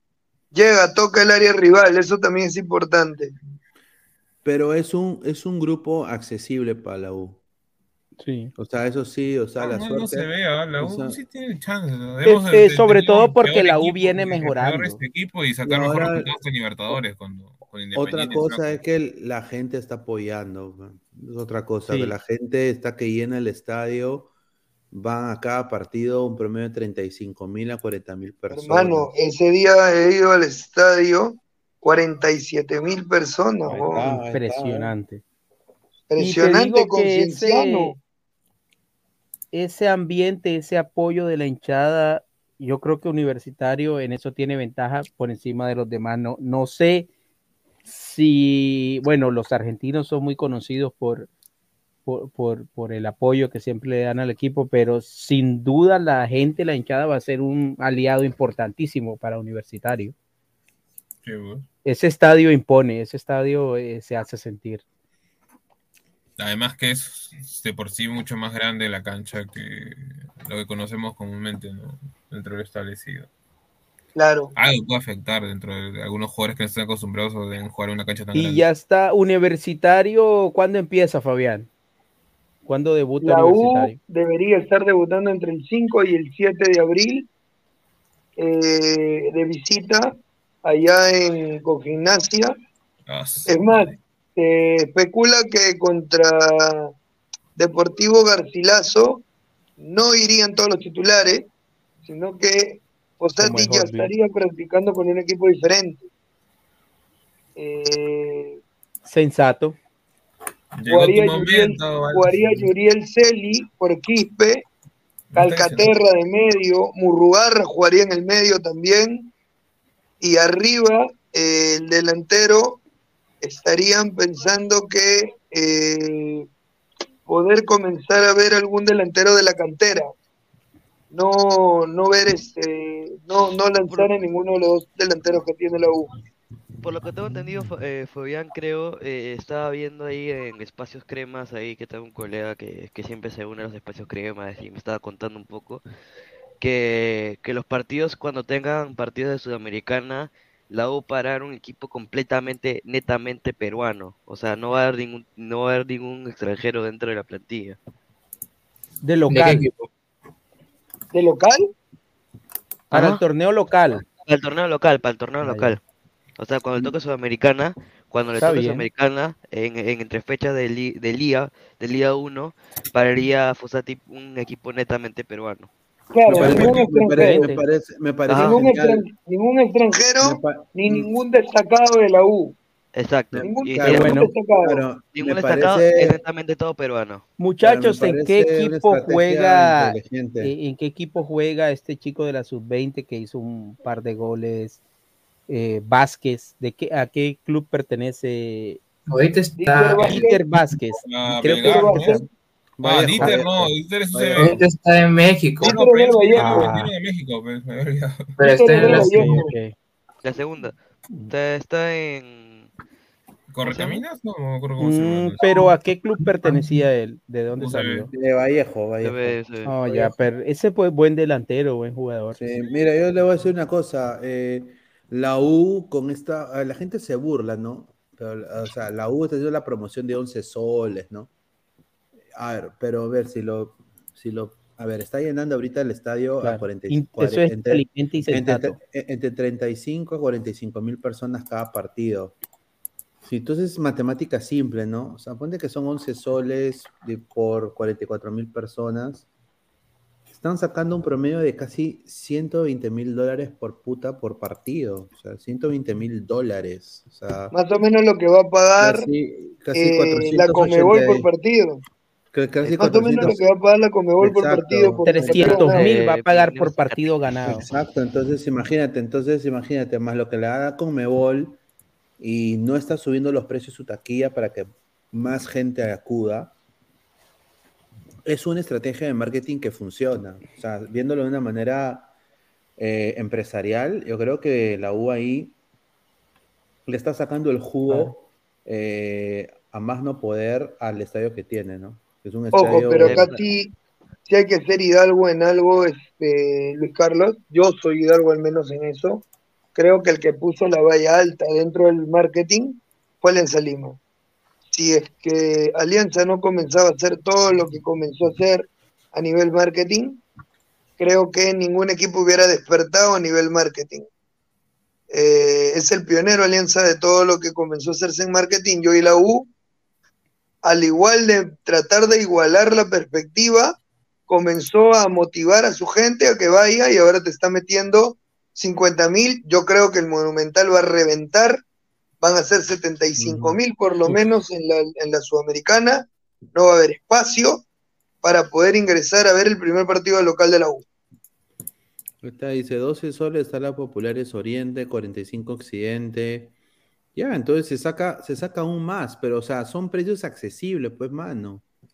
llega, toca el área rival, eso también es importante. Pero es un, es un grupo accesible para la U. Sí. O sea, eso sí, o sea, No, la no, suerte. no se ve, ¿ah? la o U sea, sí tiene chance. ¿no? Hemos, eh, eh, sobre todo porque la U equipo viene mejorando. este equipo y sacar ahora- resultados en Libertadores cuando, con Otra cosa es que la gente está apoyando. Es otra cosa, Sí. que la gente está que llena el estadio. Van a cada partido un promedio de 35 mil a 40 mil personas. Hermano, ese día he ido al estadio, 47 mil personas. Ahí está, ahí está, Impresionante. Impresionante, y te digo con que Cienciano. ese, ese ambiente, ese apoyo de la hinchada, yo creo que Universitario en eso tiene ventaja por encima de los demás. No, no sé si, bueno, los argentinos son muy conocidos por, por, por, por el apoyo que siempre le dan al equipo, pero sin duda la gente, la hinchada va a ser un aliado importantísimo para Universitario. Sí. Ese estadio impone, ese estadio eh, se hace sentir. Además que es de por sí mucho más grande la cancha que lo que conocemos comúnmente ¿no? dentro del establecido. Claro. Algo puede afectar dentro de algunos jugadores que no están acostumbrados a jugar en una cancha tan Y grande. ya está Universitario, ¿cuándo empieza, Fabián? ¿Cuándo debuta La U Universitario? debería estar debutando entre el 5 y el 7 de abril eh, de visita allá en Cogimnasia. Ah, Es más, se especula que contra Deportivo Garcilaso no irían todos los titulares, sino que Como ya estaría practicando con un equipo diferente. Eh, Sensato. Jugaría Yuriel, jugaría Yuriel Celi por Quispe, Calcaterra de medio, Murrugarra jugaría en el medio también, y arriba eh, el delantero estarían pensando que eh, poder comenzar a ver algún delantero de la cantera, no, no ver este, no, no lanzar a ninguno de los dos delanteros que tiene la U. Por lo que tengo entendido, eh, Fabián, creo, eh, estaba viendo ahí en Espacios Cremas, ahí que tengo un colega que, que siempre se une a los Espacios Cremas y me estaba contando un poco, que, que los partidos, cuando tengan partidos de Sudamericana, la U parar un equipo completamente, netamente peruano. O sea, no va a haber ningún, no va a haber ningún extranjero dentro de la plantilla. De local. ¿De local? Para Ajá. el torneo local. Para el torneo local, para el torneo local. O sea, cuando le toque Sudamericana, cuando le toque. Sudamericana, en, en entre fechas de, li- de Liga, de Liga 1, pararía Fossati un equipo netamente peruano. Claro, Me ningún parece, me parece, extranjero. me parece, me parece Ningún, ningún extranjero pa- ni ningún destacado de la U. Exacto. Ningún, Y Claro, bueno, destacado. claro, ningún destacado parece- es netamente todo peruano. Muchachos, ¿en qué parece equipo juega eh, en qué equipo juega este chico de la sub-20 que hizo un par de goles? Eh, Vázquez, ¿de qué, a qué club pertenece? Ahorita está, Dieter Vázquez. Ah, Creo que Ah, Vallejo, Dieter no, Vallejo. Dieter es Vallejo. ahorita está en México, No, pero es que Ah. de México, pues, me había olvidado. pero está en la Ok, ok. La segunda. Está, está en. ¿Correcaminas? No, no me acuerdo cómo se Mm, llama. pero ¿a qué club pertenecía él? ¿De dónde No salió? De Vallejo, Se Vallejo. ve, se ve. Oh, ya, pero ese fue buen delantero, buen jugador. Sí, mira, yo le voy a decir una cosa. eh, la U con esta, a la gente se burla, ¿no? Pero, o sea, la U está haciendo la promoción de 11 soles, ¿no? A ver, pero a ver si lo, si lo, a ver, está llenando ahorita el estadio Claro. a 40, In- cuare- Eso es entre, entre, entre 35 a 45 mil personas cada partido. Si entonces matemática simple, ¿no? O sea, ponte que son 11 soles de- por 44 mil personas. Están sacando un promedio de casi 120 mil dólares por puta por partido. O sea, 120 mil dólares. O sea, Más o menos lo que va a pagar casi, casi eh, 480 la Comebol por partido. Casi Más o menos lo 400 que va a pagar la Comebol por partido. Por 300 partido mil va a pagar por partido ganado. Exacto, entonces imagínate, entonces imagínate, más lo que le da con Mebol y no está subiendo los precios su taquilla para que más gente acuda, es una estrategia de marketing que funciona. O sea, viéndolo de una manera eh, empresarial, yo creo que la U ahí le está sacando el jugo eh, a más no poder al estadio que tiene, ¿no? Es un Ojo, estadio... pero acá sí, sí hay que ser hidalgo en algo, este, Luis Carlos. Yo soy hidalgo al menos en eso. creo que el que puso la valla alta dentro del marketing fue Alianza Lima. Si es que Alianza no comenzaba a hacer todo lo que comenzó a hacer a nivel marketing, creo que ningún equipo hubiera despertado a nivel marketing. Eh, es el pionero Alianza de todo lo que comenzó a hacerse en marketing. Yo y la U, al igual de tratar de igualar la perspectiva, comenzó a motivar a su gente a que vaya y ahora te está metiendo 50 mil. Yo creo que el Monumental va a reventar, van a ser 75 mil por lo menos en la, en la Sudamericana. No va a haber espacio para poder ingresar a ver el primer partido local de la U. Está, dice 12 soles está la Populares Oriente, 45 Occidente. Ya, entonces se saca, se saca aún más, pero o sea, son precios accesibles, pues, mano. O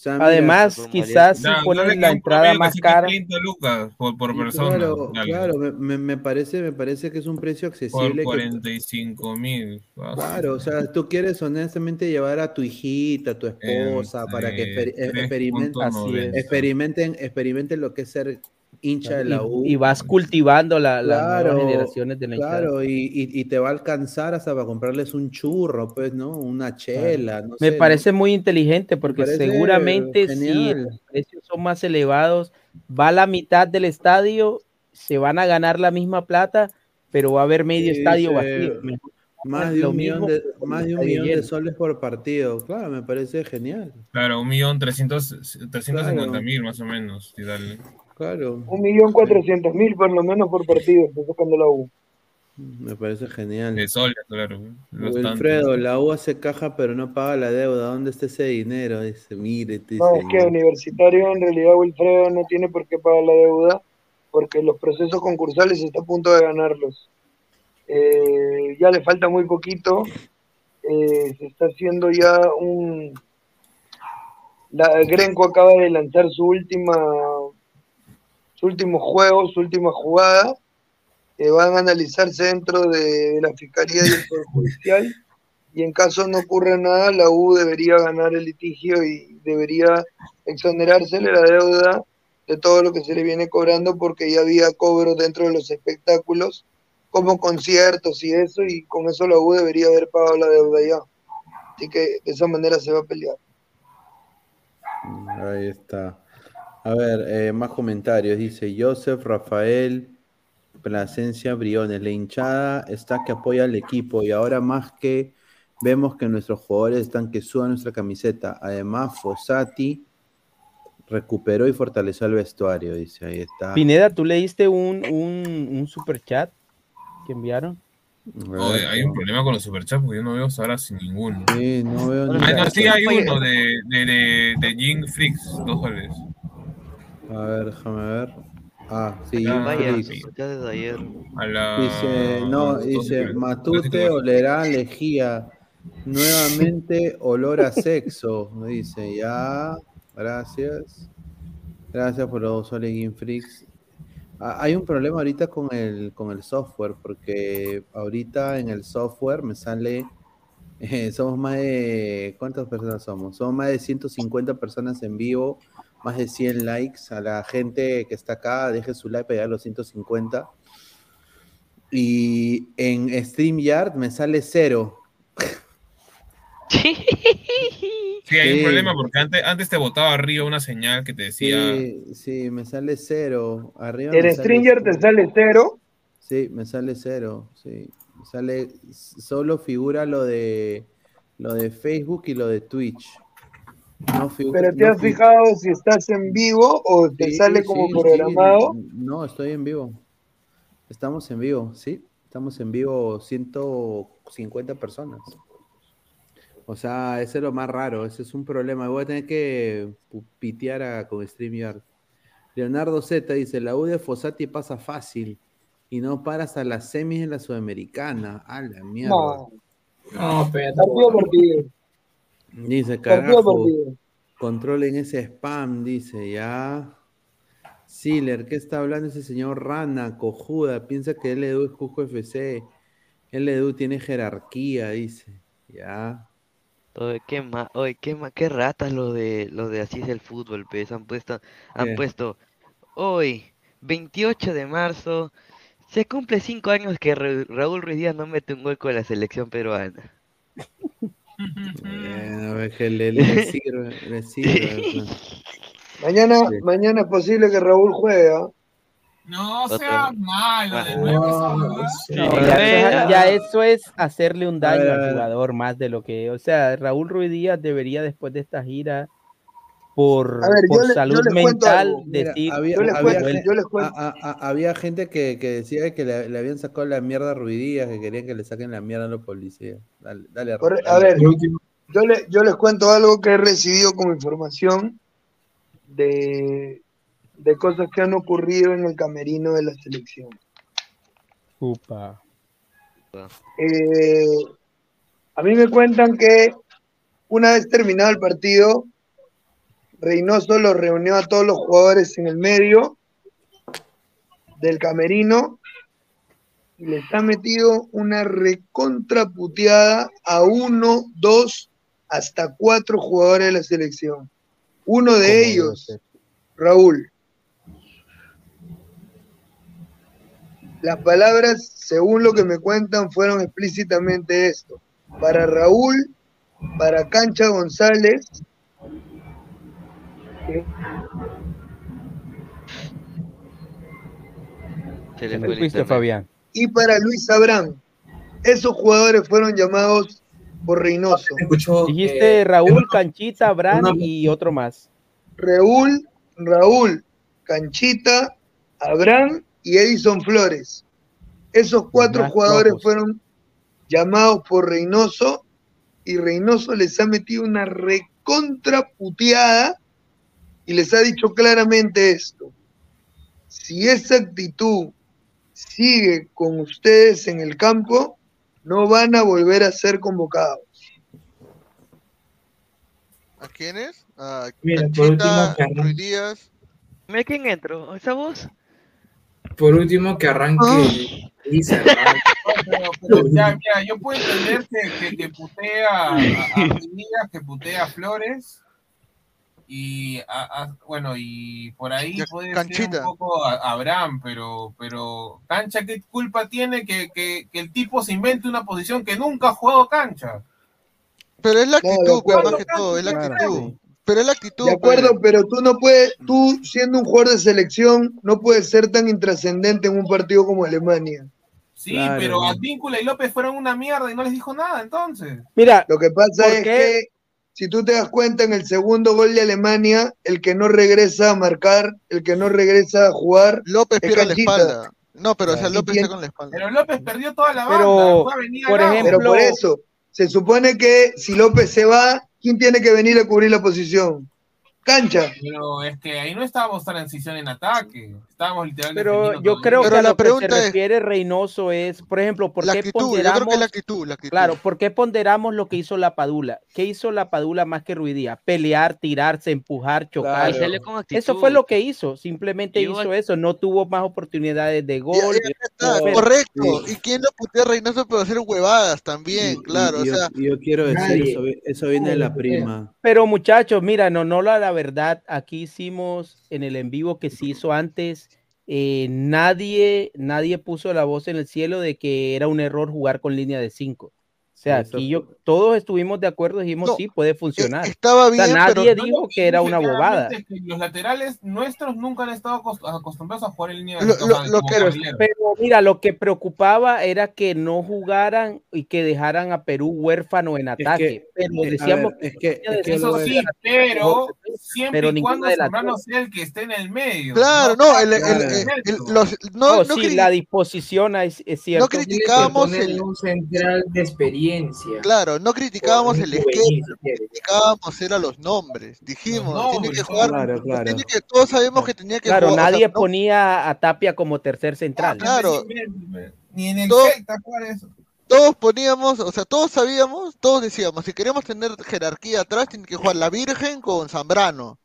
sea, mira, Además, quizás si ponen la entrada más cara. 30 lucas por, por persona. Claro, claro, me, me- me parece, me parece que es un precio Por accesible. que- 45 mil. Claro, o sea, tú quieres honestamente llevar a tu hijita, a tu esposa, para que exper- eh, experimenten, 3.90. experimenten, experimenten lo que es ser hincha de la U. Y, y vas cultivando la- las nuevas generaciones de la. Claro, y, y- y te va a alcanzar hasta para comprarles un churro, pues, ¿no? Una chela, no Me sé, ¿no? parece muy inteligente porque seguramente si genial. los precios son más elevados, va a la mitad del estadio, se van a ganar la misma plata, pero va a haber medio Sí, estadio vacío. Más de un millón de, más de, un millón de soles por partido. Claro, me parece genial. Claro, un millón trescientos, trescientos cincuenta mil más o menos. y dale. Claro, Un millón cuatrocientos mil por lo menos por partido, está sacando la U. me parece genial. De soles, claro. Wilfredo, la U hace caja pero no paga la deuda. ¿Dónde está ese dinero? Dice, mire, te No, dice, es que Universitario en realidad Wilfredo no tiene por qué pagar la deuda porque los procesos concursales está a punto de ganarlos. Eh, ya le falta muy poquito. eh, se está haciendo ya un... La, Grenco acaba de lanzar su última su último juego, su última jugada, que van a analizarse dentro de, la Fiscalía y el Poder Judicial, y en caso no ocurra nada, la U debería ganar el litigio y debería exonerársele la deuda de todo lo que se le viene cobrando, porque ya había cobros dentro de los espectáculos, como conciertos y eso, y con eso la U debería haber pagado la deuda ya. Así que de esa manera se va a pelear. Ahí está. A ver, eh, más comentarios. Dice Joseph Rafael Plasencia Briones. La hinchada está que apoya al equipo y ahora más que vemos que nuestros jugadores están que suban nuestra camiseta. Además, Fossati recuperó y fortaleció el vestuario. Dice, ahí está. Pineda, ¿tú leíste un, un, un super chat que enviaron? Oye, hay un problema con los superchats porque yo no veo ahora sin ninguno. Sí, no veo Ah, no, sí hay uno de, de, de, de Jing Freaks, dos soles. A ver, déjame ver. Ah, sí, Ah, Vaya, ya desde ayer. A la... Dice, no, dice, Matute olerá lejía. Nuevamente olor a sexo. Dice, ya. Gracias. Gracias por los soles Game Freaks. Ah, Hay un problema ahorita con el, con el software, porque ahorita en el software me sale. eh, somos más de. ¿Cuántas personas somos? Somos más de 150 personas en vivo, más de 100 likes. A la gente que está acá, deje su like para llegar a los 150. Y en StreamYard me sale cero. Sí, hay un problema porque antes, antes te botaba arriba una señal que te decía... Sí, sí, me sale cero. Arriba sale Stringer te sale cero, Sí, me sale cero, sí. Me sale, solo figura lo de lo de Facebook y lo de Twitch. No pero te no has fi- fijado si estás en vivo o te Sí, sale como sí, programado. sí. No, estoy en vivo. Estamos en vivo, sí. Estamos en vivo 150 personas. O sea, ese es lo más raro, ese es un problema. Voy a tener que pitear a, con StreamYard. Leonardo Z dice, la U de Fossati pasa fácil y no para hasta las semis en la Sudamericana. A la mierda. No, No, pero. Dice, carajo, partido. controlen ese spam, dice, ya. Siler, ¿qué está hablando ese señor Rana, cojuda? Piensa que LDU es Cusco FC. LDU tiene jerarquía, dice. Ya. Oye, qué ma, oye, qué ma, qué ratas lo de lo de así es el fútbol, pues han puesto han ¿Qué? puesto hoy 28 de marzo Se cumple cinco años que Ra- Raúl Ruiz Díaz no mete un gol con la selección peruana. Bueno, a ver que le, le sirve, le sirve. Mañana, Sí. mañana es posible que Raúl juegue. ¿ah? No sea malo de Ah. nuevo. No, ya, eso, ya eso es hacerle un daño al jugador más de lo que, o sea, Raúl Ruiz Díaz debería después de esta gira por, A ver, por yo salud mental decir había, había a- a- a- gente que, que decía que le, le habían sacado la mierda a Ruidías, que querían que le saquen la mierda a los policías. Dale, dale, Corre- dale. A ver, yo, le- yo les cuento algo que he recibido como información de, de cosas que han ocurrido en el camerino de la selección. Upa. Eh, a mí me cuentan que una vez terminado el partido, Reynoso los reunió a todos los jugadores en el medio del camerino y les ha metido una recontraputeada a uno, dos, hasta cuatro jugadores de la selección. Uno de ellos. Raúl. Las palabras, según lo que me cuentan, fueron explícitamente esto. Para Raúl, para Cancha González, que Se le ¿Qué fue. Fabián? y para Luis Abrán. Esos jugadores fueron llamados por Reynoso. Escucho, Dijiste eh, Raúl, Canchita, una- y otro más. Raúl, Raúl, Canchita, Abraham y Edison Flores. Esos cuatro más jugadores fueron llamados por Reynoso y Reynoso les ha metido una recontraputeada y les ha dicho claramente esto. Si esa actitud sigue con ustedes en el campo, no van a volver a ser convocados. ¿A quiénes? A Mira, por último, Díaz. Mira quién entró, ¿esa voz? Por último, que arranque Lisa, Pero, pero ya, mira, yo puedo entender que, que, que putea a, a Ruiz Díaz, que putea a Flores y a- a- bueno y por ahí Ya, puede ser Canchita. un poco a, a Abraham, pero pero Cancha qué culpa tiene que, que, que el tipo se invente una posición que nunca ha jugado cancha. Pero es la actitud, pues, más que todo, es la Claro, actitud. Pero es la actitud. De pues. acuerdo, pero tú no puedes, tú siendo un jugador de selección, no puedes ser tan intrascendente en un partido como Alemania. Sí, Claro. pero Advíncula y López fueron una mierda y no les dijo nada entonces. Mira, Lo que pasa ¿Por es que, si tú te das cuenta, en el segundo gol de Alemania, el que no regresa a marcar, el que no regresa a jugar, López pierde la espalda. No, pero o sea. López está con la espalda. Pero López perdió toda la banda. Pero, por ejemplo, Pero por eso, se supone que si López se va, ¿quién tiene que venir a cubrir la posición? Cancha. Pero es que ahí no estábamos transición en ataque. Literalmente. pero yo creo que Pero a la lo que se pregunta es- refiere Reynoso es, por ejemplo, ¿por La qué actitud, yo creo ponderamos que es la actitud, la actitud. Claro, ¿por qué ponderamos lo que hizo la Padula? ¿Qué hizo la Padula más que Ruidía? Pelear, tirarse, empujar, chocar. Eso fue lo que hizo, simplemente hizo eso, no tuvo más oportunidades de gol. está, Pero- correcto. ¿Y quién lo putea a Reynoso por hacer huevadas también? Y- claro, y o yo, sea, yo quiero decir, nadie. eso, eso viene de la prima. Pero muchachos, mira, no, no la, la verdad, aquí hicimos en el en vivo que se hizo antes, eh, nadie, nadie puso la voz en el cielo de que era un error jugar con línea de 5. O sea, Eso aquí yo, todos estuvimos de acuerdo, dijimos No, sí, puede funcionar. e- estaba O sea, bien, nadie pero No, dijo que era una bobada. es que los laterales nuestros nunca han estado acost- acostumbrados a jugar en línea de Lo- o lo- que-. Pero mira, lo que preocupaba era que no jugaran y que dejaran a Perú huérfano en Es ataque. que, pero eh, decíamos ver, es que, es que Eso sí, pero siempre Pero y cuando de Zambrano sea el que esté en el medio. claro, no, el, el- Claro. el- el- los, no, Oh, no sí, la disposición es, es cierto. no criticábamos el, un central de experiencia. Claro, no criticábamos el esquema, criticábamos era los nombres. Dijimos, Los tiene que jugar, Claro, claro. tiene que, todos sabemos que tenía que Claro, jugar, o sea, nadie ponía a Tapia como tercer central. claro. Ni en el Todo- Celta jugar eso. todos poníamos, o sea, todos sabíamos, todos decíamos, si queremos tener jerarquía atrás, tiene que jugar la Virgen con Zambrano.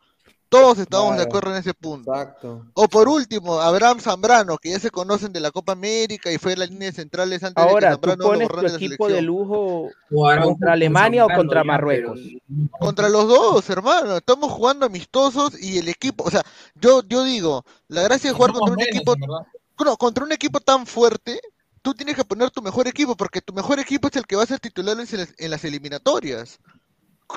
Todos estábamos de Claro. acuerdo en ese punto. Exacto. O por último, Abraham Zambrano, que ya se conocen de la Copa América y fue la línea de centrales antes de que Ahora, tú Zambrano lo pones tu de equipo de lujo Araujo contra con Alemania o Zambrano contra Marruecos. Contra los dos, hermano. Estamos jugando amistosos y el equipo, o sea, yo, yo digo, la gracia de jugar contra un menos, equipo, no, contra un equipo tan fuerte, tú tienes que poner tu mejor equipo, porque tu mejor equipo es el que va a ser titular en las eliminatorias.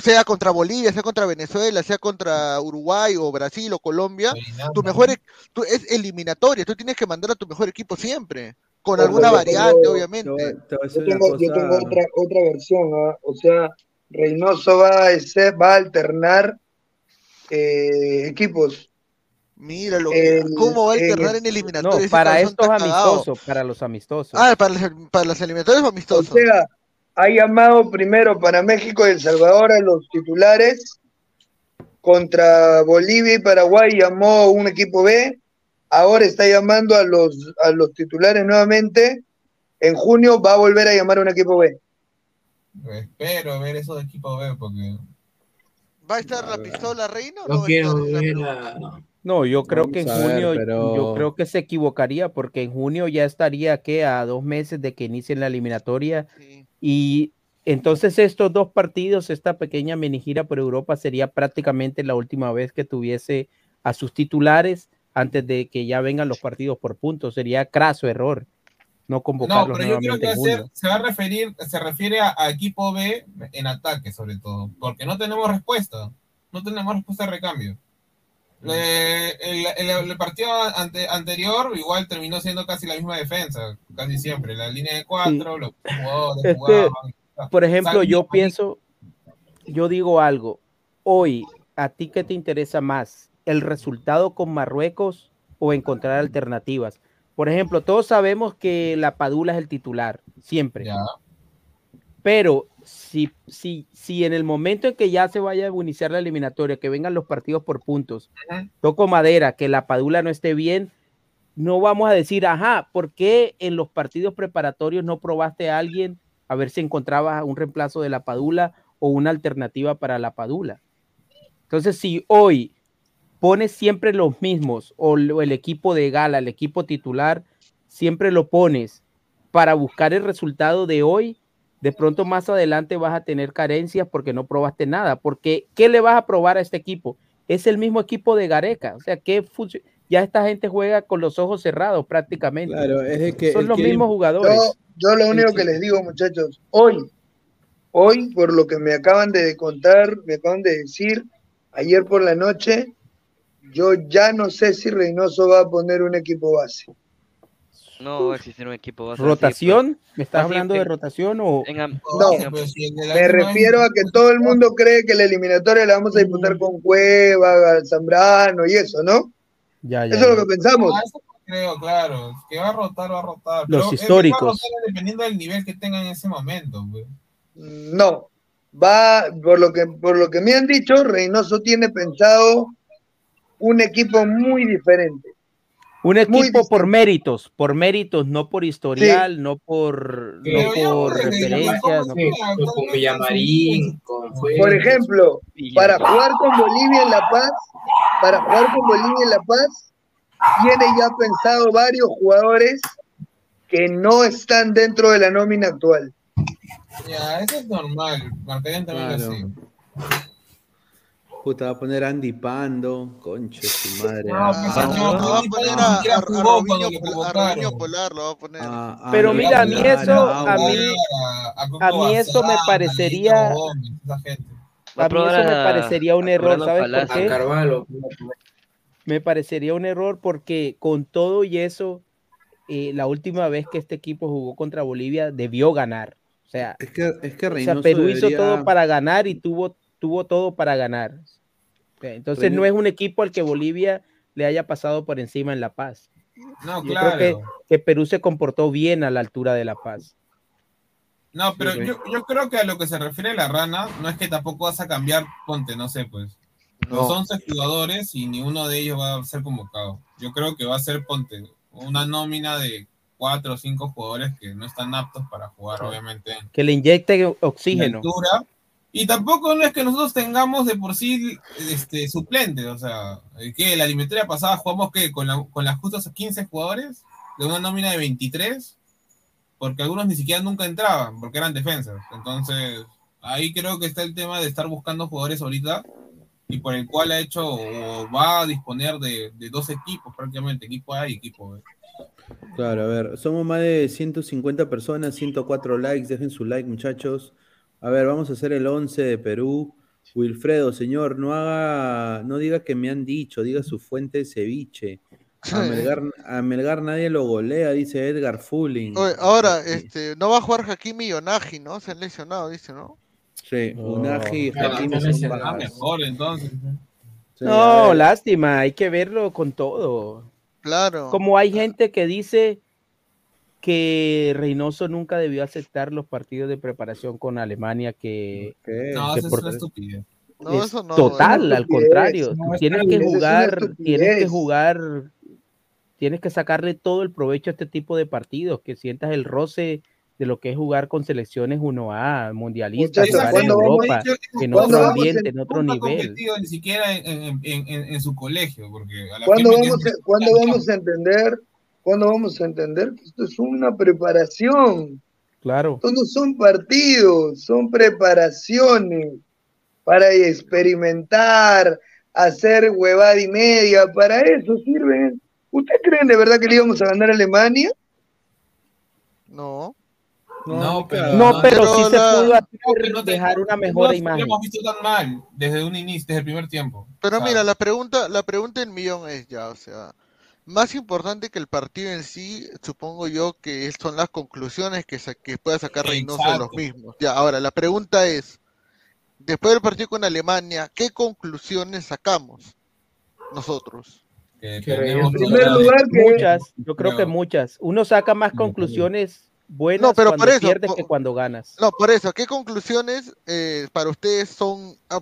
Sea contra Bolivia, sea contra Venezuela, sea contra Uruguay o Brasil o Colombia, tu mejor e- tú- es eliminatoria, tú tienes que mandar a tu mejor equipo siempre, con Ojo, alguna variante, tengo- obviamente. Yo tengo, yo tengo otra, otra versión, ¿ah? o sea, Reynoso va a, ser- va a alternar eh, equipos. Míralo, El- ¿cómo va a alternar el- en No, eliminatorias? Ese para estos amistosos, para los amistosos. Ah, para las, para las eliminatorias o O amistosos. sea, ha llamado primero para México y El Salvador a los titulares. Contra Bolivia y Paraguay llamó un equipo B. Ahora está llamando a los, a los titulares nuevamente. En junio va a volver a llamar a un equipo B. Espero ver esos equipos B porque ¿Va a estar la pistola reina o no No va a quiero estar? ver a... No, yo creo Vamos que en ver, junio, pero- yo creo que se equivocaría porque en junio ya estaría que a dos meses de que inicien la eliminatoria y entonces estos dos partidos, esta pequeña mini gira por Europa sería prácticamente la última vez que tuviese a sus titulares antes de que ya vengan los partidos por puntos. Sería craso error no No, convocarlos pero yo creo que junio. se va a referir, se refiere a, a equipo B en ataque, sobre todo, porque no tenemos respuesta, no tenemos respuesta de recambio. El, el- el partido ante- anterior igual terminó siendo casi la misma defensa, casi siempre, la línea de cuatro, los jugadores jugaban. por ejemplo, yo pienso, yo digo algo, hoy, ¿a ti qué te interesa más? ¿El resultado con Marruecos o encontrar alternativas? Por ejemplo, todos sabemos que la Padula es el titular, siempre. Pero si, si, si en el momento en que ya se vaya a iniciar la eliminatoria, que vengan los partidos por puntos, toco madera, que la Padula no esté bien, no vamos a decir, ajá, ¿por qué en los partidos preparatorios no probaste a alguien a ver si encontrabas un reemplazo de la Padula o una alternativa para la Padula? Entonces, si hoy pones siempre los mismos o el equipo de gala, el equipo titular, siempre lo pones para buscar el resultado de hoy, de pronto más adelante vas a tener carencias porque no probaste nada. Porque, ¿qué le vas a probar a este equipo? Es el mismo equipo de Gareca. O sea, ¿qué ya esta gente juega con los ojos cerrados prácticamente. Claro, es que Son los mismos jugadores. Yo, yo lo único que les digo, muchachos, hoy, hoy, por lo que me acaban de contar, me acaban de decir, ayer por la noche, yo ya no sé si Reynoso va a poner un equipo base. No va a existir un equipo así, ¿Rotación? pues. ¿Me estás hablando en- de rotación o...? No, me refiero a que todo el mundo cree que la eliminatoria la vamos a disputar con Cueva, Zambrano y eso, ¿no? Ya, ya, Eso es lo que pensamos. Ah, eso creo, claro. Que va a rotar, va a rotar. Los Pero, históricos. va a rotar dependiendo del nivel que tenga en ese momento, pues. No, va, por lo que, por lo que me han dicho, Reynoso tiene pensado un equipo muy diferente. Un equipo por méritos, por méritos, no por historial, no por, no por referencias. no Sí, por- con Villamarín, con Por ejemplo, para jugar con Bolivia en La Paz, para jugar con Bolivia en La Paz, tiene ya pensado varios jugadores que no están dentro de la nómina actual. Ya, eso es normal. Marcarían también Claro. así. Puta, va a poner Andy Pando, concha de su madre. No, ah, señor, No, va a Ni poner siquiera a, a, a jugó Robinho, cuando lo Pol- a convocaron. Robinho Polar, lo va a poner. ah, Pero mira, a mí eso, a mí, A mí eso me parecería, a mí eso me parecería un error, ¿sabes por qué? Me parecería un error porque con todo y eso, eh, la última vez que este equipo jugó contra Bolivia debió ganar. O sea, Es que, es que o sea, Perú hizo todo para ganar y tuvo, tuvo todo para ganar. Entonces no Reyno- es un equipo al que Bolivia le haya pasado por encima en La Paz. No, Yo claro. creo que, que Perú se comportó bien a la altura de La Paz. No, pero Sí, sí. yo, yo creo que a lo que se refiere la rana, no es que tampoco vas a cambiar, ponte, no sé, pues. Los No. 11 jugadores y ni uno de ellos va a ser convocado. Yo creo que va a ser, ponte, una nómina de cuatro o cinco jugadores que no están aptos para jugar, obviamente, en Que le inyecte la oxígeno. altura. Y tampoco no es que nosotros tengamos de por sí este, suplentes, o sea, eh, que la alimentaria pasada jugamos que con, la- con las justas 15 jugadores de una nómina de 23, porque algunos ni siquiera nunca entraban, porque eran defensas. Entonces, ahí creo que está el tema de estar buscando jugadores ahorita y por el cual ha hecho o va a disponer de, de dos equipos prácticamente, equipo A y equipo B. Claro, a ver, somos más de 150 personas, 104 likes, dejen su like muchachos. A ver, vamos a hacer el 11 de Perú. Wilfredo, señor, no haga, no diga que me han dicho, diga su fuente de ceviche. A Melgar, a Melgar nadie lo golea, dice Edgar Fulling. Oye, ahora, este, no va a jugar Hakimi y Onagi, ¿no? Se han lesionado, dice, ¿no? Sí, Unagi y Hakimi entonces son mejor entonces. Sí, a No, lástima, hay que verlo con todo. Claro. Como hay gente que dice que Reynoso nunca debió aceptar los partidos de preparación con Alemania que, No, que eso es por- una estupidez. No, es eso no, total, es al contrario. no, tienes que es jugar, tienes que jugar, tienes que sacarle todo el provecho a este tipo de partidos, que sientas el roce de lo que es jugar con selecciones 1A, mundialistas, Muchachos, jugar en ¿cuándo vamos- Europa, Dicho, en ¿cuándo otro ambiente, en- en otro nivel. ni siquiera en, en- en- su colegio, porque a la ¿Cuándo vamos, ¿cuándo vamos a entender? ¿Cuándo vamos a entender que esto es una preparación? Claro. Esto no son partidos, son preparaciones para experimentar, hacer huevada y media, para eso sirven. ¿Ustedes creen de verdad que le íbamos a ganar a Alemania? No. No, pero, No, pero sí se pudo hacer, no te- dejar una no mejor nos imagen. habíamos visto tan mal desde un inicio, desde el primer tiempo. Pero mira, la pregunta, la pregunta del millón es ya, o sea, más importante que el partido en sí, supongo yo que son las conclusiones que, sa- que pueda sacar Reynoso de los mismos. Ya, ahora, la pregunta es, después del partido con Alemania, ¿qué conclusiones sacamos nosotros? que en primer lugar que Muchas, yo creo que muchas. Uno saca más conclusiones buenas No, pero cuando por eso, pierdes que cuando ganas. No, por eso, ¿qué conclusiones eh, para ustedes son ah,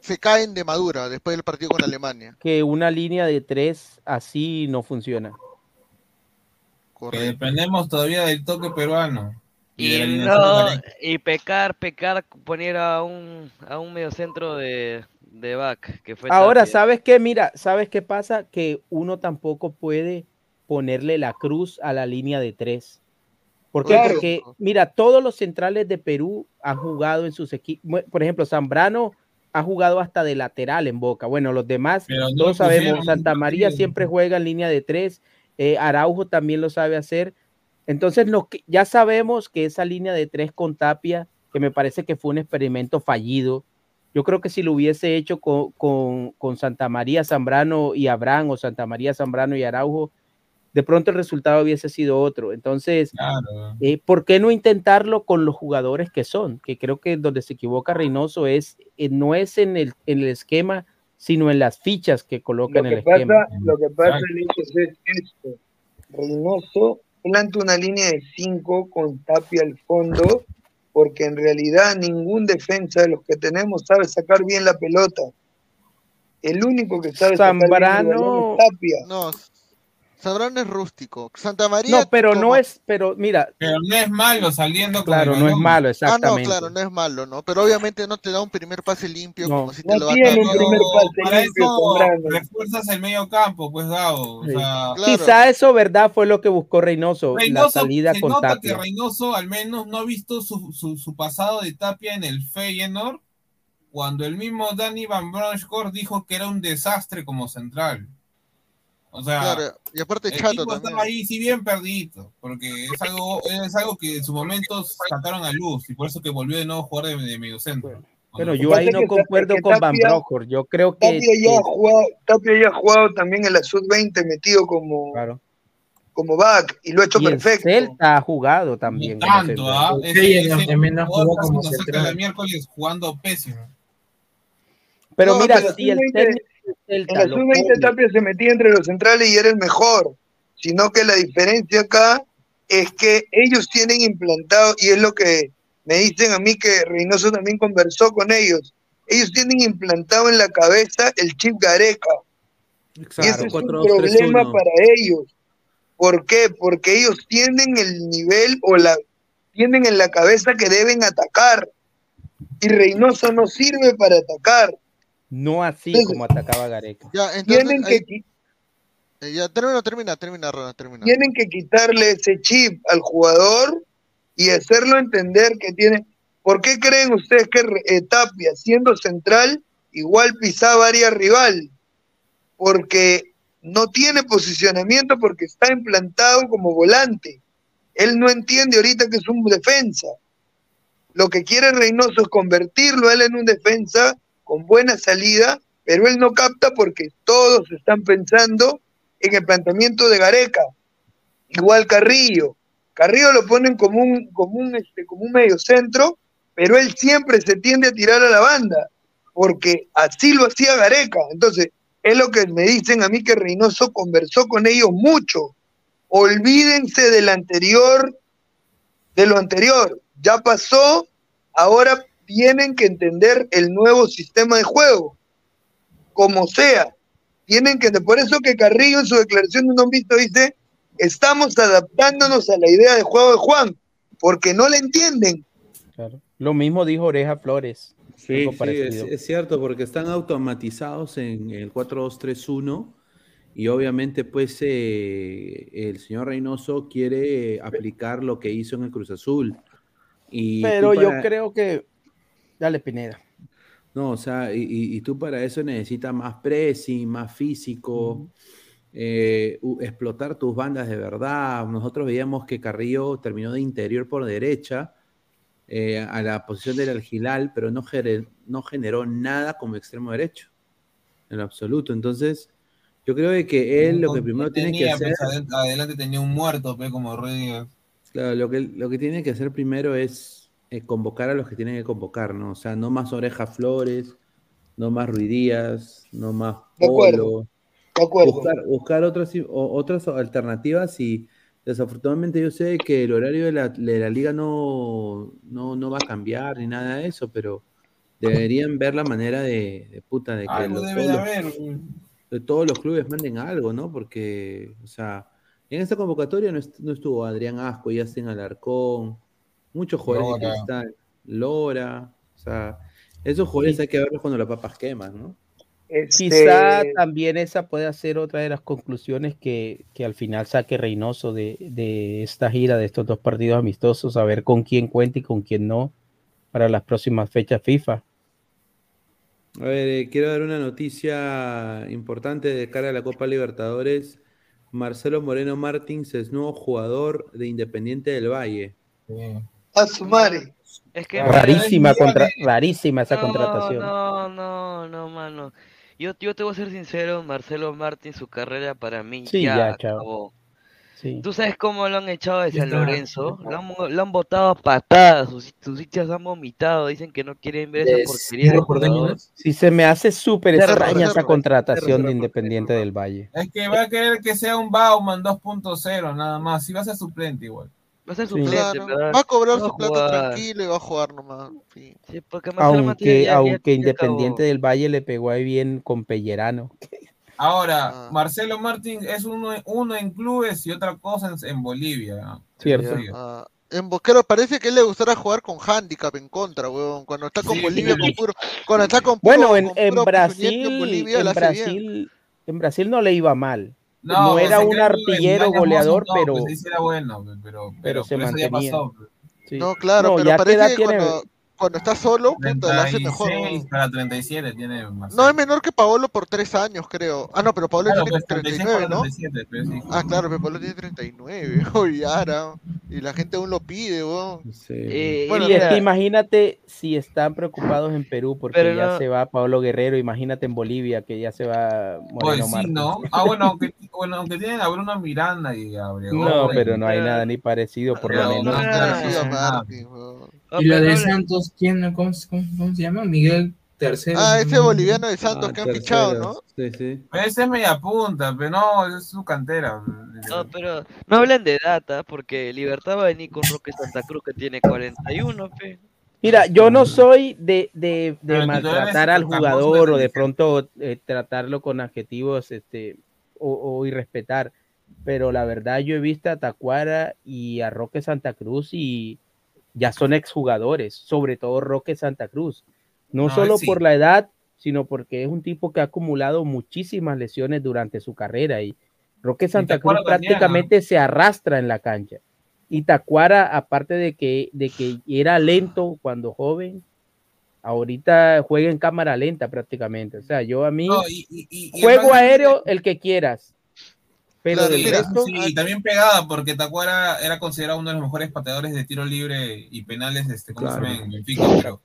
se caen de madura después del partido con Alemania? Que una línea de tres así no funciona. que dependemos todavía del toque peruano. Y, no, y pecar, pecar, poner a un, a un mediocentro de, de back, que fue Ahora. ¿sabes qué? Mira, ¿sabes qué pasa? Que uno tampoco puede ponerle la cruz a la línea de tres. ¿Por qué? Claro. Porque, mira, todos los centrales de Perú han jugado en sus equipos. Por ejemplo, Zambrano ha jugado hasta de lateral en Boca. Bueno, los demás, no todos sabemos, Santa María siempre juega en línea de tres. eh, Araujo también lo sabe hacer. Entonces, lo que, ya sabemos que esa línea de tres con Tapia, que me parece que fue un experimento fallido, yo creo que si lo hubiese hecho con, con- con Santa María Zambrano y Abraham o Santa María Zambrano y Araujo, de pronto el resultado hubiese sido otro. Entonces, Claro. eh, ¿por qué no intentarlo con los jugadores que son? Que creo que donde se equivoca Reynoso es, eh, no es en el, en el esquema, sino en las fichas que coloca Lo en el que esquema. pasa, lo que pasa Lichos, es esto. Reynoso planta una línea de 5 con Tapia al fondo, porque en realidad ningún defensa de los que tenemos sabe sacar bien la pelota. El único que sabe sacar bien Zambrano- balón es Tapia. No, Zambrano es rústico. Santa María. No, pero no es, pero mira, Pero no es malo saliendo con claro, el no es malo, Ah, no, exactamente. claro, no es malo, ¿no? Pero obviamente no te da un primer pase limpio No. como si te No lo tiene dar. un primer pase Para limpio, eso refuerzas el medio campo, pues Gabo. O Sí. sea, Claro. Quizá eso, ¿verdad? Fue lo que buscó Reynoso, la Reynoso, salida se con nota que Tapia. Reynoso al menos no ha visto su, su, su pasado de Tapia en el Feyenoord cuando el mismo Danny Van Bronckhorst dijo que era un desastre como central. O sea, Claro, y aparte el chato tipo estaba ahí sí bien perdido, porque es algo, es algo que en su momento sacaron a luz y por eso que volvió de nuevo a jugar de, de mediocentro. Pero Cuando- yo ahí no que- concuerdo que con Van Bronckhorst. Yo creo que, Tapia ya, que- ha jugado, Tapia ya ha jugado también en la sub-20 metido como, claro. como back y lo ha hecho Y perfecto. Celta ha jugado también. tanto. ¿ah? Sí, Ese, ese también como la miércoles jugando pésimo. Pero No, mira, pero si el sub-20 técnico En lo sub-20 pone- Tapia se metía entre los centrales y era el mejor, sino que la diferencia acá es que ellos tienen implantado, y es lo que me dicen a mí que Reynoso también conversó con ellos, ellos tienen implantado en la cabeza el chip Gareca, y ese Exacto, es un 4-2-3-1. problema para ellos. ¿Por qué? Porque ellos tienen el nivel o la tienen en la cabeza que deben atacar, y Reynoso no sirve para atacar. No así Entonces- como atacaba Gareca. Ya, entonces, Tienen que, qui- eh, ya, termina, termina, termina, Ronald, termina. tienen que quitarle ese chip al jugador y hacerlo entender que tiene. ¿Por qué creen ustedes que eh, Tapia, siendo central, igual pisaba área rival? Porque no tiene posicionamiento porque está implantado como volante. Él no entiende ahorita que es un defensa. Lo que quiere Reynoso es convertirlo a él en un defensa con buena salida, pero él no capta porque todos están pensando en el planteamiento de Gareca. Igual Carrillo. Carrillo lo ponen como un, como un, este, como un medio centro, pero él siempre se tiende a tirar a la banda, porque así lo hacía Gareca. Entonces, es lo que me dicen a mí que Reynoso conversó con ellos mucho. Olvídense del anterior, de lo anterior. Ya pasó, ahora tienen que entender el nuevo sistema de juego. Como sea. Tienen que, por eso que Carrillo en su declaración de un visto dice, estamos adaptándonos a la idea de juego de Juan, porque no le entienden. Claro. Lo mismo dijo Oreja Flores. Sí, es, cierto, porque están automatizados en el 4-2-3-1 y obviamente pues eh, el señor Reynoso quiere aplicar lo que hizo en el Cruz Azul. Y Pero yo creo que. Dale, Pineda. No, o sea, y, y- y tú para eso necesitas más pressing, más físico, eh, explotar tus bandas de verdad. Nosotros veíamos que Carrillo terminó de interior por derecha eh, a la posición del Algilal, pero no, gere- no generó nada como extremo derecho, en lo absoluto. Entonces, yo creo de que él lo que primero tiene que hacer... pues, adel- adelante tenía un muerto, pe, como Ruiz. Claro, lo que, lo que tiene que hacer primero es eh, convocar a los que tienen que convocar, ¿no? O sea, no más Oreja Flores, no más Ruidías, no más De acuerdo, Polo. de acuerdo. Buscar, buscar otras, o- otras alternativas y desafortunadamente yo sé que el horario de la, de la liga no, no, no va a cambiar ni nada de eso, pero deberían ver la manera de, de puta, de que Algo los- debe todos de los- haber. güey. de todos los clubes manden algo, ¿no? Porque, o sea, en esta convocatoria no, est- no estuvo Adrián Asco, Yacen Alarcón, muchos jugadores de Lora. cristal, Lora, o sea, esos jugadores hay que verlos cuando las papas queman, ¿no? Este, Quizá también esa puede ser otra de las conclusiones que, que al final saque Reynoso de, de esta gira, de estos dos partidos amistosos, a ver con quién cuenta y con quién no para las próximas fechas FIFA. A ver, eh, quiero dar una noticia importante de cara a la Copa Libertadores. Marcelo Moreno Martins es nuevo jugador de Independiente del Valle. A su madre. Es que Rarísima, me- contra, rarísima esa no, contratación. No, no, no, mano. Yo, yo te voy a ser sincero, Marcelo Martín, su carrera para mí Sí, ya, ya, acabó. Sí. ¿Tú sabes cómo lo han echado de San. Lorenzo? Lo han, lo han botado a patadas, sus, sus hinchas han vomitado, dicen que no quieren ver esa porquería de. Sí, se me hace súper extraña esa contratación de Independiente del Valle. Es que va a querer que sea un Bauman 2.0 nada más. Si va a ser suplente igual. Va a ser Sí. suplente, Claro, ¿verdad? va a cobrar va su plata tranquilo y va a jugar nomás. Sí. Sí, Aunque, ya- aunque ya Independiente del Valle le pegó ahí bien con Pellerano. Ahora, Ah. Marcelo Martín es uno, uno en clubes y otra cosa en, en Bolivia. Cierto. Sí. Ah, en Boquero parece que él le gustará jugar con handicap en contra, weón. Cuando está con Sí. Bolivia, con puro, cuando está con puro, Bueno, en, con en puro Brasil, puñete en Bolivia, en la hace bien. Brasil, en Brasil no le iba mal. No, No, pues, era un artillero goleador, no, pero, pues, era bueno, pero, pero, pero se mantenía. pasó. pues. Sí. No, claro, No, pero parece que cuando, cuando está solo, puta, la hace mejor. 36 weón. para 37 tiene Marcelo. No es menor que Paolo por tres años, creo. Ah, no, pero Paolo Claro, tiene pues, 36 39, para ¿no? 37, pero sí. Ah, claro, pero Paolo tiene 39, oye, ahora. Y la gente aún lo pide, weón. Eh, Bueno, y es que mira, imagínate si están preocupados en Perú porque Pero ya no- se va Pablo Guerrero, imagínate en Bolivia que ya se va Pues Moreno sí, Martins. ¿no? Ah, bueno, aunque, bueno, aunque tienen a Bruno Miranda y a Obregón. No, y- pero no hay nada ni parecido, por lo menos. no, a Ah. No, Y lo de le- Santos, ¿quién, cómo, cómo- cómo se llama? Miguel Tercero. Ah, ese boliviano de Ah, Santos que han fichado, ¿no? Sí, sí. Ese es media punta, pero no, es su cantera. No, pero no hablen de data, porque Libertad va a venir con Roque Santa Cruz que tiene 41, pe. Mira, yo no soy de, de, maltratar al jugador o de pronto eh, tratarlo con adjetivos este, o, o irrespetar, pero la verdad yo he visto a Tacuara y a Roque Santa Cruz y ya son exjugadores, sobre todo Roque Santa Cruz. No, No, solo sí. por la edad, sino porque es un tipo que ha acumulado muchísimas lesiones durante su carrera y Roque Santa Cruz prácticamente se arrastra en la cancha. Y Tacuara, aparte de que, de que era lento cuando joven, Ahorita juega en cámara lenta prácticamente. O sea, yo a mí No, y- y- y- y juego aéreo el que quieras. Pero Claro, del mira, resto, sí, y también pegada, porque Tacuara era considerado uno de los mejores pateadores de tiro libre y penales, este, ¿cómo Claro. se llama? En Benfica, pero,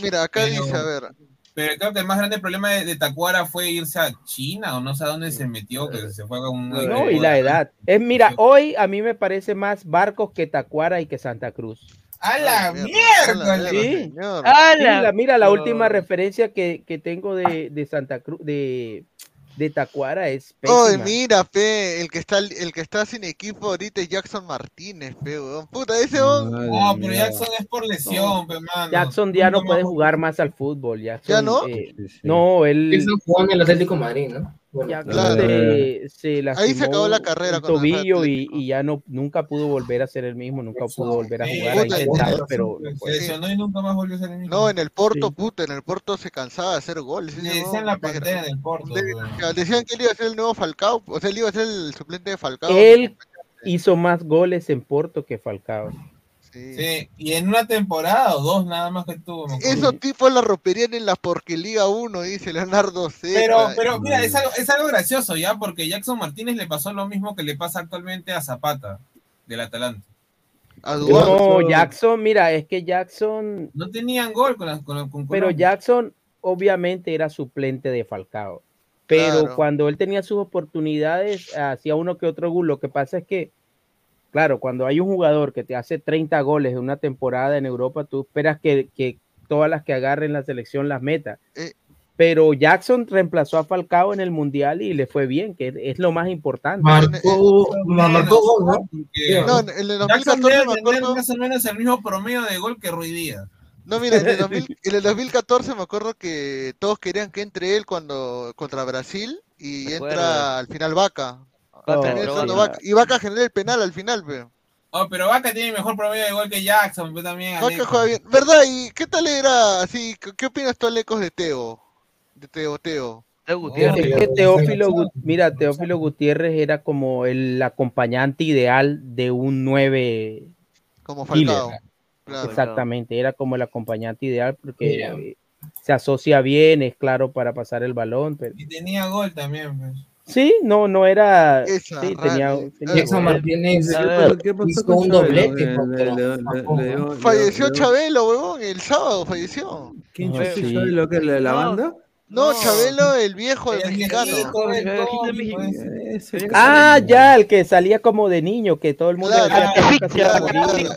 Mira, acá Pero- dice, a ver, pero creo que el más grande problema de, de Tacuara fue irse a China o no sé a dónde se metió, que se fue a un no, y la edad. Es, mira, hoy a mí me parece más Barcos que Tacuara y que Santa Cruz. ¡A la miércoles! Sí. ¡A Sí, la- mira, la No. última referencia que, que tengo de, de Santa Cruz, de, de Tacuara es Oye, pésima. mira, pe, el que está el que está sin equipo ahorita es Jackson Martínez, pe, weón. Puta, ese weón. No, pero Jackson es por lesión, pe, mano. Jackson ya no puede jugar más al fútbol. Jackson, ¿Ya no? eh, no, él. Jackson jugó en el Atlético de Madrid, ¿no? Bueno, Jackson Claro. se, se lastimó Ahí se acabó la carrera el tobillo y, y ya no nunca pudo volver a ser el mismo, nunca pudo volver a Sí, jugar. Intentado, puta, pero Se lesionó y nunca más volvió a ser el mismo. No, en el Porto, Sí. puta, en el Porto se cansaba de hacer goles. Le decían la pantera del Porto. Decían que él iba a ser el nuevo Falcao, o sea, él iba a ser el suplente de Falcao. él hizo más goles en Porto que Falcao. Sí, y en una temporada o dos nada más que tuvo. Esos tipos la romperían en la Liga 1, dice Leonardo C. Pero, pero mira, es algo, es algo gracioso ya, porque Jackson Martínez le pasó lo mismo que le pasa actualmente a Zapata del Atalanta. No, Jackson, mira, es que Jackson, No tenían gol con las con, con pero. Jackson obviamente era suplente de Falcao. Pero Claro. cuando él tenía sus oportunidades, hacía uno que otro gol. Lo que pasa es que, claro, cuando hay un jugador que te hace 30 goles en una temporada en Europa, tú esperas que, que todas las que agarre en la selección las meta. Eh. Pero Jackson reemplazó a Falcao en el Mundial y le fue bien, que es lo más importante. Marcó, marcó gol, ¿no? Porque No, en el Jackson 2014 debe me acuerdo- más o menos el mismo promedio de gol que Ruiz Díaz. No, mira, en el, 2000 en el 2014 me acuerdo que todos querían que entre él cuando contra Brasil y entra al final Vaca. Vaca Vaca. Y Vaca genera el penal al final, pero. Oh, pero Vaca tiene mejor promedio de gol que Jackson, pero también. Vaca juega bien. ¿Verdad? ¿Y qué tal era así? ¿Qué- ¿Qué opinas tú, Alecos, de Teo? De Teo, Teo. Es que Teófilo, mira, Teófilo Gutiérrez era como el acompañante ideal de un 9 Como. Falcao. Claro. Exactamente, era como el acompañante ideal porque Mira. se asocia bien, es claro para pasar el balón. Pero... Y tenía gol también, pues. Sí, no, no era. Esa sí, tenía, eh. Jackson gol. Martínez ¿Qué qué hizo un Chabelo? doblete Eh, Falleció Chabelo, huevón, el sábado falleció. ¿Quién Ajá, chucha sí. sabe lo que es la, la banda? No, Chabelo, el viejo, el mexicano. Ah, ya, el que salía como de niño, que todo el mundo Claro, decía que.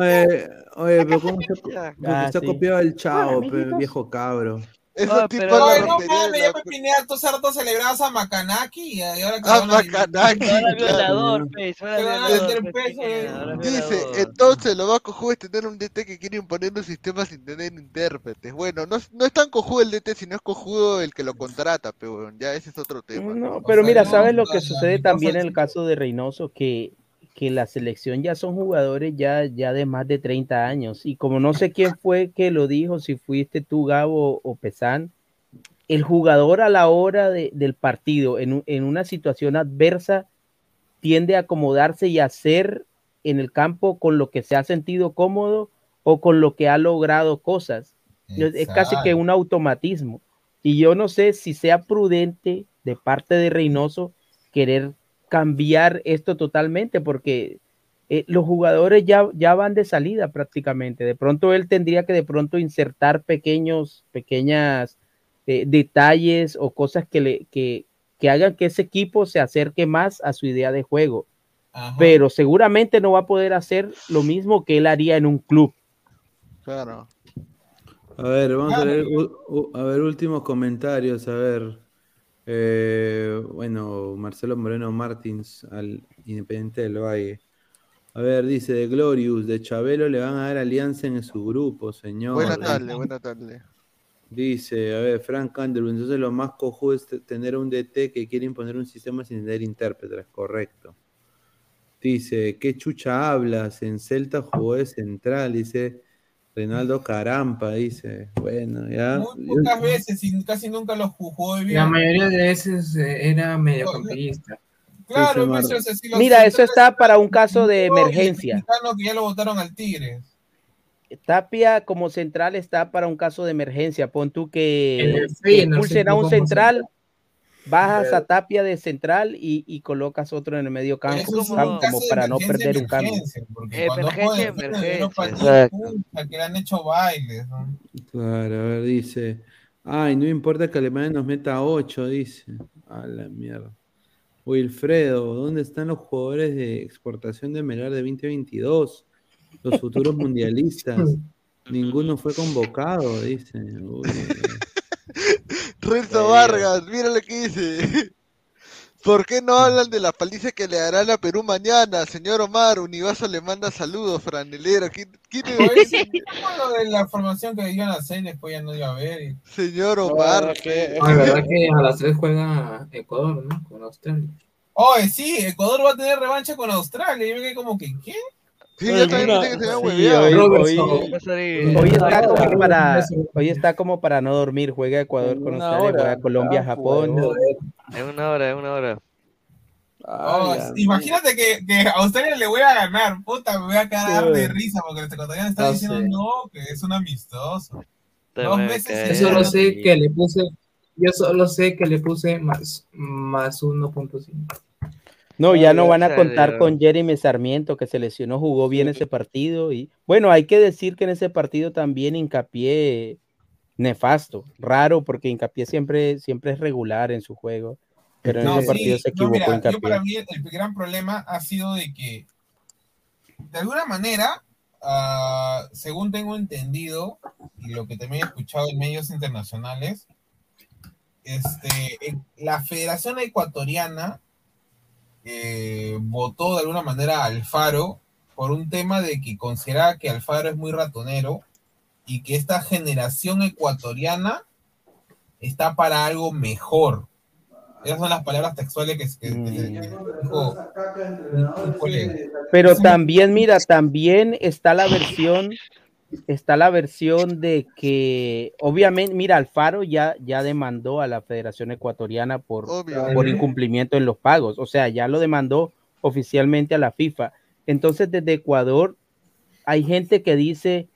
Oye, oye, pero ¿cómo se, Ah, ha sí. copiado el chavo, viejo cabro? Esos Ah, tipos pero- Oye, no mames, la- ya me Pineda, tú harto celebrabas a Macanaki y ahora que Ah, a- Macanaki. Ahora claro. violador, pues, ahora Te van a violador, meter preso, Pineda, eh. ahora Dice, violador. entonces lo más cojudo es tener un DT que quiere imponer un sistema sin tener intérpretes. Bueno, no, es- no es tan cojudo el DT, sino es cojudo el que lo contrata, pero bueno, ya ese es otro tema. No, pero mira, no, ¿sabes lo que no, sucede no, también no, en el caso de Reynoso? Que, que la selección ya son jugadores ya, ya de más de 30 años. Y como no sé quién fue que lo dijo, si fuiste tú, Gabo o Pesán, el jugador a la hora de- del partido, en, en una situación adversa, tiende a acomodarse y a hacer en el campo con lo que se ha sentido cómodo o con lo que ha logrado cosas. Es- Es casi que un automatismo. Y yo no sé si sea prudente de parte de Reynoso querer cambiar esto totalmente, porque eh, los jugadores ya, ya van de salida prácticamente. De pronto él tendría que de pronto insertar pequeños, pequeñas eh, detalles o cosas que, le, que, que hagan que ese equipo se acerque más a su idea de juego. Ajá. Pero seguramente no va a poder hacer lo mismo que él haría en un club. Claro. A ver, vamos a Claro. u- a ver últimos comentarios, a ver. Eh, bueno, Marcelo Moreno Martins al Independiente del Valle. A ver, dice de Glorious, de Chabelo le van a dar alianza en su grupo, señor. Buena tarde, buena tarde. Dice, a ver, Frank Underwood, entonces lo más cojudo es te- tener un DT que quiere imponer un sistema sin tener intérpretes, correcto. Dice, ¿qué chucha hablas? En Celta jugó de central, dice Reinaldo Carampa, dice. Bueno, ya. Muy pocas veces y casi nunca los jugó bien. La mayoría de veces eh, era mediocampista. Claro, los Mira, eso está para un caso de emergencia. que ya lo votaron al Tigre. Tapia como central está para un caso de emergencia. Pon tú que, el a un central. Bajas a Tapia de central y, y colocas otro en el medio campo, como para no perder un cambio. emergencia, cuando Emergencia, puta, que le han hecho bailes. ¿no? Claro, a ver, dice. Ay, no importa que Alemania nos meta 8, dice. A la mierda. Wilfredo, ¿dónde están los jugadores de exportación de Melgar de 2022? Los futuros mundialistas. Ninguno fue convocado, dice. Uy, Renzo Vargas, mira lo que dice. ¿Por qué no hablan de la paliza que le hará a Perú mañana? Señor Omar, Univaso le manda saludos, franelero. ¿Quién, quién es? Oye, sí, ¿cómo lo de la formación que iban a hacer después ya no iba a ver. Señor Omar. que- la verdad que a las 3 juega Ecuador, ¿no? Con Australia. Oye, sí, Ecuador va a tener revancha con Australia. Yo me quedé como que, ¿qué? Sí, yo también pensé que se había Sí, hueveado. hoy, está Ah, como para, hoy está como para no dormir. Juega Ecuador con Australia, juega Colombia, Ah, Japón. huevón. Es una hora, es una hora. Oh, Ay, imagínate que, que a Australia le voy a ganar, puta, me voy a cagar de risa porque los ecuatorianos están No diciendo sé. no, que es un amistoso. Te Dos cae. Yo solo sé que le puse, yo solo sé que le puse más, más 1.5. No, ya no van a contar con Jeremy Sarmiento, que se lesionó, jugó bien ese partido. Y bueno, hay que decir que en ese partido también hincapié nefasto, raro, porque hincapié siempre, siempre es regular en su juego. Pero en No, ese partido sí, se no, equivocó mira, yo hincapié. para mí el gran problema ha sido de que, de alguna manera, ah, según tengo entendido, y lo que también he escuchado en medios internacionales, este, en- la Federación Ecuatoriana eh, votó de alguna manera a Alfaro por un tema de que consideraba que Alfaro es muy ratonero y que esta generación ecuatoriana está para algo mejor. Esas son las palabras textuales que, que- que dijo un- un colega. Pero también, mira, también está la versión, está la versión de que, obviamente, mira, Alfaro ya, ya demandó a la Federación Ecuatoriana por, Obvio. por incumplimiento en los pagos, o sea, ya lo demandó oficialmente a la FIFA. Entonces, desde Ecuador, hay gente que dice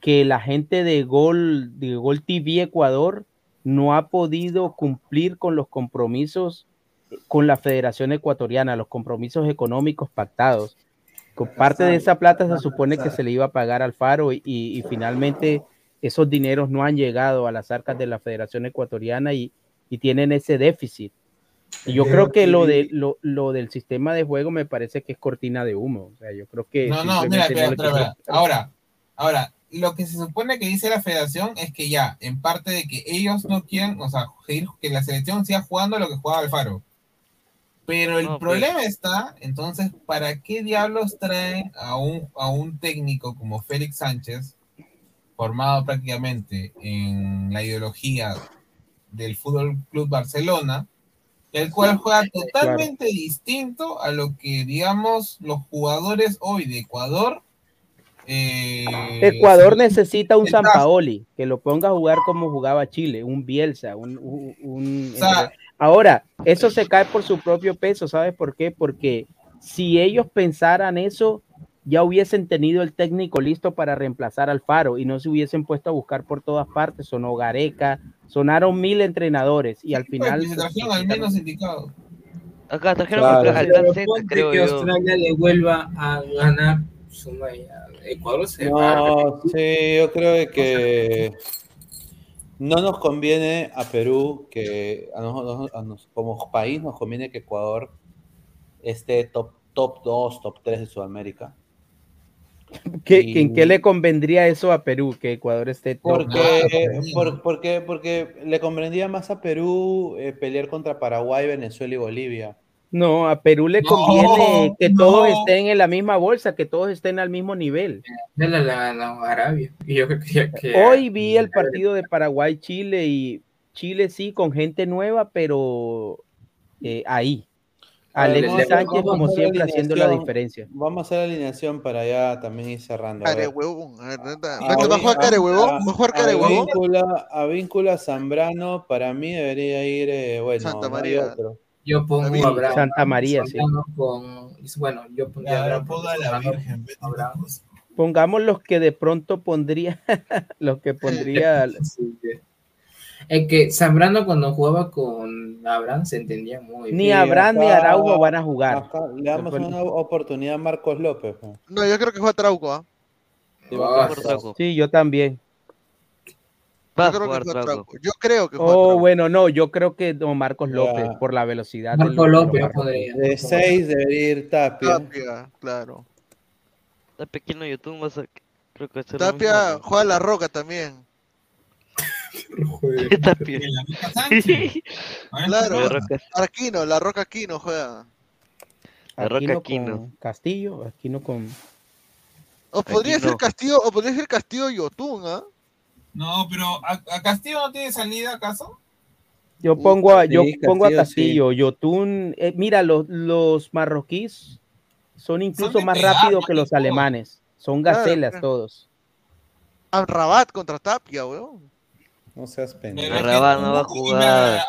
que la gente de Gol, de Gol TV Ecuador no ha podido cumplir con los compromisos con la Federación Ecuatoriana, los compromisos económicos pactados. Parte de esa plata se supone que se le iba a pagar al Faro y, y finalmente esos dineros no han llegado a las arcas de la Federación Ecuatoriana y, y tienen ese déficit. Y yo creo que lo, de, lo, lo del sistema de juego me parece que es cortina de humo. O sea, yo creo que No, no, mira. Ahora, ahora, lo que se supone que dice la federación es que ya, en parte de que ellos no quieren, o sea, que la selección siga jugando lo que jugaba Alfaro. Pero el No, pues. problema está, entonces, ¿para qué diablos traen a un, a un técnico como Félix Sánchez, formado prácticamente en la ideología del Fútbol Club Barcelona, el cual juega totalmente distinto a lo que, digamos, los jugadores hoy de Ecuador. eh, Ecuador se- necesita un. Sampaoli que lo ponga a jugar como jugaba Chile, un Bielsa, un, un- un- O sea- ahora eso se cae por su propio peso, ¿sabes por qué? Porque si ellos pensaran eso, ya hubiesen tenido el técnico listo para reemplazar al Faro y no se hubiesen puesto a buscar por todas partes, sonó Gareca, sonaron mil entrenadores y al final Pues, trajeron al menos indicado. Acá trajeron Claro. al, creo que yo. Australia le vuelva a ganar a Ecuador se va a No, sí, yo creo que no nos conviene a Perú que a nosotros a nos- como país nos conviene que Ecuador esté top top 2, top 3 de Sudamérica. ¿Qué, Y- ¿En qué le convendría eso a Perú que Ecuador esté top? Porque, por- porque, porque le convendría más a Perú eh, pelear contra Paraguay, Venezuela y Bolivia. No, a Perú le No, conviene que no. todos estén en la misma bolsa, que todos estén al mismo nivel. la, la, la Arabia. Y yo creía que Hoy vi el partido de Paraguay-Chile y Chile sí con gente nueva, pero eh, ahí. Alexis le- Sánchez, vamos a como hacer la siempre, haciendo la alineación. diferencia. Vamos a hacer la alineación para ya también ir cerrando. a Care ver. huevón. A ver, neta. A ¿Va a jugar a jugar? Víncula, a Víncula Zambrano, para mí debería ir, eh, bueno, Santa no hay María. otro. Yo pongo a Abraham. Santa María, sí. Con, bueno, yo pondría a Abraham a la Virgen, Abraham. Pongamos los que de pronto pondría, los que pondría. Es que Zambrano cuando jugaba con Abraham se entendía muy Ni bien. Abraham ni Araujo van a jugar. acá le damos una oportunidad a Marcos López. ¿no? No, yo creo que fue a Trauco, ¿ah? Sí, a Por pasar. Trauco. Sí, yo también. Yo creo que. Trauco. Yo creo que Oh, Trauco. bueno, no, yo creo que no, Marcos. López, por la velocidad. Marco del- López podría. De 6 debería ir Tapia. Tapia, claro. Está pequeño YouTube, vas a... Creo que Tapia mismo, juega la roca también. ¿no? Tapia. En la Roca Sánchez. Ahora en Claro. La Roca. Roca- Arquino, la roca Aquino juega. La Roca Aquino Castillo, Aquino con. O podría Aquino. ser Castillo, o podría ser Castillo y Otún, ¿ah? No, pero ¿a, a Castillo no tiene salida acaso? Yo pongo a, sí, yo pongo a Castillo, Castillo, Yotun. eh, mira, los, los marroquíes son incluso más rápidos que los alemanes. Son Claro, gacelas claro. todos. Amrabat contra Tapia, weón. No seas pendejo. es que Rabat no va a jugar.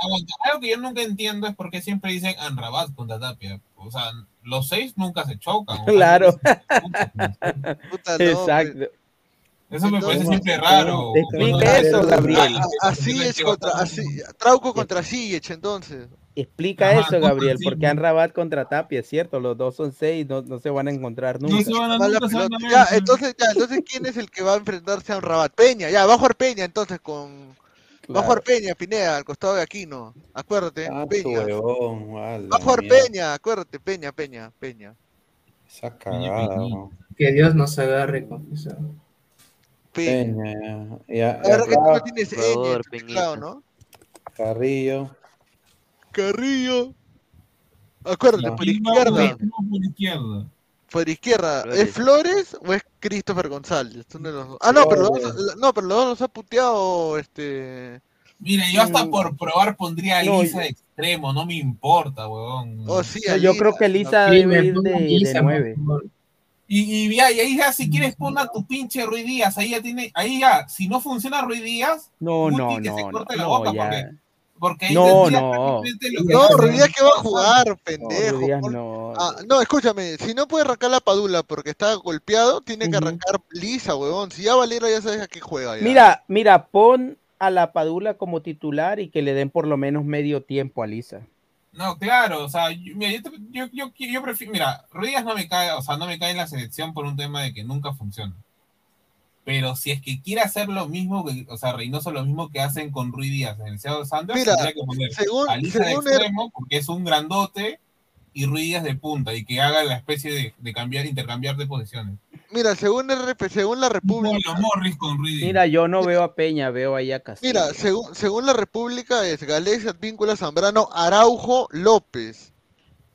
Algo que yo nunca entiendo es por qué siempre dicen Anrabat contra Tapia. O sea, los seis nunca se chocan. Claro. Puta, no, Exacto. Eso me parece siempre raro. explica eso, Gabriel. A- Así es contra, así, Trauco contra Ziyech, entonces. Explica Ajá, eso, Gabriel, porque ¿no? han Rabat contra Tapia, es cierto, los dos son seis, no, no se van a encontrar No nunca. se van a Mala nunca se van a ver, Ya, entonces, ya, entonces, ¿quién es el que va a enfrentarse a un Rabat? Peña, ya, va a jugar Peña entonces con. Va a jugar Peña, Pineda, al costado de Aquino. Acuérdate, Ah, Peña. huevón. Va a jugar. Peña, acuérdate, Peña, Peña, Peña. Esa cagada, ¿no? Que Dios nos agarre con eso. Peña. Peña. Ya, La verdad que tú no tienes N en favor, tu teclado. ¿no? Carrillo. Carrillo. Acuérdate, No. por ¿Quién va izquierda. por- por izquierda? Por izquierda, Flores. ¿es Flores o es Christopher González? Uno de los dos. Ah, no, pero los dos, no, pero los dos los ha puteado este. Mira, yo hasta Mm. por probar pondría a No, Lisa yo- de extremo, no me importa, weón. Oh, sí, No, yo creo que Lisa Sí, debe ir de, de por nueve. favor. Y, y, ya, y ahí ya, si quieres, pon a tu pinche Ruiz Díaz. Ahí ya tiene, ahí ya, si no funciona Ruiz Díaz, No, Guti no, que se no, no, corte la no, boca, ya. porque, porque ahí No, tendría no. prácticamente lo que No, hace- Ruidías que va a jugar, No, pendejo. Pon- no. Ah, no, escúchame, si no puede arrancar la padula porque está golpeado, tiene que arrancar lisa, huevón. Si ya Valera ya sabes a qué juega ya. Mira, mira, pon a la Padula como titular y que le den por lo menos medio tiempo a Lisa. No, claro, o sea, yo, mira, yo, te- yo, yo, yo prefiero, mira, Díaz no me cae, o sea, no me cae en la selección por un tema de que nunca funciona. Pero si es que quiere hacer lo mismo, que, o sea, Reynoso lo mismo que hacen con Ruiz Díaz en el Seattle Sanders, Mira, tendría que poner según- a Lisa de el- extremo, porque es un grandote, y Ruiz Díaz de punta, y que haga la especie de, de cambiar, intercambiar de posiciones. Mira, según RP, según la República, Morris con. Mira, yo no veo a Peña, veo ahí a Castillo. mira, según, según la República es Galés, Advíncula, Zambrano, Araujo, López.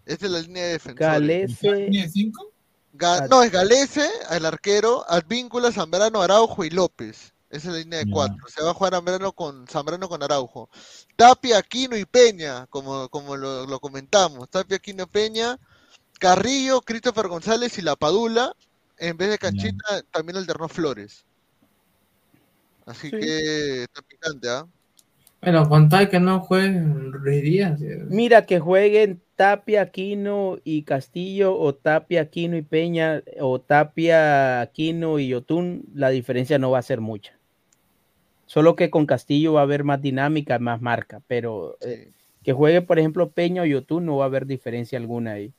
Esa es la línea de defensores. Galese, ¿Tiene cinco? Ga- no, es Galese, el arquero, Advíncula, Zambrano, Araujo y López. Esa es la línea de cuatro. Se va a jugar Zambrano con, Zambrano con Araujo. Tapia, Aquino y Peña, como, como lo, lo comentamos. Tapia, Aquino, Peña, Carrillo, Christopher González y La Padula. En vez de Canchita, también alternó Flores. Así Sí. que está picante, ¿ah? Bueno, con tal que no jueguen Ruiz Díaz. eh, mira que jueguen Tapia, Aquino y Castillo o Tapia, Aquino y Peña o Tapia, Aquino y Yotun, la diferencia no va a ser mucha. Solo que con Castillo va a haber más dinámica, más marca, pero eh, que juegue, por ejemplo, Peña o Yotun no va a haber diferencia alguna ahí,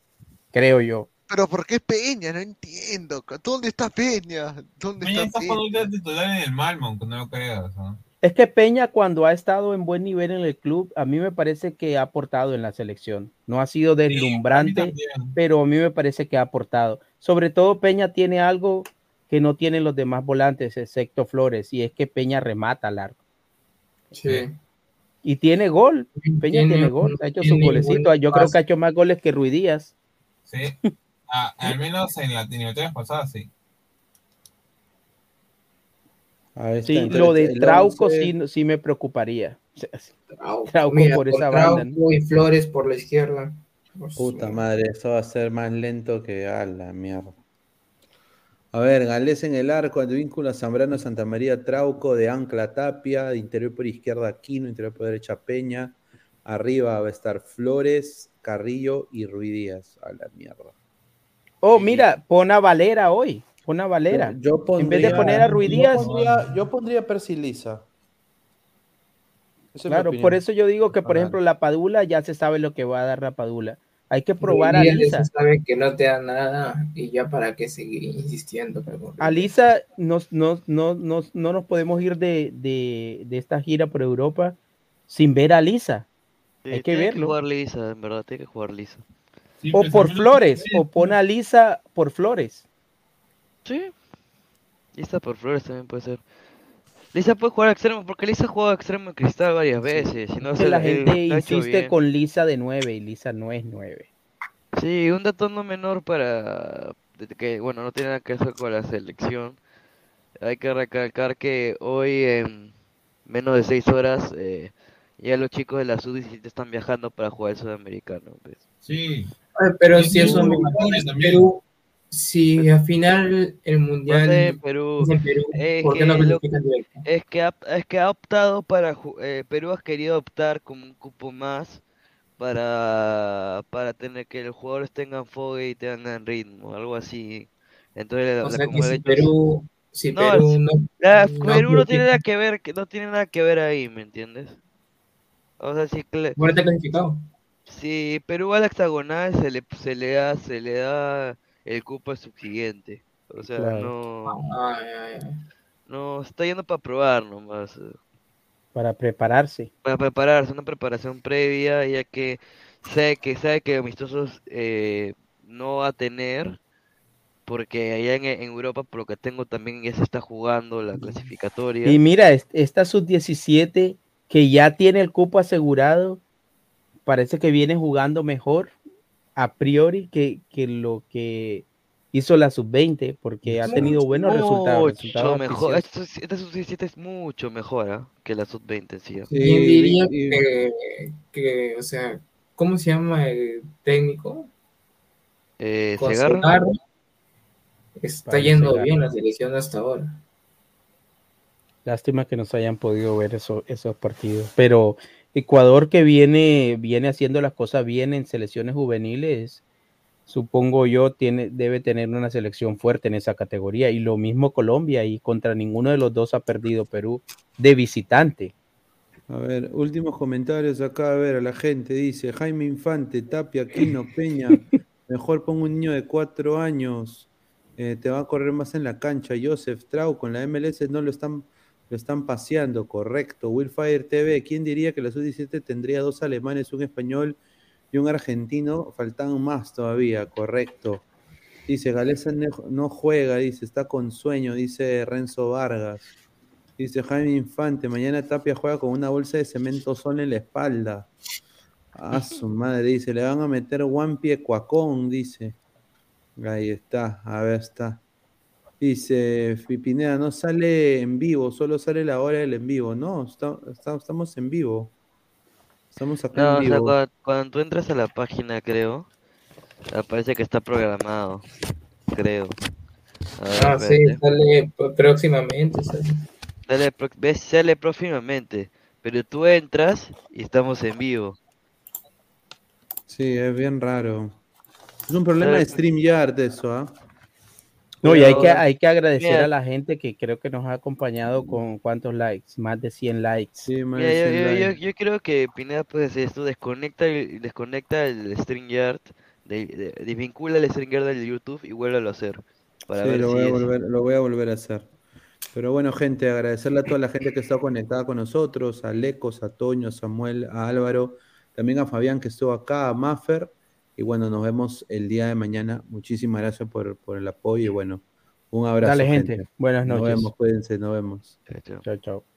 creo yo. Pero ¿por qué Peña? No entiendo. ¿Dónde está Peña? ¿Dónde Peña está está Peña? titular en el Malmo, aunque no lo creas. ¿no? Es que Peña cuando ha estado en buen nivel en el club, a mí me parece que ha aportado en la selección. No ha sido deslumbrante, pero a mí me parece que ha aportado. Sobre todo Peña tiene algo que no tienen los demás volantes, excepto Flores, y es que Peña remata al arco. Sí. Y tiene gol. Peña Tiene tiene gol, ha hecho su golecito. Yo creo que ha hecho más goles que Ruidías. Sí. Ah, al menos en las eliminatorias pasadas, sí. Sí, entonces, lo de Trauco once- sí, sí me preocuparía. Trauco, Trauco mira, por esa banda. Trauco ¿no? y Flores por la izquierda. Puta madre, eso va a ser más lento que a la mierda. A ver, Galés en el arco, Advíncula, Zambrano, Santa María, Trauco, de Ancla, Tapia, de interior por izquierda, Aquino, interior por derecha, Peña. Arriba va a estar Flores, Carrillo y Ruiz Díaz. A la mierda. Oh, mira, pon a Valera hoy. Pon a Valera. Yo pondría, en vez de poner a Ruiz yo Díaz. pondría- Yo pondría a Percy Lisa. Esa es mi Claro, por eso yo digo que, por Ajá. ejemplo, la Padula ya se sabe lo que va a dar la Padula. Hay que probar a Lisa. se sabe que no te da nada y ya para qué seguir insistiendo. pero- A Lisa nos, no, no, no, no nos podemos ir de, de, de esta gira por Europa sin ver a Lisa. Sí, Hay que tiene verlo. jugar lisa, en verdad, tiene que jugar lisa. O por Flores, o pon a Lisa por Flores. Sí. Lisa por Flores también puede ser. Lisa puede jugar a extremo, porque Lisa ha jugado a extremo en cristal varias veces. Y no se la le- gente insiste con Lisa de 9 y Lisa no es 9. Sí, un dato no menor para que, bueno, no tiene nada que ver con la selección. Hay que recalcar que hoy en menos de 6 horas eh, ya los chicos de la Sub-17 están viajando para jugar el Sudamericano. pues. Sí. Ay, pero si eso me. Perú, si al final el No mundial sé, Perú, es en Perú, es ¿por qué que no lo-? Es que, ha, es que ha optado para... eh, Perú ha querido optar como un cupo más para, para tener que los jugadores tengan fogue y tengan ritmo, algo así. Entonces, O la- sea como que el si hecho- Perú, si No, Perú no, la- no Perú no tiene nada que ver, que no tiene nada que ver ahí, ¿me entiendes? O sea, si, bueno, está clasificado. Si Perú va al hexagonal, se le, se le da, se le da el cupo al subsiguiente. O sea, Claro. no, Ay, ay, ay. no, está yendo para probar nomás. eh. Para prepararse. para prepararse, una preparación previa, ya que sabe que sabe que amistosos eh, no va a tener, porque allá en, en Europa, por lo que tengo también ya se está jugando la clasificatoria. Y mira, est- esta sub-17 que ya tiene el cupo asegurado, parece que viene jugando mejor a priori que, que lo que hizo la sub-20, porque ha tenido buenos resultados. Mucho resultados mejor, esta sub-17 es mucho mejor ¿ah? que la sub-20 en sí. ¿ah? ¿Quién diría que, que, o sea, ¿cómo se llama el técnico? Eh, Segarra. Está yendo Segarra. bien la selección hasta ahora. Lástima que no se hayan podido ver eso- esos partidos. Pero Ecuador que viene, viene haciendo las cosas bien en selecciones juveniles, supongo yo, tiene, debe tener una selección fuerte en esa categoría. Y lo mismo Colombia, y contra ninguno de los dos ha perdido Perú de visitante. A ver, últimos comentarios acá, a ver, a la gente dice, Jaime Infante, Tapia, Quino, Peña, mejor pongo un niño de cuatro años, eh, te va a correr más en la cancha, Joseph Trau, con la MLS no lo están, lo están paseando, correcto, Willfire TV, ¿quién diría que la sub-17 tendría dos alemanes, un español y un argentino? Faltan más todavía, correcto. Dice, Galeza no juega, dice, está con sueño, dice Renzo Vargas. Dice Jaime Infante, mañana Tapia juega con una bolsa de cemento sol en la espalda. A su madre, dice, le van a meter one pie cuacón, dice. Ahí está, a ver está. Dice Pineda, no sale en vivo, solo sale la hora del en vivo. No, está- está- estamos en vivo. Estamos acá No, o en sea, vivo. cuando, cuando tú entras a la página, creo, aparece que está programado, creo. Ver, Ah, sí, sale próximamente. sale. Sale, ves, sale próximamente, pero tú entras y estamos en vivo. Sí, es bien raro. Es un problema de StreamYard eso, ¿ah? No, y hay que, hay que agradecer mira. a la gente que creo que nos ha acompañado con cuántos likes, más de 100 likes. Sí, más Mira, yo, yo, yo, yo creo que Pineda puede hacer esto, desconecta el, desconecta el StreamYard, de, de- desvincula el StreamYard del YouTube y vuelve a hacer. Para Sí, ver lo si voy, a volver, lo voy a volver a hacer. Pero bueno, gente, agradecerle a toda la gente que está conectada con nosotros, a Lecos, a Toño, a Samuel, a Álvaro, también a Fabián que estuvo acá, a Maffer. Y bueno, nos vemos el día de mañana. Muchísimas gracias por, por el apoyo y bueno, un abrazo. Dale, gente. Buenas Nos noches. vemos, cuídense, nos vemos. Chao, chao.